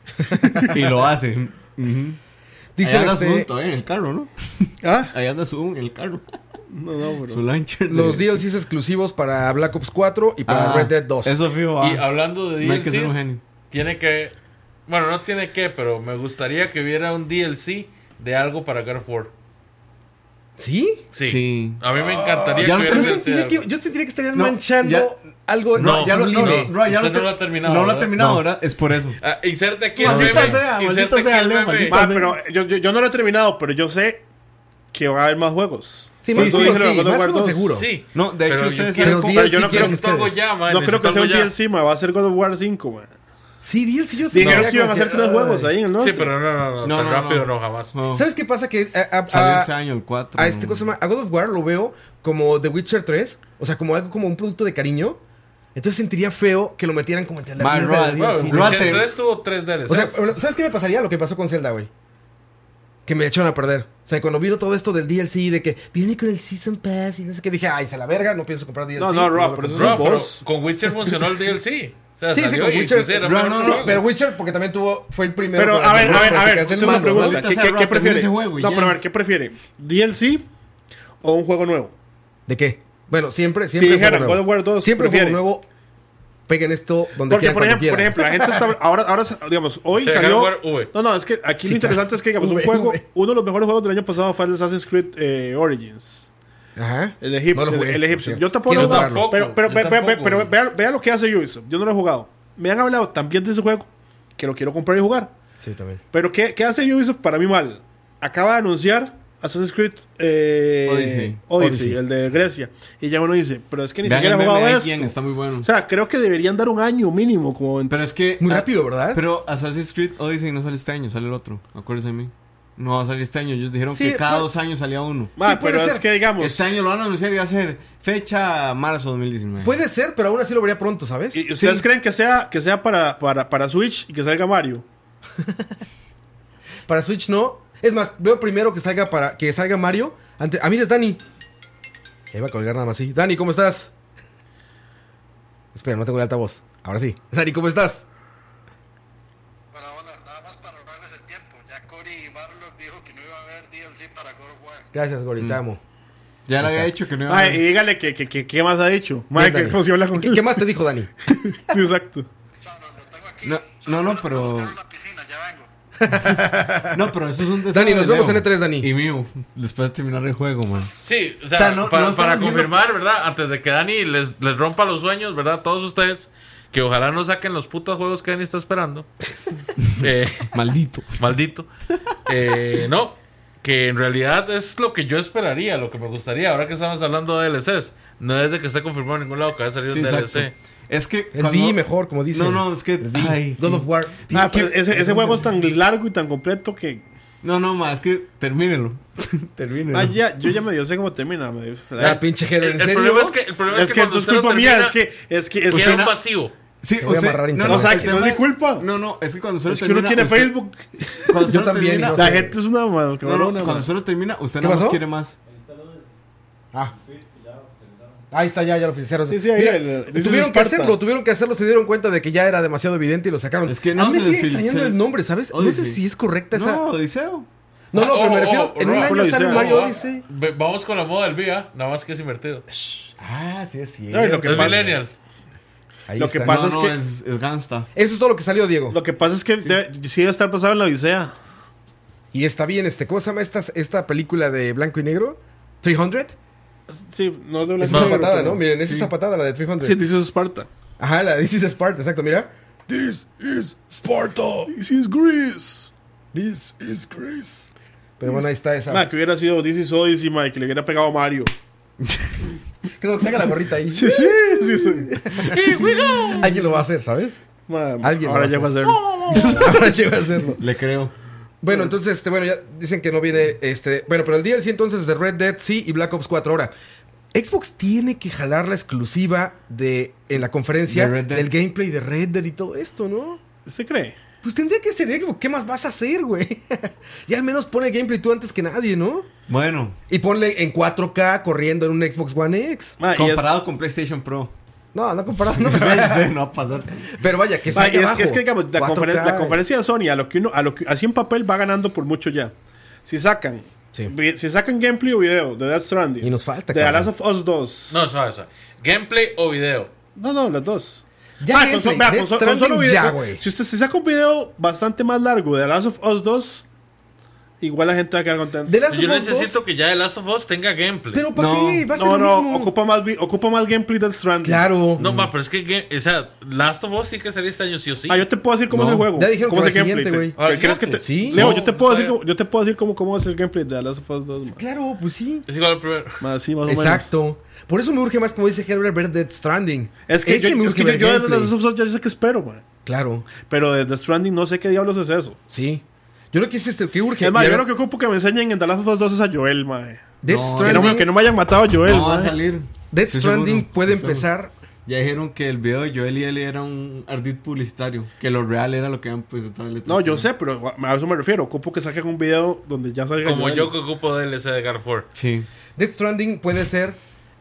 Y lo hace. Ujú. Dice Ahí anda este, Zoom todavía en el carro, ¿no? ¿Ah? Ahí anda Zoom en el carro. No, no, bro. Su launcher. de- los DLCs exclusivos para Black Ops 4 y para Ah, Red Dead 2. Eso fijo. Y ah. hablando de No hay que ser un DLCs, genio. tiene que. Bueno, no tiene que, pero me gustaría que hubiera un DLC de algo para God of War. ¿Sí? Sí. Sí. A mí me encantaría Ya que sentiría, que, yo sentiría que estarían No, manchando ya- algo No, ya lo, no, sublime. no, ya Usted lo no lo ha terminado, No lo ha ¿verdad? terminado, No. ¿verdad? Es por eso. Ah, inserte aquí el Maldita meme. sea, inserte maldita aquí sea, el meme. maldita sea. pero yo, yo, yo no lo he terminado, pero yo sé que va a haber más juegos. Sí, Sí, más sí, juegos, sí, sí, más 2. seguro. Sí. No, de hecho, Pero yo ustedes Pero yo no man, no creo que sea un. DLC, va a ser God of War 5, ma. Sí, DLC yo Dijeron sentiría que iban a hacer tres juegos ahí norte. Sí, pero no, no, no, No, tan no, rápido no. no, jamás. No. ¿Sabes qué pasa? Que a, a- Salió este año el 4. a este cosa se llama- a God of War lo veo como The Witcher 3, o sea, como algo como un producto de cariño. Entonces sentiría feo que lo metieran como entre la Man, mierda Bueno, DLC. Bro, Witcher te- 3 tuvo 3 DLCs. O sea, ¿sabes qué me pasaría? Lo que pasó con Zelda, güey. Que me echaron a perder. O sea, cuando vino todo esto del DLC, de que viene con el Season Pass y no sé qué, dije, ay, se la verga, no pienso comprar DLC. No, no, Rob, pero eso es un boss. con Witcher funcionó el DLC. O sea, Sí, sí, con Witcher. era no, no, juego. pero Witcher porque también tuvo, fue el primero. Pero, a ver, a ver, a ver, tengo una pregunta. ¿Qué, qué, qué prefiere? ese juego no, ya. pero a ver, ¿qué prefiere? ¿DLC o un juego nuevo? ¿De qué? Bueno, siempre, Si siempre. dijeran juego God of War 2, Siempre prefiere. juego nuevo. Peguen esto donde Porque, quieran, por ejemplo, por ejemplo, la gente está. Ahora, ahora digamos, hoy Se salió. No, no, es que aquí Sí, lo interesante es que, digamos, un juego. V. Uno de los mejores juegos del año pasado fue el Assassin's Creed eh, Origins. Ajá. El egipcio. No el, el egipcio. Yo tampoco lo he jugado. jugarlo. Pero, pero, pero, tampoco. pero vea, vea lo que hace Ubisoft. Yo no lo he jugado. Me han hablado tan bien de ese juego que lo quiero comprar y jugar. Sí, también. Pero ¿qué, qué hace Ubisoft para mí mal? Acaba de anunciar Assassin's Creed eh, Odyssey. Odyssey, Odyssey. el de Grecia. Y ya uno dice, pero es que ni Vean siquiera de esto. Quién, está muy bueno. O sea, creo que deberían dar un año mínimo. Como en- Pero es que. Muy ah, rápido, ¿verdad? Pero Assassin's Creed Odyssey no sale este año, sale el otro. Acuérdense de mí. No va a salir este año. Ellos dijeron Sí, que cada puede- dos años salía uno. Sí, puede pero es que digamos. Este año lo van a anunciar y va a ser fecha marzo 2019. Puede ser, pero aún así lo vería pronto, ¿sabes? ¿Y ustedes Sí. creen que sea, que sea para, para, para Switch y que salga Mario? Para Switch no. Es más, veo primero que salga para que salga Mario. Ante, a mí es Dani. Ya iba a colgar nada más así. Dani, ¿cómo estás? Espera, no tengo el altavoz. Ahora sí. Dani, ¿cómo estás? Bueno, bueno, nada más para ahorrarles el tiempo. Ya Cory Barlow dijo que no iba a haber DLC para God of War. Gracias, Gori, te amo. ya le había dicho que no iba a Ma, y haber- dígale que, que, que, ¿qué más ha dicho? Ma, Bien, que- Dani. ¿Cómo se habla con ¿Qué, qué más te dijo Dani? Sí, exacto. No, no. No, pero- buscar la piscina, ya vengo. No, pero eso es un deseo Dani, nos vemos en E3, Dani. Y mío, después de terminar el juego, man. Sí, o sea, O sea, no- para, no para estamos diciendo- confirmar, ¿verdad? Antes de que Dani les, les rompa los sueños, ¿verdad? Todos ustedes, que ojalá no saquen los putos juegos que Dani está esperando. Eh, Maldito. maldito. Eh, no, que en realidad es lo que yo esperaría, lo que me gustaría. Ahora que estamos hablando de DLCs, no es de que esté confirmado en ningún lado que va a salir Sí, un exacto. DLC. Es que. El cuando- V mejor, como dicen. No, no, es que. El. Ay, God of War. Ah, pero ese, ese juego es tan largo y tan completo que. No, no, ma, es que termínelo. termínelo. Ah, ya, yo ya medio sé cómo termina. me- Ah, pinche El, ¿en el serio? problema es que, el problema es Es que, que cuando no es lo culpa mía, es que. Es que. Es que un vacío. Sí, Te voy a usted- amarrar no, no, O sea, que no es mi culpa. No, no, es que cuando solo es que uno termina. tiene usted- Facebook. Cuando Yo solo también, termina- no La sé. gente es una mal, No, no, cabrona, cuando solo termina, usted ¿Qué nada más quiere más. Ah. Ahí está, ya, ya lo oficiaron. Sí, sí, ahí Mira, el- tuvieron que Sparta. hacerlo, tuvieron que hacerlo, se dieron cuenta de que ya era demasiado evidente y lo sacaron. Es que no a mí me se sigue extrañando el nombre, ¿sabes? No sé Odyssey. si es correcta esa. No, No, Odiseo. no, Ah, pero me refiero. ojo, en un año sale Mario. Odyssey. Vamos con la moda del VIA, nada más que es invertido. Ah, sí, es cierto. No, y lo que Es millennial. Ahí lo que pasa No, es no, que- es, es Gangsta. Eso es todo lo que salió, Diego. Lo que pasa es que debe- sí debe estar pasado en la Odisea. Y está bien, este, ¿cómo se llama esta, esta película de blanco y negro? ¿300? Sí, no de Esa es negro, patada, pero- ¿no? Miren, esa sí. es esa patada, la de 300. Sí, dices Sparta. Ajá, la de This is Sparta, exacto, mira. This is Sparta. This is Greece. This is Greece. Pero bueno, ahí está esa. Nada, que hubiera sido This is Odyssey, Mike, que le hubiera pegado a Mario. Que no, que se haga la gorrita ahí. Sí, sí, sí. sí. Alguien lo va a hacer, ¿sabes? Alguien ahora lo ya va va a ser. Ahora llega a hacerlo. Le creo. Bueno, entonces, este, bueno, ya dicen que no viene, este, bueno, pero el DLC entonces de Red Dead sí y Black Ops 4 ahora. Xbox tiene que jalar la exclusiva de en la conferencia del gameplay de Red Dead y todo esto, ¿no? ¿Usted cree? Pues tendría que ser Xbox. ¿Qué más vas a hacer, güey? y al menos pone gameplay tú antes que nadie, ¿no? Bueno, Y ponle en 4K corriendo en un Xbox One X. Es- comparado con PlayStation Pro. No, no comparado, no. Sí, sí, no va a pasar. Pero vaya, que salga y es, que- es que digamos, la, 4K. conferen- la conferencia de Sony, a lo que uno, a lo que así en papel va ganando por mucho ya. Si sacan, Sí. si sacan gameplay o video de Death Stranding, Y nos falta, de The. Last of Us 2, No, suave, suave. Gameplay o video. no, no, las dos. Ya Ah, con, so- vea, con so- con solo video. ya, güey. si usted se saca un video bastante más largo de The Last of Us 2, igual la gente va a quedar contenta. The Last Yo necesito 2, que ya The Last of Us tenga gameplay. Pero ¿para No. qué? Va a ser No, lo no, mismo. ocupa más, ocupa más gameplay Death Stranding. Claro. No, ma, pero es que, game- o sea, Last of Us sí que salir este año sí o sí. Ah, yo te puedo decir cómo No. es el juego. Ya dijeron cómo que es el gameplay. siguiente, te- güey. ¿Quieres que te- Sí. Leo, No, yo te puedo no decir, yo te puedo decir cómo, cómo es el gameplay de The Last of Us 2. man. Claro, pues sí. Es igual al primero. Más, sí, más o menos. Por eso me urge más, como dice Herbert, ver Dead Stranding. Es que, Ese yo, me es urge que yo, ver yo de of Us ya sé que espero, man. Claro, Pero de The Stranding no sé qué diablos es eso. sí. Yo creo que es este, que urge. Es más, yo lo que ocupo que me enseñen en The Last of Us 2 es a Joel, man. Dead No, Que no, Stranding, que no me hayan matado a Joel, No va a salir. Dead Estoy Stranding seguro, puede estoy seguro. empezar. Ya dijeron que el video de Joel y Ellie era un ardid publicitario. Que lo real era lo que habían en el No, yo sé, pero a eso me refiero. Ocupo que saquen un video donde ya salga Como Joel. yo que ocupo DLC de God. Sí. Dead Stranding puede ser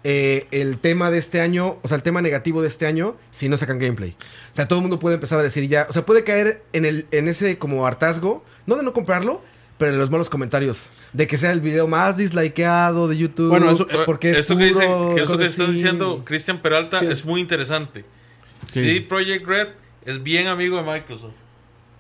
eh, el tema de este año, o sea, el tema negativo de este año, si no sacan gameplay. O sea, todo el mundo puede empezar a decir ya, o sea, puede caer en el en ese como hartazgo, no de no comprarlo, pero en los malos comentarios, de que sea el video más dislikeado de YouTube. Bueno, eso- porque es esto que, dice, puro, que esto que cosas está diciendo Cristian Peralta Sí. es muy interesante. Sí. CD Projekt Red es bien amigo de Microsoft.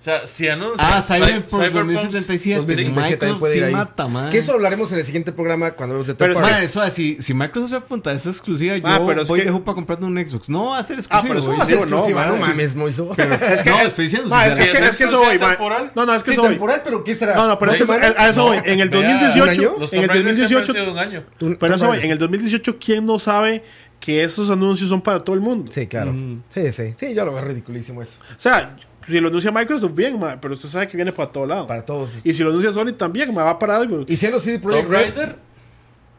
O sea, si anuncian Ah, Cy- Cyberpunk Cyberpunk- 2077. 2077 Microsoft puede ir sí mata, man. Que eso hablaremos en el siguiente programa cuando hablemos de Pero es-. Ma, eso, si, si Microsoft se apunta a esa exclusiva, yo Ah, pero es voy que- de jupa comprando un Xbox. No va a ser Ah, exclusivo. pero eso va a ser exclusiva, no, no, mames, Moiso. Es que No, es- estoy diciendo. Ma, es que, es que eso temporal? No, no, es que Sí, eso voy. temporal, pero ¿qué será? No, no, pero ¿Dos es que- semanas? a, eso. En el Vea, 2018, ¿un año? Los en el Tomb Raiders siempre han 2018, sido de un año. Tú- pero eso voy. En el 2018, ¿quién no sabe que esos anuncios son para todo el mundo? Sí, claro. Sí, sí. Sí, yo lo veo ridiculísimo eso. O sea, si lo anuncia Microsoft, bien, ma, pero usted sabe que viene para todo lado. Para todos. Y si lo anuncia Sony, también, me va a parar. Y, Y siendo CD Projekt Tomb Red, Raider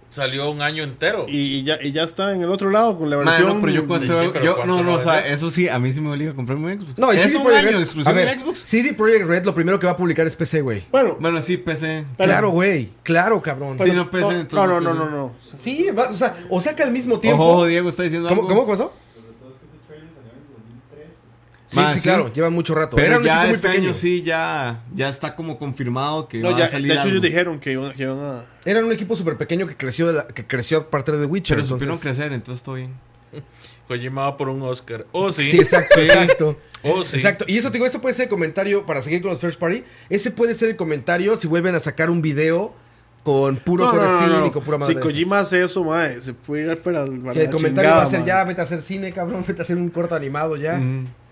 salió un año entero. y ya, y ya está en el otro lado con la Ma, versión. no, pero yo con Sí, este sí, pero yo, ¿cuánto no, no, o sea, eso sí, a mí sí me obliga a comprarme un Xbox. No, y es CD un Projekt año Red- exclusivo a ver, en Xbox. CD Projekt Red lo primero que va a publicar es PC, güey. Bueno, Bueno, sí, PC. Claro, güey. Claro, cabrón. Sí, pero- no, PC, no, no, no, no. Sí, va- o sea, o saca al mismo tiempo. Ojo, ojo, Diego está diciendo ¿Cómo, algo. ¿Cómo pasó? Sobre todo es que ese trailer salió en el 2013. Sí, sí, sí. claro. Lleva mucho rato. Era Pero un ya equipo muy este pequeño. año sí, ya, ya está como confirmado que No, va ya, a salir de hecho, algo. ellos dijeron que iban, que iban a. Era un equipo súper pequeño que creció, de la- que creció a partir de Witcher. Pero entonces- supieron crecer, entonces todo bien. Kojima va por un Oscar. Oh, sí. Sí, exacto, exacto. Oh, sí. Exacto. Y eso te digo, ese puede ser el comentario para seguir con los first party. Ese puede ser el comentario si vuelven a sacar un video con puro No, y con pura madre Si. Kojima hace eso, mae, se puede ir para, para Si el comentario chingada, va a ser ya, vete a hacer cine, cabrón, vete a hacer un corto animado ya.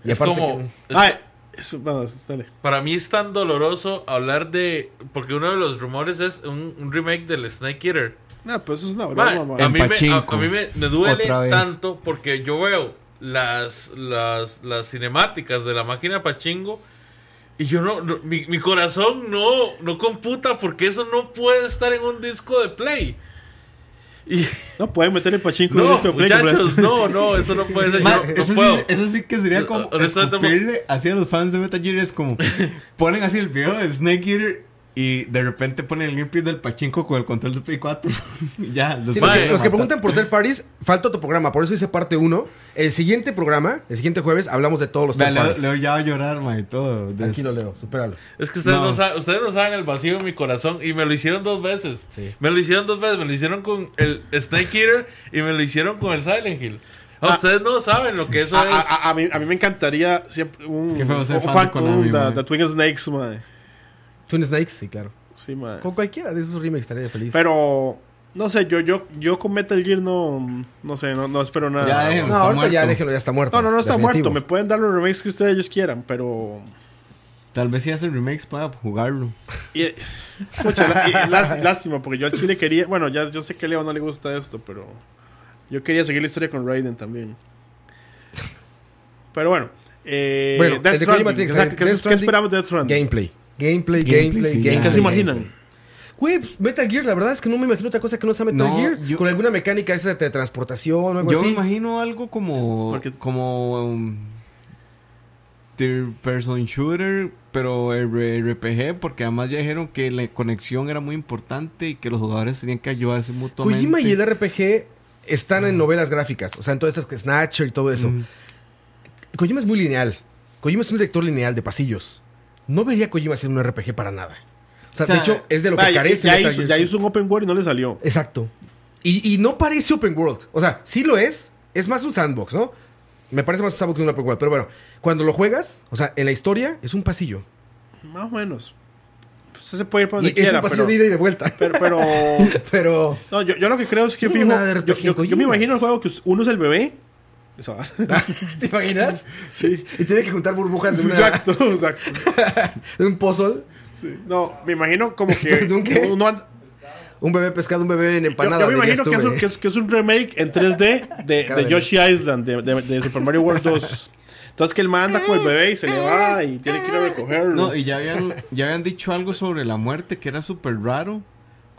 Y Es aparte como. que- es- Ay, eso, vamos, dale. Para mí es tan doloroso hablar de. Porque uno de los rumores es un, un remake del Snake Eater. No, pues eso es una Ma, broma, mae. a, mí me, a, Pachinko. a mí me, me duele tanto porque yo veo las, las, las cinemáticas de la máquina Pachingo y yo no, no- mi, mi corazón no, no computa porque eso no puede estar en un disco de play. Y, No pueden meter el pachinko en no, disco de Play, muchachos, no, no, eso no puede ser. Yo no eso, puedo. sí, eso sí que sería como Honestamente, escupirle así a los fans de Metal Gear es como ponen así el video de Snake Eater y de repente ponen el gameplay del pachinko con el control de Play 4 y ya los Sí, los, a que, los que preguntan por third parties, falta otro programa, por eso hice parte 1. El siguiente programa, el siguiente jueves, hablamos de todos los Leo, parties. Leo ya va a llorar, ma, y todo. de Aquí lo leo, supéralo. Es que ustedes no. No. saben, ustedes no saben el vacío en mi corazón y me lo hicieron dos veces. Sí. Me lo hicieron dos veces, me lo hicieron con el Snake Eater y me lo hicieron con el Silent Hill. Ah. ustedes no saben lo que eso A, es. a- a- a mí, a mí me encantaría siempre un, un fan fan Konami, un- de, de Twin Snakes, mae. Twin Snakes, sí, claro. Sí. Con cualquiera de esos remakes estaría feliz. Pero, no sé, yo, yo, yo con Metal Gear no, no sé, no, no espero nada. Ya déjenlo. no, está ahorita ya déjenlo, ya está muerto. No, no, no está Definitivo. muerto. Me pueden dar los remakes que ustedes ellos quieran, pero. Tal vez si hacen remakes para jugarlo. Y, pucha, la- y lástima, porque yo al chile quería. Bueno, ya yo sé que a Leo no le gusta esto, pero. Yo quería seguir la historia con Raiden también. Pero bueno. Eh, Bueno, Death Stranding. ¿qué, qué esperamos de Death Stranding? Gameplay. Gameplay, Gameplay, gameplay, sí, gameplay. ¿Qué se imaginan? Güey, pues, Metal Gear, la verdad es que no me imagino otra cosa que no sea Metal No, Gear. yo- Con alguna mecánica esa de teletransportación o algo Yo me así. imagino algo como. Porque- Como. um, third person shooter, pero RPG, porque además ya dijeron que la conexión era muy importante y que los jugadores tenían que ayudarse mutuamente. Kojima y el RPG están en novelas gráficas. O sea, en todas estas que Snatcher y todo eso. Kojima es muy lineal. Kojima es un director lineal de pasillos. No vería a Kojima haciendo un RPG para nada. O sea, O sea, de hecho, es de lo que carece ya hizo, ya un open world y no le salió. Exacto. Y, y no parece open world. O sea, sí lo es. Es más un sandbox, ¿no? Me parece más un sandbox que un open world. Pero bueno, cuando lo juegas, o sea, en la historia es un pasillo. Más o menos. Pues se puede ir para Y donde es quiera, un pasillo pero, de ida y de vuelta. pero, pero- Pero. no, yo, yo lo que creo es que fijo, yo, yo- yo me imagino el juego que uno es el bebé. ¿Te imaginas? sí. Y tiene que juntar burbujas de, una- Exacto, exacto. de un puzzle. Sí. No, me imagino como que ¿De un qué? Un bebé pescado, un bebé en yo, empanada. yo me imagino que es, un, güey. que, es, que es un remake en 3D de, de de- Yoshi Island, de, de- de Super Mario World 2. Entonces que él manda con el bebé y se le va y tiene que ir a recogerlo. No, y ya habían, ya habían dicho algo sobre la muerte que era súper raro.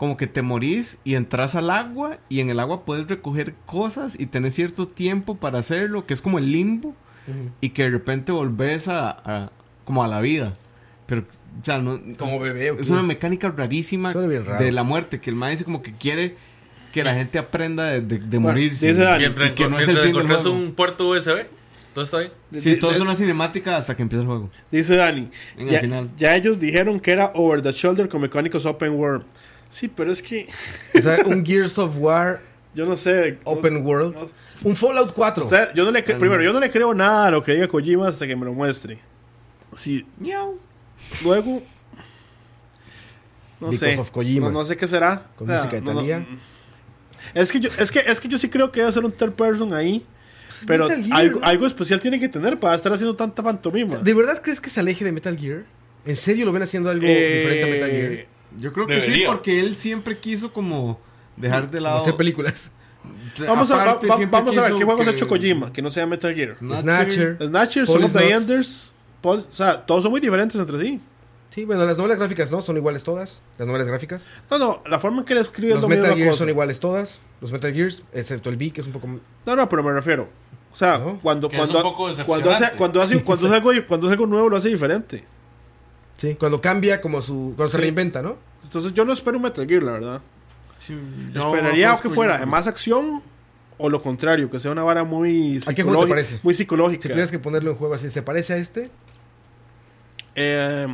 Como que te morís y entras al agua y en el agua puedes recoger cosas y tenés cierto tiempo para hacerlo, que es como el limbo. Y que de repente volvés a, a- como a la vida. Pero, o sea, no, Como bebé. ¿o es una mecánica rarísima de la muerte, que el man dice como que quiere que la gente aprenda de, de, de morir. dice Dani, mientras que no es el fin del juego. un puerto USB, todo está bien. Sí, todo es una cinemática hasta que empieza el juego. Dice Dani, En el ya, final. ya ellos dijeron que era over the shoulder con mecánicos open world. Sí, pero es que O sea, un Gears of War yo no sé. no- Open World. no- Un Fallout 4. usted- yo no le cre- primero, yo no le creo nada a lo que diga Kojima hasta que me lo muestre. Sí. Luego. No Because sé. of Kojima. No, no sé qué será. Con O sea, música. Thalía. Es que yo, es que, es que yo sí creo que debe ser un third person ahí. Pero Pues algo, algo especial tiene que tener para estar haciendo tanta pantomima. ¿De verdad crees que se aleje de Metal Gear? ¿En serio lo ven haciendo algo Eh, diferente a Metal Gear? Yo creo que sí, Debería. porque él siempre quiso como dejar de lado. hacer películas. Vamos, a, va- Aparte, va- siempre vamos a ver qué juegos ha hecho Kojima, que no sea Metal Gear. Snatcher. Snatcher, Son of the Enders. Pol- o sea, todos son muy diferentes entre sí. Sí, bueno, las novelas gráficas no son iguales todas. Las novelas gráficas. No, no, la forma en que le escribe es Los Metal Gears son iguales todas. Los Metal Gears, excepto el B, que es un poco. No, no, pero me refiero. O sea, ¿No? cuando, Que cuando, cuando, hace, cuando, hace, cuando, algo, cuando es algo nuevo, lo hace diferente. Sí, cuando cambia como su. Cuando se reinventa, ¿no? Entonces yo no espero un Metal Gear, la verdad. Sí, Yo no, esperaría conozco que fuera de más acción o lo contrario, que sea una vara muy ¿A qué juego te psicológica- parece? Muy Si psicológica. tuvieras que ponerle un juego así, ¿se parece a este? Eh,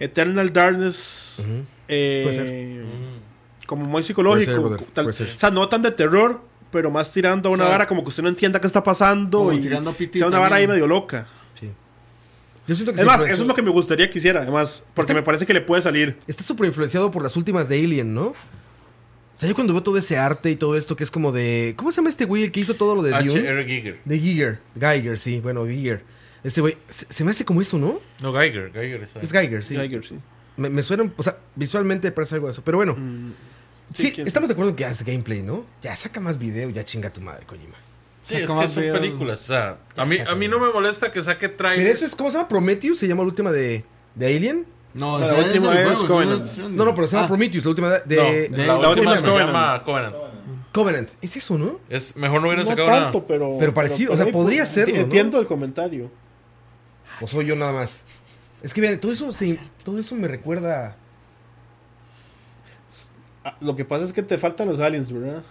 Eternal Darkness. Ujú. eh, Puede Como muy psicológico. Ser, brother, tal- puede ser. o sea, no tan de terror, pero más tirando a una O sea, vara como que usted no entienda qué está pasando como y tirando a PT sea una vara ahí medio loca. Yo siento que Es se más, influenció- eso es lo que me gustaría que hiciera, además, porque Está- me parece que le puede salir. Está súper influenciado por las últimas de Alien, ¿no? O sea, yo cuando veo todo ese arte y todo esto que es como de... ¿Cómo se llama este güey el que hizo todo lo de Dune? H.R. Giger. De Giger. Geiger, sí. Bueno, Giger. Ese güey... Se, se me hace como eso, ¿no? No, Geiger. Geiger es Geiger, sí. Geiger, sí. Me, me suena... O sea, visualmente parece algo de eso. Pero bueno. Mm, sí, estamos de acuerdo en que hace gameplay, ¿no? Ya, saca más video. Ya chinga tu madre, Kojima. Sí, es que son películas. O sea, a mí, a mí no me molesta que saque Mira, trailers. eso es... ¿Cómo se llama? Prometheus. Se llama la última de, de Alien. No, La última es Covenant. No, no, pero se llama Ah, Prometheus. La última de... de- No, de- la, la última última es se Covenant. llama Covenant. Covenant. Es eso, ¿no? Es, mejor no hubieran No sacado tanto, nada. pero. Pero parecido, o sea, podría serlo, ¿no? Entiendo el comentario. ¿O soy yo nada más? Es que vean, todo eso, se- todo eso me recuerda... Ah, lo que pasa es que te faltan los aliens, ¿verdad?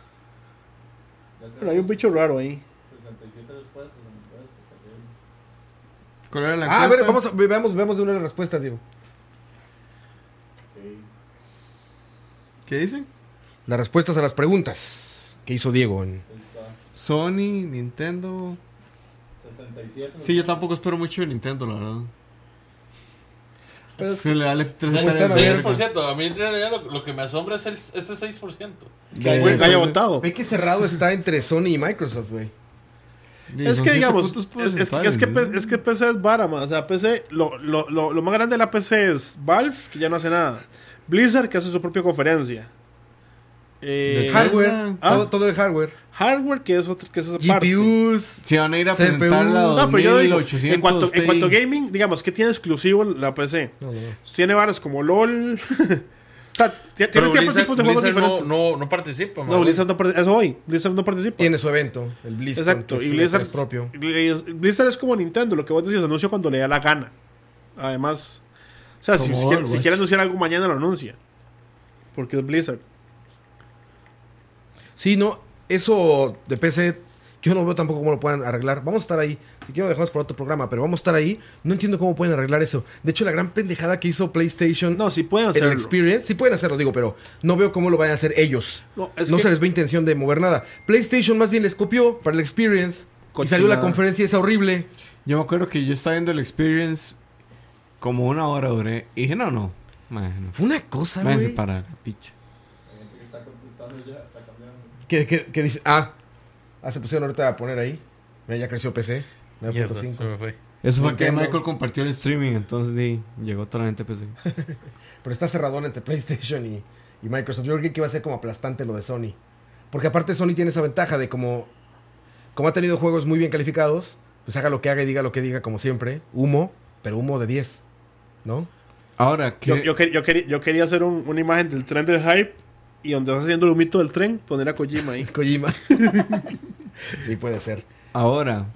Pero hay un bicho raro ahí. 67 respuestas. ¿Cuál era la Ah, a ver, encuesta? vamos a, ve- veamos, veamos de una de las respuestas, Diego. Ok. ¿Qué dicen? Las respuestas a las preguntas que hizo Diego. en-. Sony, Nintendo. 67. Sí, yo tampoco espero mucho de Nintendo, la verdad. Pero es Sí, le dale tres ¿Cómo hectáreas están? de A ver. verga. 6%. A mí en realidad lo, lo que me asombra es el, este 6%. que que haya votado. Ve que cerrado está entre Sony y Microsoft, güey. Es que digamos, es, es que, es, que, es que PC es vara, man. O sea, PC, lo, lo, lo, lo más grande de la PC es Valve, que ya no hace nada. Blizzard, que hace su propia conferencia. Eh. Hardware, Ah. todo, todo el hardware. hardware, que es otro, que es esa parte. GPUs. Si van a ir a CPU. presentar la No, pero yo digo, 2800 en cuanto, en cuanto a gaming, digamos, que tiene exclusivo la PC? No, no, no. Tiene varas como LOL. o sea, tiene Blizzard, tipos de juegos Blizzard no, diferentes. no, no participa. No. Blizzard no participa. Es hoy. Blizzard no participa. Tiene su evento, el BlizzCon. Exacto. que Y es Blizzard, E3 propio. Blizzard es como Nintendo, lo que vos decís, anuncia cuando le da la gana. Además, o sea, si, si quiere, si quiere anunciar algo mañana lo anuncia. Porque es Blizzard. Sí, no, eso de PC, yo no veo tampoco cómo lo puedan arreglar. Vamos a estar ahí. Si quiero dejarlos por otro programa, pero vamos a estar ahí. No entiendo cómo pueden arreglar eso. De hecho, la gran pendejada que hizo PlayStation No, sí pueden en hacerlo. el Experience, sí pueden hacerlo, digo, pero no veo cómo lo vayan a hacer ellos. No, es no que- se les ve intención de mover nada. PlayStation más bien les copió para el Experience. Y salió la conferencia esa horrible. Yo me acuerdo que yo estaba viendo el experience como una hora duré. Y dije, no, no. man, no. Fue una cosa, Váyanse güey. para la picha. Hay gente que está contestando ya, Que, que, que dice, ah, ah, se pusieron ahorita a poner ahí. Mira, ya creció PC. Mierda, se 9.5. me fue. Eso fue que. Michael compartió el streaming, entonces di, llegó toda la gente PC. Pero está cerradón entre PlayStation y, y Microsoft. Yo creo que iba a ser como aplastante lo de Sony. Porque aparte Sony tiene esa ventaja de como, como ha tenido juegos muy bien calificados, pues haga lo que haga y diga lo que diga como siempre. Humo, pero humo de 10. ¿No? Ahora, ¿qué? Yo, yo, quer- yo quería, yo quería hacer un- una imagen del tren del hype y donde vas haciendo el humito del tren, poner a Kojima ahí. Kojima. sí, puede ser. Ahora,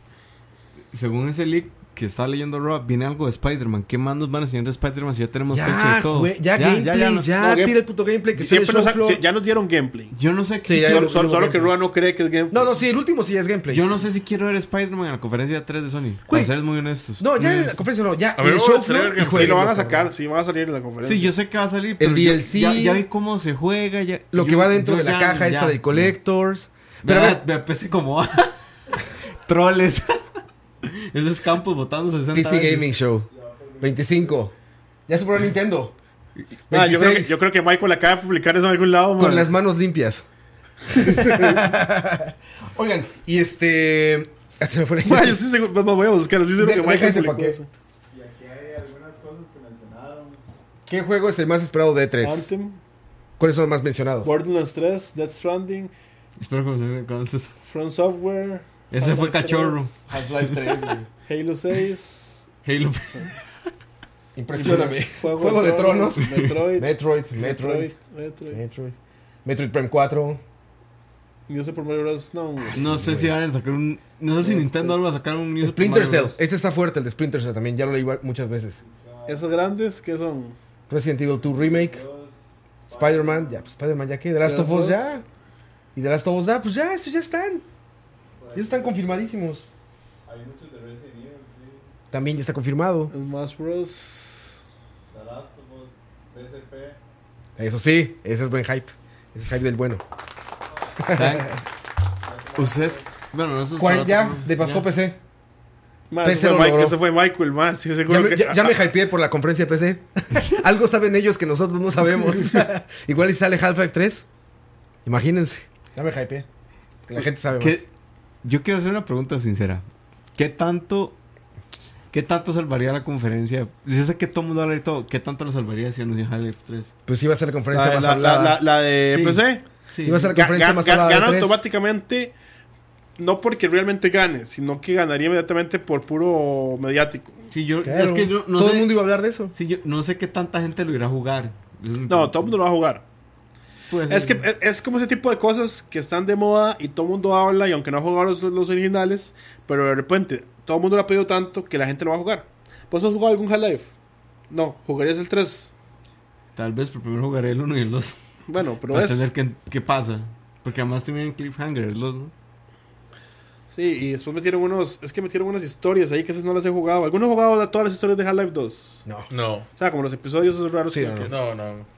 según ese leak que estaba leyendo Rob, viene algo de Spider-Man. ¿Qué más nos van a enseñar de Spider-Man si ya tenemos fecha Ya, y todo? güey, ya, gameplay, ya, no- no, game- tira el puto gameplay que Siempre nos ha- ya nos dieron gameplay. Yo no sé Sí, si ya- quiero- Solo, solo- solo que. Rua no cree que es gameplay. No, no, sí, el último sí es gameplay. Yo no sé si quiero ver Spider-Man en la conferencia 3 de Sony. Güey. Para ser muy honestos. No, ya en la conferencia no, ya A ver, el show floor. Sí, lo van a sacar, sí, va a salir en la conferencia. Sí, yo sé que va a salir, pero El DLC. ya, ya vi cómo se juega. Ya, Lo que va dentro de la ya- caja ya, esta del Collectors. Pero a ver, me apese como troles. Esos campos votando 60 PC veces. Gaming Show. 25. Ya superó a Nintendo. Ah, yo, creo que, 26. yo creo que Michael acaba de publicar eso en algún lado. Con man. las manos limpias. Oigan, y este. ah, Se me fue la Ma, yo sí seguro, voy a buscar. Sí, seguro De- que Michael ese publicó paquete. eso. Y aquí hay algunas cosas que mencionaron. ¿Qué juego es el más esperado de E3? Anthem, ¿Cuáles son los más mencionados? Borderlands 3, Death Stranding, Espero que me conoces. From Software, Ese fue cachorro. Half-Life 3. güey. 3, Halo 6, Halo. Impresioname. Juego, Juego de Tronos. Metroid, Metroid, Metroid, Metroid, Metroid, Metroid. Metroid Prime 4. Yo sé por Mario Bros. No, No sé si van a sacar un. No sé si Nintendo va a sacar un. news Splinter Cell. Mario Bros. Este está fuerte, el de Splinter Cell también. Ya lo leí muchas veces. esos grandes, ¿qué son? Resident Evil 2 Remake. Spider-Man. Ya, pues Spider-Man, ya que. The Last of Us ya. Y The Last of Us ya, pues ya, esos ya están. Ya están confirmadísimos. Hay muchos de Resident Evil, sí. También ya está confirmado. Smash Bros. The Last of Us, PSP. Eso sí, ese es buen hype. Ese es hype del bueno. Ustedes. Bueno, no eso es para ya, devastó. PC. PC ese, lo fue ese fue Michael, más. Sí, Ya seguro me, que. ya, ya me hypeé por la conferencia de PC. Algo saben ellos que nosotros no sabemos. Igual y sale Half-Life 3. Imagínense. Ya me hypeé. Que La gente sabe más. ¿Qué- Yo quiero hacer una pregunta sincera. ¿Qué tanto. ¿Qué tanto salvaría la conferencia? Yo sé que todo el mundo habla de todo. ¿Qué tanto lo salvaría si anuncian Half-Life 3? Pues iba a ser la conferencia La, más la, hablada. la, la, la de Sí. PC. Sí. Iba a ser la conferencia ga- más ga- hablada gana de 3. automáticamente. No porque realmente gane, sino que ganaría inmediatamente por puro mediático. Sí, yo. Claro. Es que yo no Todo sé. el mundo iba a hablar de eso. Sí, yo no sé qué tanta gente lo irá a jugar. No, todo el mundo lo va a jugar. Pues, Es que es, es como ese tipo de cosas que están de moda y todo el mundo habla y aunque no ha jugado los, los originales, pero de repente todo el mundo lo ha pedido tanto que la gente lo va a jugar. ¿Vos has jugado algún Half-Life? No, jugarías el 3. Tal vez, pero primero jugaré el 1 y el 2. Bueno, pero Para es... entender qué, qué pasa. Porque además tienen cliffhanger el 2, ¿no? Sí, y después metieron unos... Es que metieron unas historias ahí que esas no las he jugado. ¿Alguno ha jugado a todas las historias de Half-Life 2? No. No, O sea, como los episodios esos raros Sí, que... no, que- no,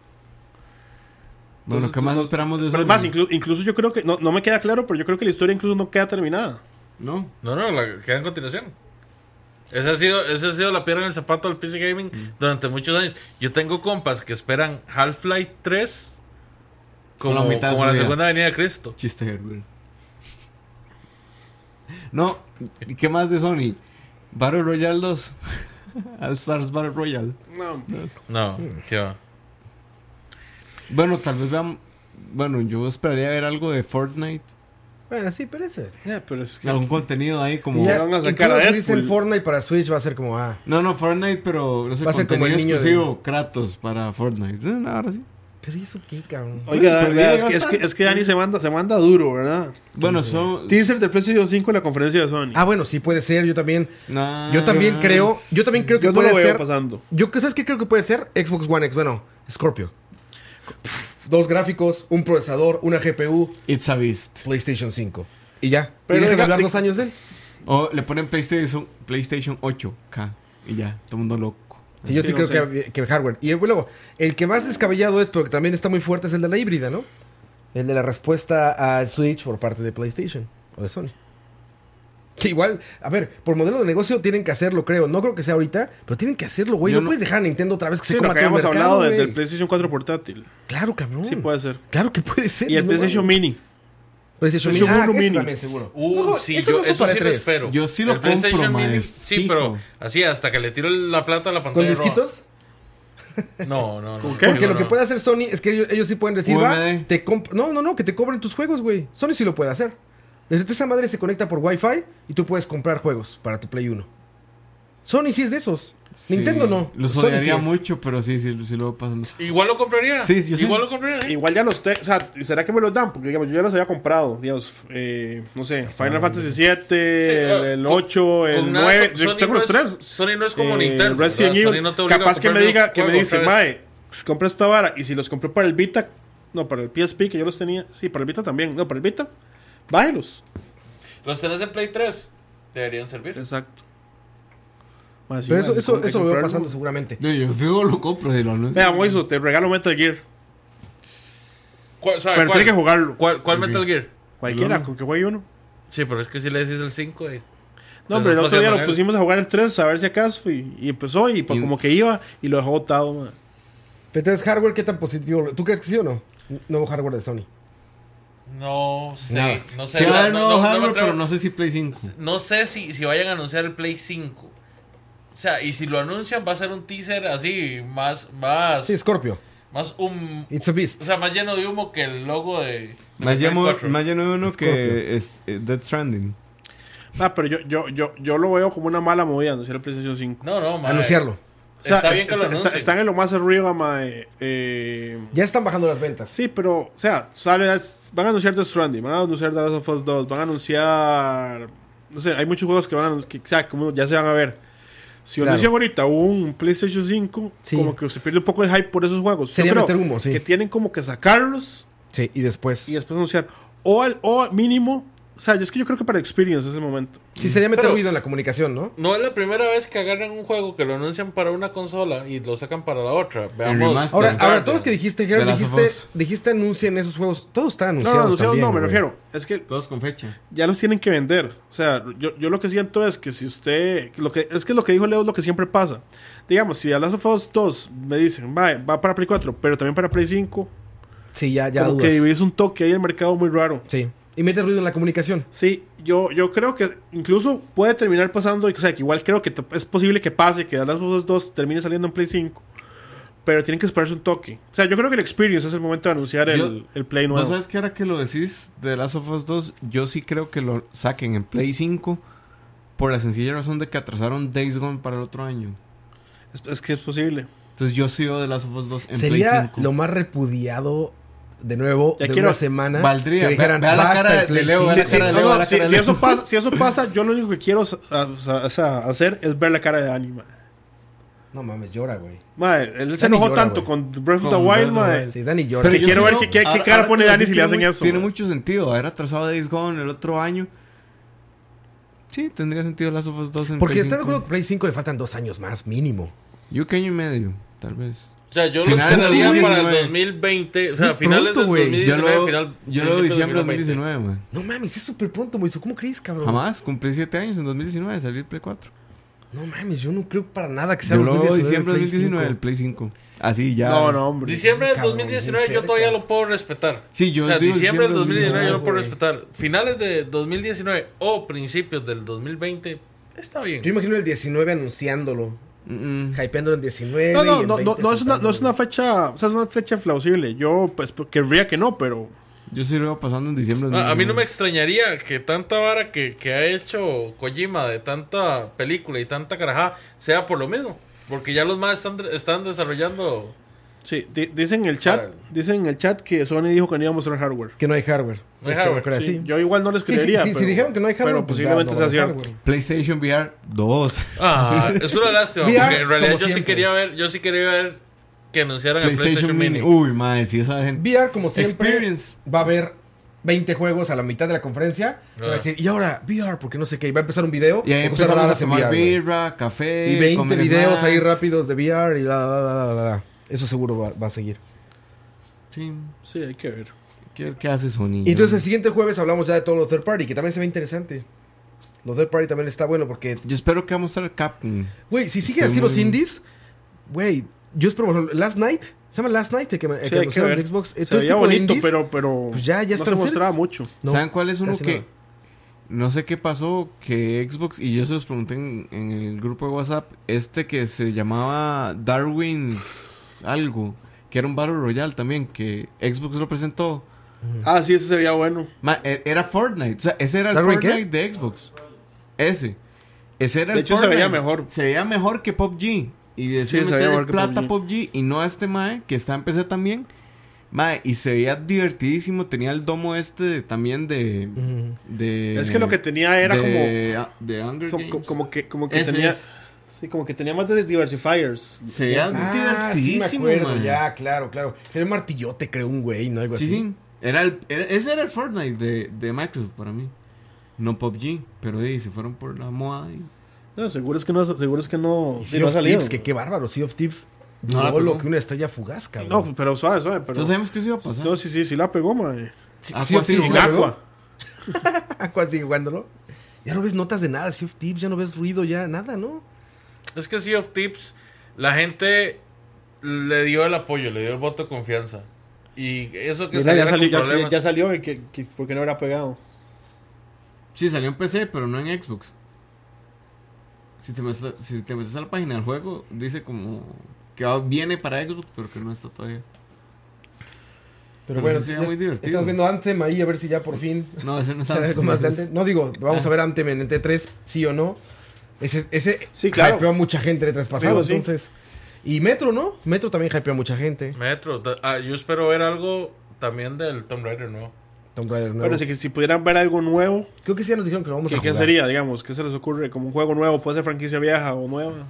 no. Bueno, ¿qué más no- esperamos de eso? Pero es más, inclu- incluso yo creo que... No, no me queda claro, pero yo creo que la historia incluso no queda terminada. No. No, no, la queda en continuación. Esa ha sido, esa ha sido la piedra en el zapato del PC Gaming durante muchos años. Yo tengo compas que esperan Half-Life 3 como, la como la segunda venida de Cristo. Chiste, Herbert. No, ¿y qué más de Sony? Battle Royale 2. All Stars Battle Royale. No. No, qué va. Bueno, tal vez vean. Bueno, yo esperaría ver algo de Fortnite. Bueno, sí, pero ese. Ya, pero es que... Algún contenido ahí como. Ya. van a sacar a dicen. Fortnite para Switch va a ser como, ah, No, no, Fortnite, pero no sé, Va a ser como el niño de- exclusivo, Kratos para Fortnite. Eh, Ahora sí. pero ¿y eso qué, cabrón? Oiga, Pero es, que, es, que, es que Dani se manda, se manda duro, ¿verdad? Bueno, son. Teaser del PlayStation 5 en la conferencia de Sony. Ah, bueno, sí puede ser, yo también. Yo también creo, yo también creo que Yo no puede lo veo ser. pasando. Yo, ¿sabes qué creo que puede ser? Xbox One X, bueno, Scorpio. Dos gráficos, un procesador, una GPU, It's a Beast. PlayStation 5. Y ya. Pero y dejan diga- hablar dos años de él. O le ponen PlayStation, PlayStation 8K. Y ya, todo el mundo loco. Sí, yo sí, Sí, no creo sé. que, que hardware. Y luego, el que más descabellado es, pero que también está muy fuerte, es el de la híbrida, ¿no? El de la respuesta al Switch por parte de PlayStation o de Sony. Que igual, a ver, por modelo de negocio tienen que hacerlo, creo. No creo que sea ahorita, pero tienen que hacerlo, güey. No, no- puedes dejar a Nintendo otra vez que Sí, se coma que todo el mercado, hablado de- del PlayStation 4 portátil. Claro, cabrón. Sí, puede ser. Claro que puede ser. Y el no PlayStation. Mini. PlayStation PlayStation Mini. Ah, Mini. ese también seguro. Uh, No, sí, eso yo eso para sí lo tres. espero. Yo sí lo El PlayStation compro, mae, Mini, sí, fijo. pero así hasta que le tiro la plata a la ¿Con pantalla. roja. disquitos? No, no, no. ¿Con qué? Porque no, lo que puede hacer Sony es que ellos, ellos sí pueden decir, va, te No, no, no, que te cobren tus juegos, güey. Sony sí lo puede hacer. Desde esa madre se conecta por Wi-Fi y tú puedes comprar juegos para tu Play 1. Sony sí es de esos. Sí, Nintendo no. Lo Sony odiaría mucho, pero sí, sí, sí lo pasan. Igual lo compraría. Sí, yo sí. Igual lo compraría. sí. Igual ya los te- O sea, ¿será que me los dan? Porque digamos, yo ya los había comprado. Digamos, eh, no sé, Final Fantasy 7, el, ah, el con- 8, el Con nada, 9. Sony Yo tengo no los es- tres. Sony no es como Eh, Nintendo. Resident. Evil. No capaz que me diga, que me dice. Mae, pues, compra esta vara. Y si los compré para el Vita, no, para el PSP, que yo los tenía. Sí, para el Vita también. No, para el Vita, bájelos. Los tenés en Play 3. Deberían servir. Exacto. Pero eso, eso, eso lo veo pasando seguramente. Yo, yo fijo lo compro si lo. Vea, Moiso, te regalo Metal Gear. ¿Cuál, sabe, Pero cuál? tiene que jugarlo. ¿Cuál, cuál Metal Gear? Cualquiera, uno. con que juegue uno. Sí, pero es que si le decís el 5. eh, No, hombre, el otro día lo pusimos a jugar el 3 a ver si acaso y, y empezó y pues, Y- como que iba y lo dejó botado, man. Pero entonces, hardware, ¿qué tan positivo? ¿Tú crees que sí o no? Nuevo hardware de Sony. No sé, Nada. no sé. Sí, o sea, va a haber no, no- no atrevo- pero no sé si Play 5. no sé si, si vayan a anunciar el Play 5. O sea, y si lo anuncian va a ser un teaser así, más, más, Sí, Scorpio. más un... It's a beast. O sea, más lleno de humo que el logo de... de Más lleno, 4. más lleno de Scorpio. que es eh, Dead Stranding. Ah, pero yo, yo, yo, yo lo veo como una mala movida anunciar el PlayStation 5. No, no, mae. Anunciarlo. O sea, Está es- bien que lo está- están en lo más arriba, mae. Eh, Ya están bajando las ventas. sí, pero, o sea, sale, van a anunciar The Stranding, van a anunciar The Last of Us 2, van a anunciar. No sé, hay muchos juegos que van a anunciar, o sea, como ya se van a ver. Si Claro. anuncian ahorita un PlayStation 5, Sí. como que se pierde un poco el hype por esos juegos. Sería meter humo, sí. Que tienen como que sacarlos Sí, y después. y después anunciar. O, al, o mínimo, o sea, es que yo creo que para Experience es el momento. Sí, sería meter Pero- ruido en la comunicación, ¿no? No es la primera vez que agarran un juego que lo anuncian para una consola y lo sacan para la otra. Veamos. Ahora, ahora todos los que dijiste, Gerard, dijiste, dijiste anuncien esos juegos. Todos están No, no, anunciados. anunciados también, no, me güey. refiero. Es que Todos con fecha. ya los tienen que vender. O sea, yo, yo lo que siento es que si usted. Lo que, es que lo que dijo Leo es lo que siempre pasa. Digamos, si a Last of Us 2 me dicen, va, va para Play 4, pero también para Play 5, Sí, ya, ya como dudas. que es un toque ahí en el mercado muy raro. Sí. Y mete ruido en la comunicación. Sí, yo, yo creo que incluso puede terminar pasando, o sea, que igual creo que es posible que pase, que Last of Us 2 termine saliendo en Play 5, pero tienen que esperarse un toque. O sea, yo creo que el Experience es el momento de anunciar el, Yo- el Play ¿No nuevo. sabes que ahora que lo decís de Last of Us 2? Yo sí creo que lo saquen en Play 5 por la sencilla razón de que atrasaron Days Gone para el otro año. Es, es que es posible. Entonces yo sigo de Last of Us 2 en Play Sería 5. lo más repudiado de nuevo Ya de quiero- una semana. Valdría. Que dijeran, Ve- vea la "Basta cara el de Leo, vea cinco". la Sí, sí, cara de no, si, de eso pasa, si eso pasa, yo lo único que quiero hacer es ver la cara de Dani, mae. No mames, llora, güey. Él se Dani enojó llora, tanto con Breath of the Wild. Wild. Sí, Dani llora. Pero quiero sí ver qué- qué- qué ahora- cara ahora pone Dani si le tiene hacen mu- eso, Tiene man. mucho sentido. Haber atrasado Days Gone el otro año. Sí, tendría sentido Last of Us 2 en Porque Play está de 5. acuerdo que Play 5 le faltan dos años más, mínimo. Yo que año y medio, tal vez. O sea, yo lo Finales de esperaría para el 2019. 2020. O sea, finales pronto, del güey. 2019. Yo lo, final, yo lo del diciembre de 2020. 2019, man. No mames, es súper pronto, Moiso. ¿Cómo crees, cabrón? Jamás, cumplí 7 años en 2019, salir Play 4. No mames, yo no creo para nada que sea Yo lo 2019 diciembre de Play 2019, el 5. Play 5. Así ya. No, no, hombre. Diciembre del Cabrón, 2019 bien yo todavía lo puedo respetar. Sí, yo o sea, diciembre del diciembre del 2019 yo lo puedo güey. respetar. Finales de 2019 o principios del 2020 está bien. Yo imagino el 19 anunciándolo. Mm, mm. Hypeándolo en 19. No, y no, en no, no, 20 no es una, no es una fecha, o sea, es una fecha plausible. Yo, pues, querría que no, pero Yo sí lo veo pasando en diciembre de A, a mí no me 2019. extrañaría que tanta vara que, que ha hecho Kojima de tanta película y tanta carajada sea por lo mismo. Porque ya los más están, están desarrollando. Sí, di- dicen en el chat, dicen en el chat que Sony dijo que no iba a mostrar hardware. Que no hay hardware. No hay que hardware, Sí. Yo igual no les Sí, sí, creería. sí, pero, si dijeron que no hay hardware, pero pues ya posiblemente no sea cierto. hardware. PlayStation VR 2. Ah, es una lástima. VR, porque en realidad yo sí quería ver, yo sí quería ver que anunciaran el PlayStation PlayStation Mini. Mini. Uy, madre, si esa gente. VR, como siempre, Experience. va a haber 20 juegos a la mitad de la conferencia. que Va a Ah. decir, y ahora VR, porque no sé qué. Y va a empezar un video Y ahí empezamos a tomar VR. birra, café. Y 20 comer videos ahí rápidos de VR y la, la, la, la, la, la. Eso seguro va, va a seguir. Sí. Sí, hay que ver. ¿Qué, qué hace Sony? Y entonces el siguiente jueves hablamos ya de todos los third party, que también se ve interesante. Los third party también está bueno porque, Yo espero que va a mostrar Capcom. güey, si siguen así los indies, güey, yo espero, por ejemplo, Last Night, se llama Last Night, el que, el Sí, que Xbox. Se veía bonito, indies, pero, pero pues ya- ya no está se mostraba mucho. no, ¿Saben cuál es uno que nada. no sé qué pasó? Que Xbox, y yo se los pregunté en, en el grupo de WhatsApp, este que se llamaba Darwin algo, que era un Battle Royale también, que Xbox lo presentó. Ah, sí, ese se veía bueno. Ma, e- era Fortnite, o sea, ese era el. Fortnite de Xbox. Ese. Ese era De el hecho, se Fortnite. veía mejor. Se veía mejor que PUBG. Y Sí, decía se veía mejor que plata PUBG. PUBG. Y no a este Mae, que está en PC también. Mae, y se veía divertidísimo. Tenía el domo este de- también de. De Es que lo que tenía era como, de, Hunger como, Games. como que, como que Ese tenía, es. Sí, como que tenía más de diversifiers. Se veía Ah, sí me divertidísimo. acuerdo, ya, claro, claro. Sería un martillote, creo, un güey, ¿no? Algo Sí, así. sí. Era el, era- ese era el Fortnite de, de Microsoft para mí. No PUBG. Pero sí, se fueron por la moda. Y... No, seguro es que no, seguro es que no, sí, Sea of salido. Tips, que qué bárbaro, Sea of Tips. No No, lo que una estrella fugaz, cabrón. No, pero suave, suave, pero Entonces sabemos que eso iba a pasar. no, sí, sí, sí la pegó, mae. Sí, Aqua Sea of sí, En ¿la Aqua. Aqua sigue jugándolo. Ya no ves notas de nada, Sea of Thieves, ya no ves ruido, ya nada, ¿no? Es que Sea of Tips, la gente le dio el apoyo, le dio el voto de confianza. Y eso que Mira, ya salió, ya, salió y que, que- porque no era pegado. Sí, salió en PC, pero no en Xbox. Si te metes, si te metes a la página del juego, dice como que viene para Xbox, pero que no está todavía. Pero bueno, sería muy divertido. Estamos viendo Anthem ahí a ver si ya por fin No, ese no es- Anthem. No digo, vamos a ver Anthem en el T3, sí o no. Ese, ese Sí, claro. hypeó a mucha gente el 3 pasado, Digo, sí. entonces. Y Metro, ¿no? Metro también hypeó a mucha gente. Metro, ah, yo espero ver algo también del Tomb Raider, ¿no? Tomb Raider nuevo. Bueno, si, si pudieran ver algo nuevo, Creo que sí ya nos dijeron que lo vamos a ¿qué, jugar. qué sería, digamos? ¿Qué se les ocurre? Como un juego nuevo, puede ser franquicia vieja o nueva.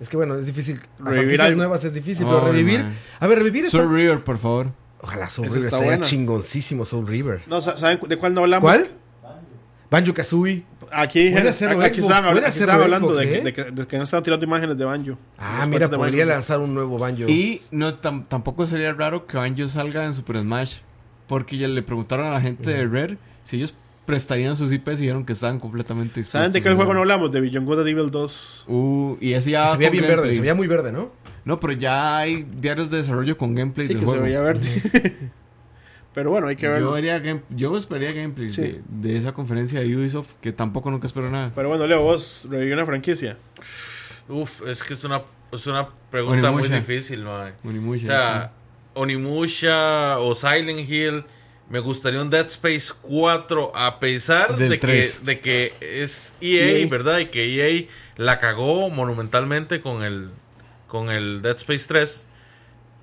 Es que bueno, es difícil. Revivir franquicias algo. nuevas es difícil, pero revivir. man. A ver, revivir está. Soul River, por favor. Ojalá Soul River está estaría buena. chingoncísimo Soul River. No, sa- ¿saben de cuál no hablamos? ¿Cuál? Banjo Kazooie. Aquí, aquí, estaban, aquí estaban hablando Xbox, de, que, ¿eh? de que, de que han estado tirando imágenes de Banjo. Ah, mira, podría Banjo. lanzar un nuevo Banjo. Y no tam- tampoco sería raro que Banjo salga en Super Smash. Porque ya le preguntaron a la gente de Rare si ellos prestarían sus IPs y dijeron que estaban completamente dispuestos. ¿Saben de qué juego no hablamos? De Beyond Good Evil 2. Uh, y ese ya. se veía bien gameplay. verde, se veía muy verde, ¿no? No, pero ya hay diarios de desarrollo con gameplay Sí, del que se juego. veía verde. Pero bueno, hay que Yo, verlo. vería game- yo esperaría gameplay Sí. de, de esa conferencia de Ubisoft que tampoco nunca espero nada. Pero bueno, Leo, vos revivió una franquicia. Uf, es que es una, es una pregunta muy Onimusha. difícil, mae. Onimusha, O sea, Onimusha o Silent Hill. Me gustaría un Dead Space 4 a pesar Del de que, 3. de que es EA, EA. ¿verdad? Y que EA la cagó monumentalmente con el, con el Dead Space 3.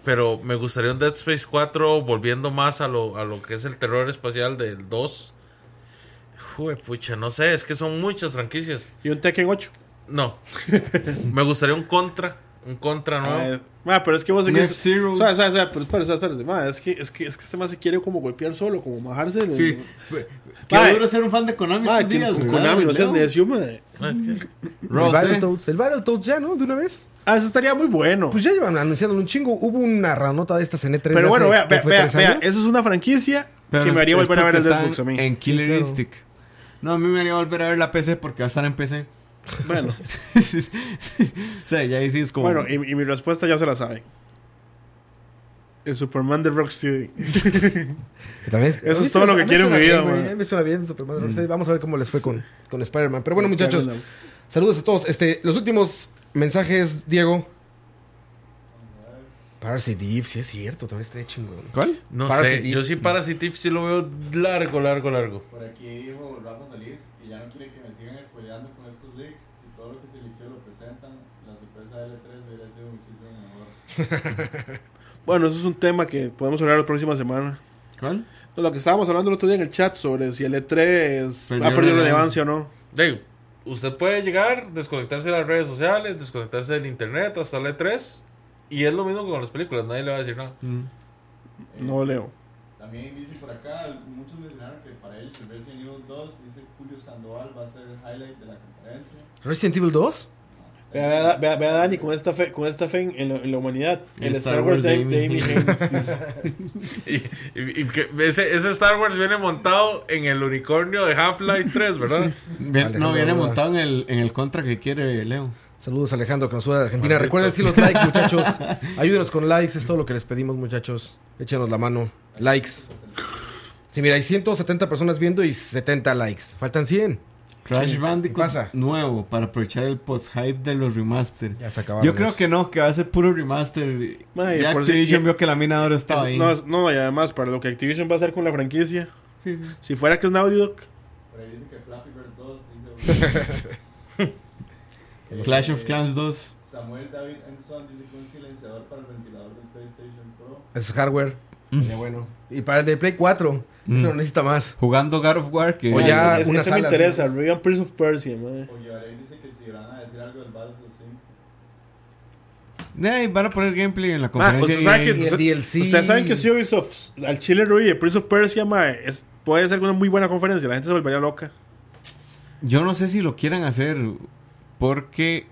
Pero me gustaría un Dead Space 4 volviendo más a lo, a lo que es el terror espacial del 2. Jue, pucha, no sé, es que son muchas franquicias. Y un Tekken 8. No. me gustaría un Contra. Un Contra nuevo. Ah, ma, pero es que vos Un seguís. F-Zero. O sea, o sea, o sea, pero espérate, espérate, ma, es que, es que, es que este más se quiere como golpear solo, como bajarse. de- Sí. Qué duro ser un fan de Konami estos días, con ¿verdad, Konami, no seas necio, ma. No, es que- El ¿eh? Battletoads. El Battletoads ya, ¿no? De una vez. Ah, eso estaría muy bueno. Pues ya llevan anunciándolo un chingo. Hubo una ranota de estas en E3. pero bueno, hace- vea, ¿qué vea, vea, eso es una franquicia Pero que me haría volver a ver el Deadbox a mí. En Killer. Instinct. No, a mí me haría volver a ver la PC porque va a estar en PC. Bueno, o sea, ya ahí sí es como. bueno, y, y mi respuesta ya se la saben. El Superman de Rocksteady. También Eso es todo lo que quiero en mi vida, güey. mí suena bien Superman Rocksteady. Vamos a ver cómo les fue con, con Spider-Man. Pero bueno, muchachos, saludos a todos. Este, los últimos mensajes, Diego. Parasite Eve, sí es cierto, también estaría chingón. ¿Cuál? No Parasite sé, Eve. yo sí Parasite Eve sí lo veo largo, largo, largo. Por aquí dijo Rafa Solís que ya no quiere que me sigan spoileando con estos leaks. Si todo lo que se liqueó lo presentan, la sorpresa de L3 hubiera sido muchísimo mejor. Bueno, eso es un tema que podemos hablar la próxima semana. ¿Cuál? No, Lo que estábamos hablando el otro día en el chat sobre si el E3 Perdió ha perdido relevancia. relevancia o no. Digo, usted puede llegar, desconectarse de las redes sociales, desconectarse del internet hasta el E3. Y es lo mismo con las películas, nadie le va a decir nada. Mm. No leo. También dice por acá, muchos mencionaron que para ellos el Resident Evil 2, dice Julio Sandoval, va a ser el highlight de la conferencia. Resident Evil 2. Ve a, ve a- ve a Dani con esta fe, con esta fe en, en la, en la humanidad. El, El Star Wars de, de Amy. Y, y- y que ese, ese Star Wars viene montado en el unicornio de Half-Life 3, ¿verdad? Bien- Alejandro no, viene montado en el, en el contra que quiere Leo. Saludos Alejandro, que nos sube de Argentina. Recuerden si los likes, muchachos. Ayúdenos con likes, es todo lo que les pedimos, muchachos. Échenos la mano. Likes. Sí, mira, hay 170 personas viendo y 70 likes. Faltan 100. Crash Bandicoot pasa? nuevo para aprovechar el post-hype de los remaster. Ya se acabaron. Yo creo que no, que va a ser puro remaster. Mae, ya Activision vio que la mina oro estaba ahí. no, no, y además, para lo que Activision va a hacer con la franquicia, si fuera que es Naughty Dog, Por ahí dice que Flappy Bird 2, dice Clash of Clans 2. Samuel David Enson, dice que un silenciador para el ventilador del PlayStation Pro. Es hardware. Sería bueno. Y para el de Play 4. Eso no necesita más. Jugando God of War. Que O ya- es- una ese me interesa. ¿sí? Regan Prince of Persia, mae. O dice que si van a decir algo del Battlefield 5. Ey, van a poner gameplay en la Ah, conferencia. usted sabe EA. que, usted- DLC. ustedes saben que si Ubisoft al Chile Rui y Prince of Persia, es- puede ser una muy buena conferencia. La gente se volvería loca. Yo no sé si lo quieran hacer porque,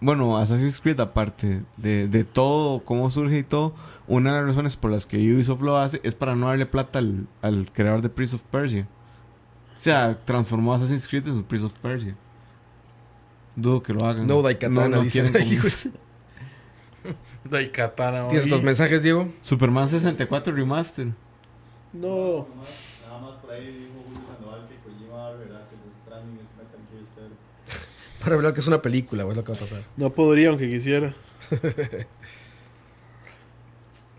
bueno, Assassin's Creed aparte de, de todo, cómo surge y todo, una de las razones por las que Ubisoft lo hace es para no darle plata al, al creador de Prince of Persia. O sea, transformó Assassin's Creed en su Prince of Persia. Dudo que lo hagan. No Daikatana, no dicen tienen ahí, como- güey. Daikatana. ¿Tienes otros mensajes, Diego? Superman 64 Remaster. No. Nada más, nada más por ahí dijo Julio Sandoval que Kojima va a revelar que The Stranding es Metal Gear Revelar que es una película, güey, es lo que va a pasar. No podría, aunque quisiera.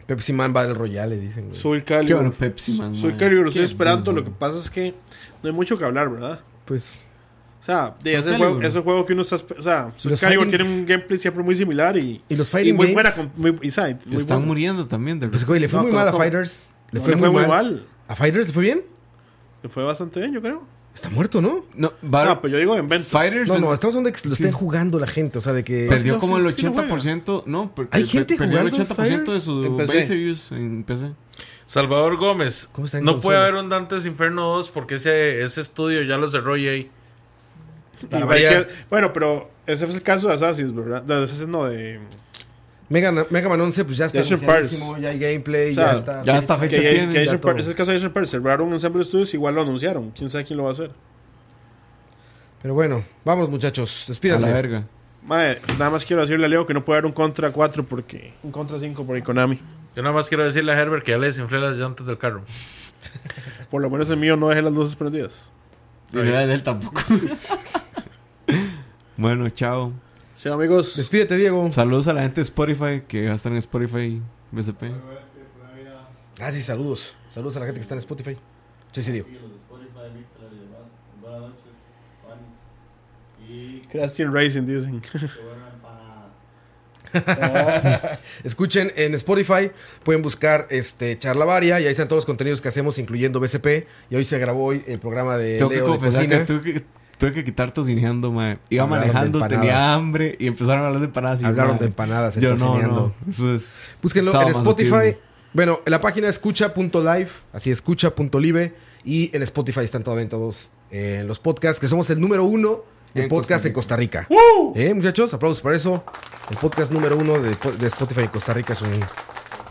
Pepsi Man Battle Royale, dicen, güey. Soy Qué Calibur. bueno, Pepsi Man. Soy man. Calibur, lo estoy esperando. Lo que pasa es que no hay mucho que hablar, ¿verdad? Pues, O sea, de ese juego, ese juego que uno está. O sea, Soul Los Calibur fighting- tiene un gameplay siempre muy similar y. y los Y Fighting muy Games... buena. con- Muy, y, ¿sabe? muy Están buena. muriendo también. De Pues, güey, le fue No, muy ¿cómo, mal a? Fighters. Le No, fue, le muy, fue muy mal. mal. ¿A Fighters le fue bien? Le fue bastante bien, yo creo. Está muerto, ¿no? no, Bar- No, pero yo digo en venta. Fighters No, no, estamos hablando de que lo estén jugando la gente, o sea, de que... perdió no, como sí, el sí lo juega. 80%. No, per- ¿Hay per- gente perdió el jugando 80% de su En PC. base use en PC. Salvador Gómez. ¿Cómo está en No puede haber un Dantes Inferno 2 porque ese, ese estudio ya lo cerró EA. Variar. que- bueno, pero ese fue el caso de Assassin's, ¿verdad? De Assassin's no, de. Mega, Mega Man 11, pues ya está ya hay gameplay, O sea, ya está. ya está fecha Que, tiene, que ya es el caso de Asian Paris. Cerraron Ensemble Studios, igual lo anunciaron. Quién sabe quién lo va a hacer. Pero bueno, vamos muchachos, A la despídanse. verga. Madre, nada más quiero decirle a Leo que no puede haber un Contra 4 porque. Un Contra 5 por Konami. Yo nada más quiero decirle a Herbert que ya le desinflé las llantas del carro. Por lo menos el mío no deje las luces prendidas. Y no de él tampoco. bueno, chao. Amigos. Despídete, Diego. Saludos a la gente de Spotify que va a estar en Spotify BCP. Ah, sí, saludos. Saludos a la gente que está en Spotify. Sí, sí, Diego. Sí, los de Spotify, Mixer y demás. Buenas noches, fans. Y Christian Racing dicen. Escuchen en Spotify, pueden buscar este Charlavaria y ahí están todos los contenidos que hacemos, incluyendo BCP. Y hoy se grabó hoy el programa de Tengo que Leo de confesar cocina. que tuve que, tuve que quitar tocineando, mae. Iba Hablaron manejando, tenía hambre y empezaron a hablar de empanadas. y, Hablaron mae, de empanadas, Yo no, no. Eso es. Búsquenlo en. Spotify. Bueno, en la página escucha.live, así escucha.live. Y en Spotify están también todos eh, los podcasts, que somos el número uno de En podcast Costa en Costa Rica. Eh, muchachos, aplausos por eso. El podcast número uno de, de Spotify en Costa Rica es un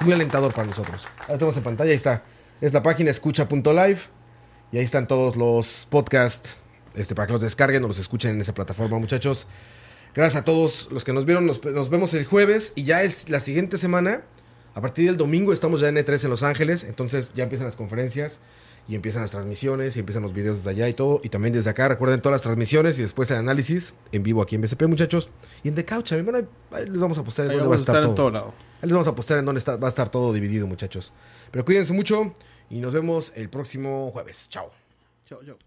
muy alentador para nosotros. Ahora tenemos en pantalla, ahí está. Es la página escucha.live. Y ahí están todos los podcasts este, para que los descarguen o los escuchen en esa plataforma, muchachos. Gracias a todos los que nos vieron. Nos, nos vemos el jueves y ya es la siguiente semana. A partir del domingo estamos ya en E3 en Los Ángeles. Entonces ya empiezan las conferencias y empiezan las transmisiones y empiezan los videos desde allá y todo. Y también desde acá. Recuerden todas las transmisiones y después el análisis en vivo aquí en BCP, muchachos. Y en The Couch, a mí, bueno, ahí, les vamos a postar en Ahí dónde va a estar en todo. todo lado. Ahí les vamos a postar en dónde está, va a estar todo dividido, muchachos. Pero cuídense mucho y nos vemos el próximo jueves. Chao. Chao, chao.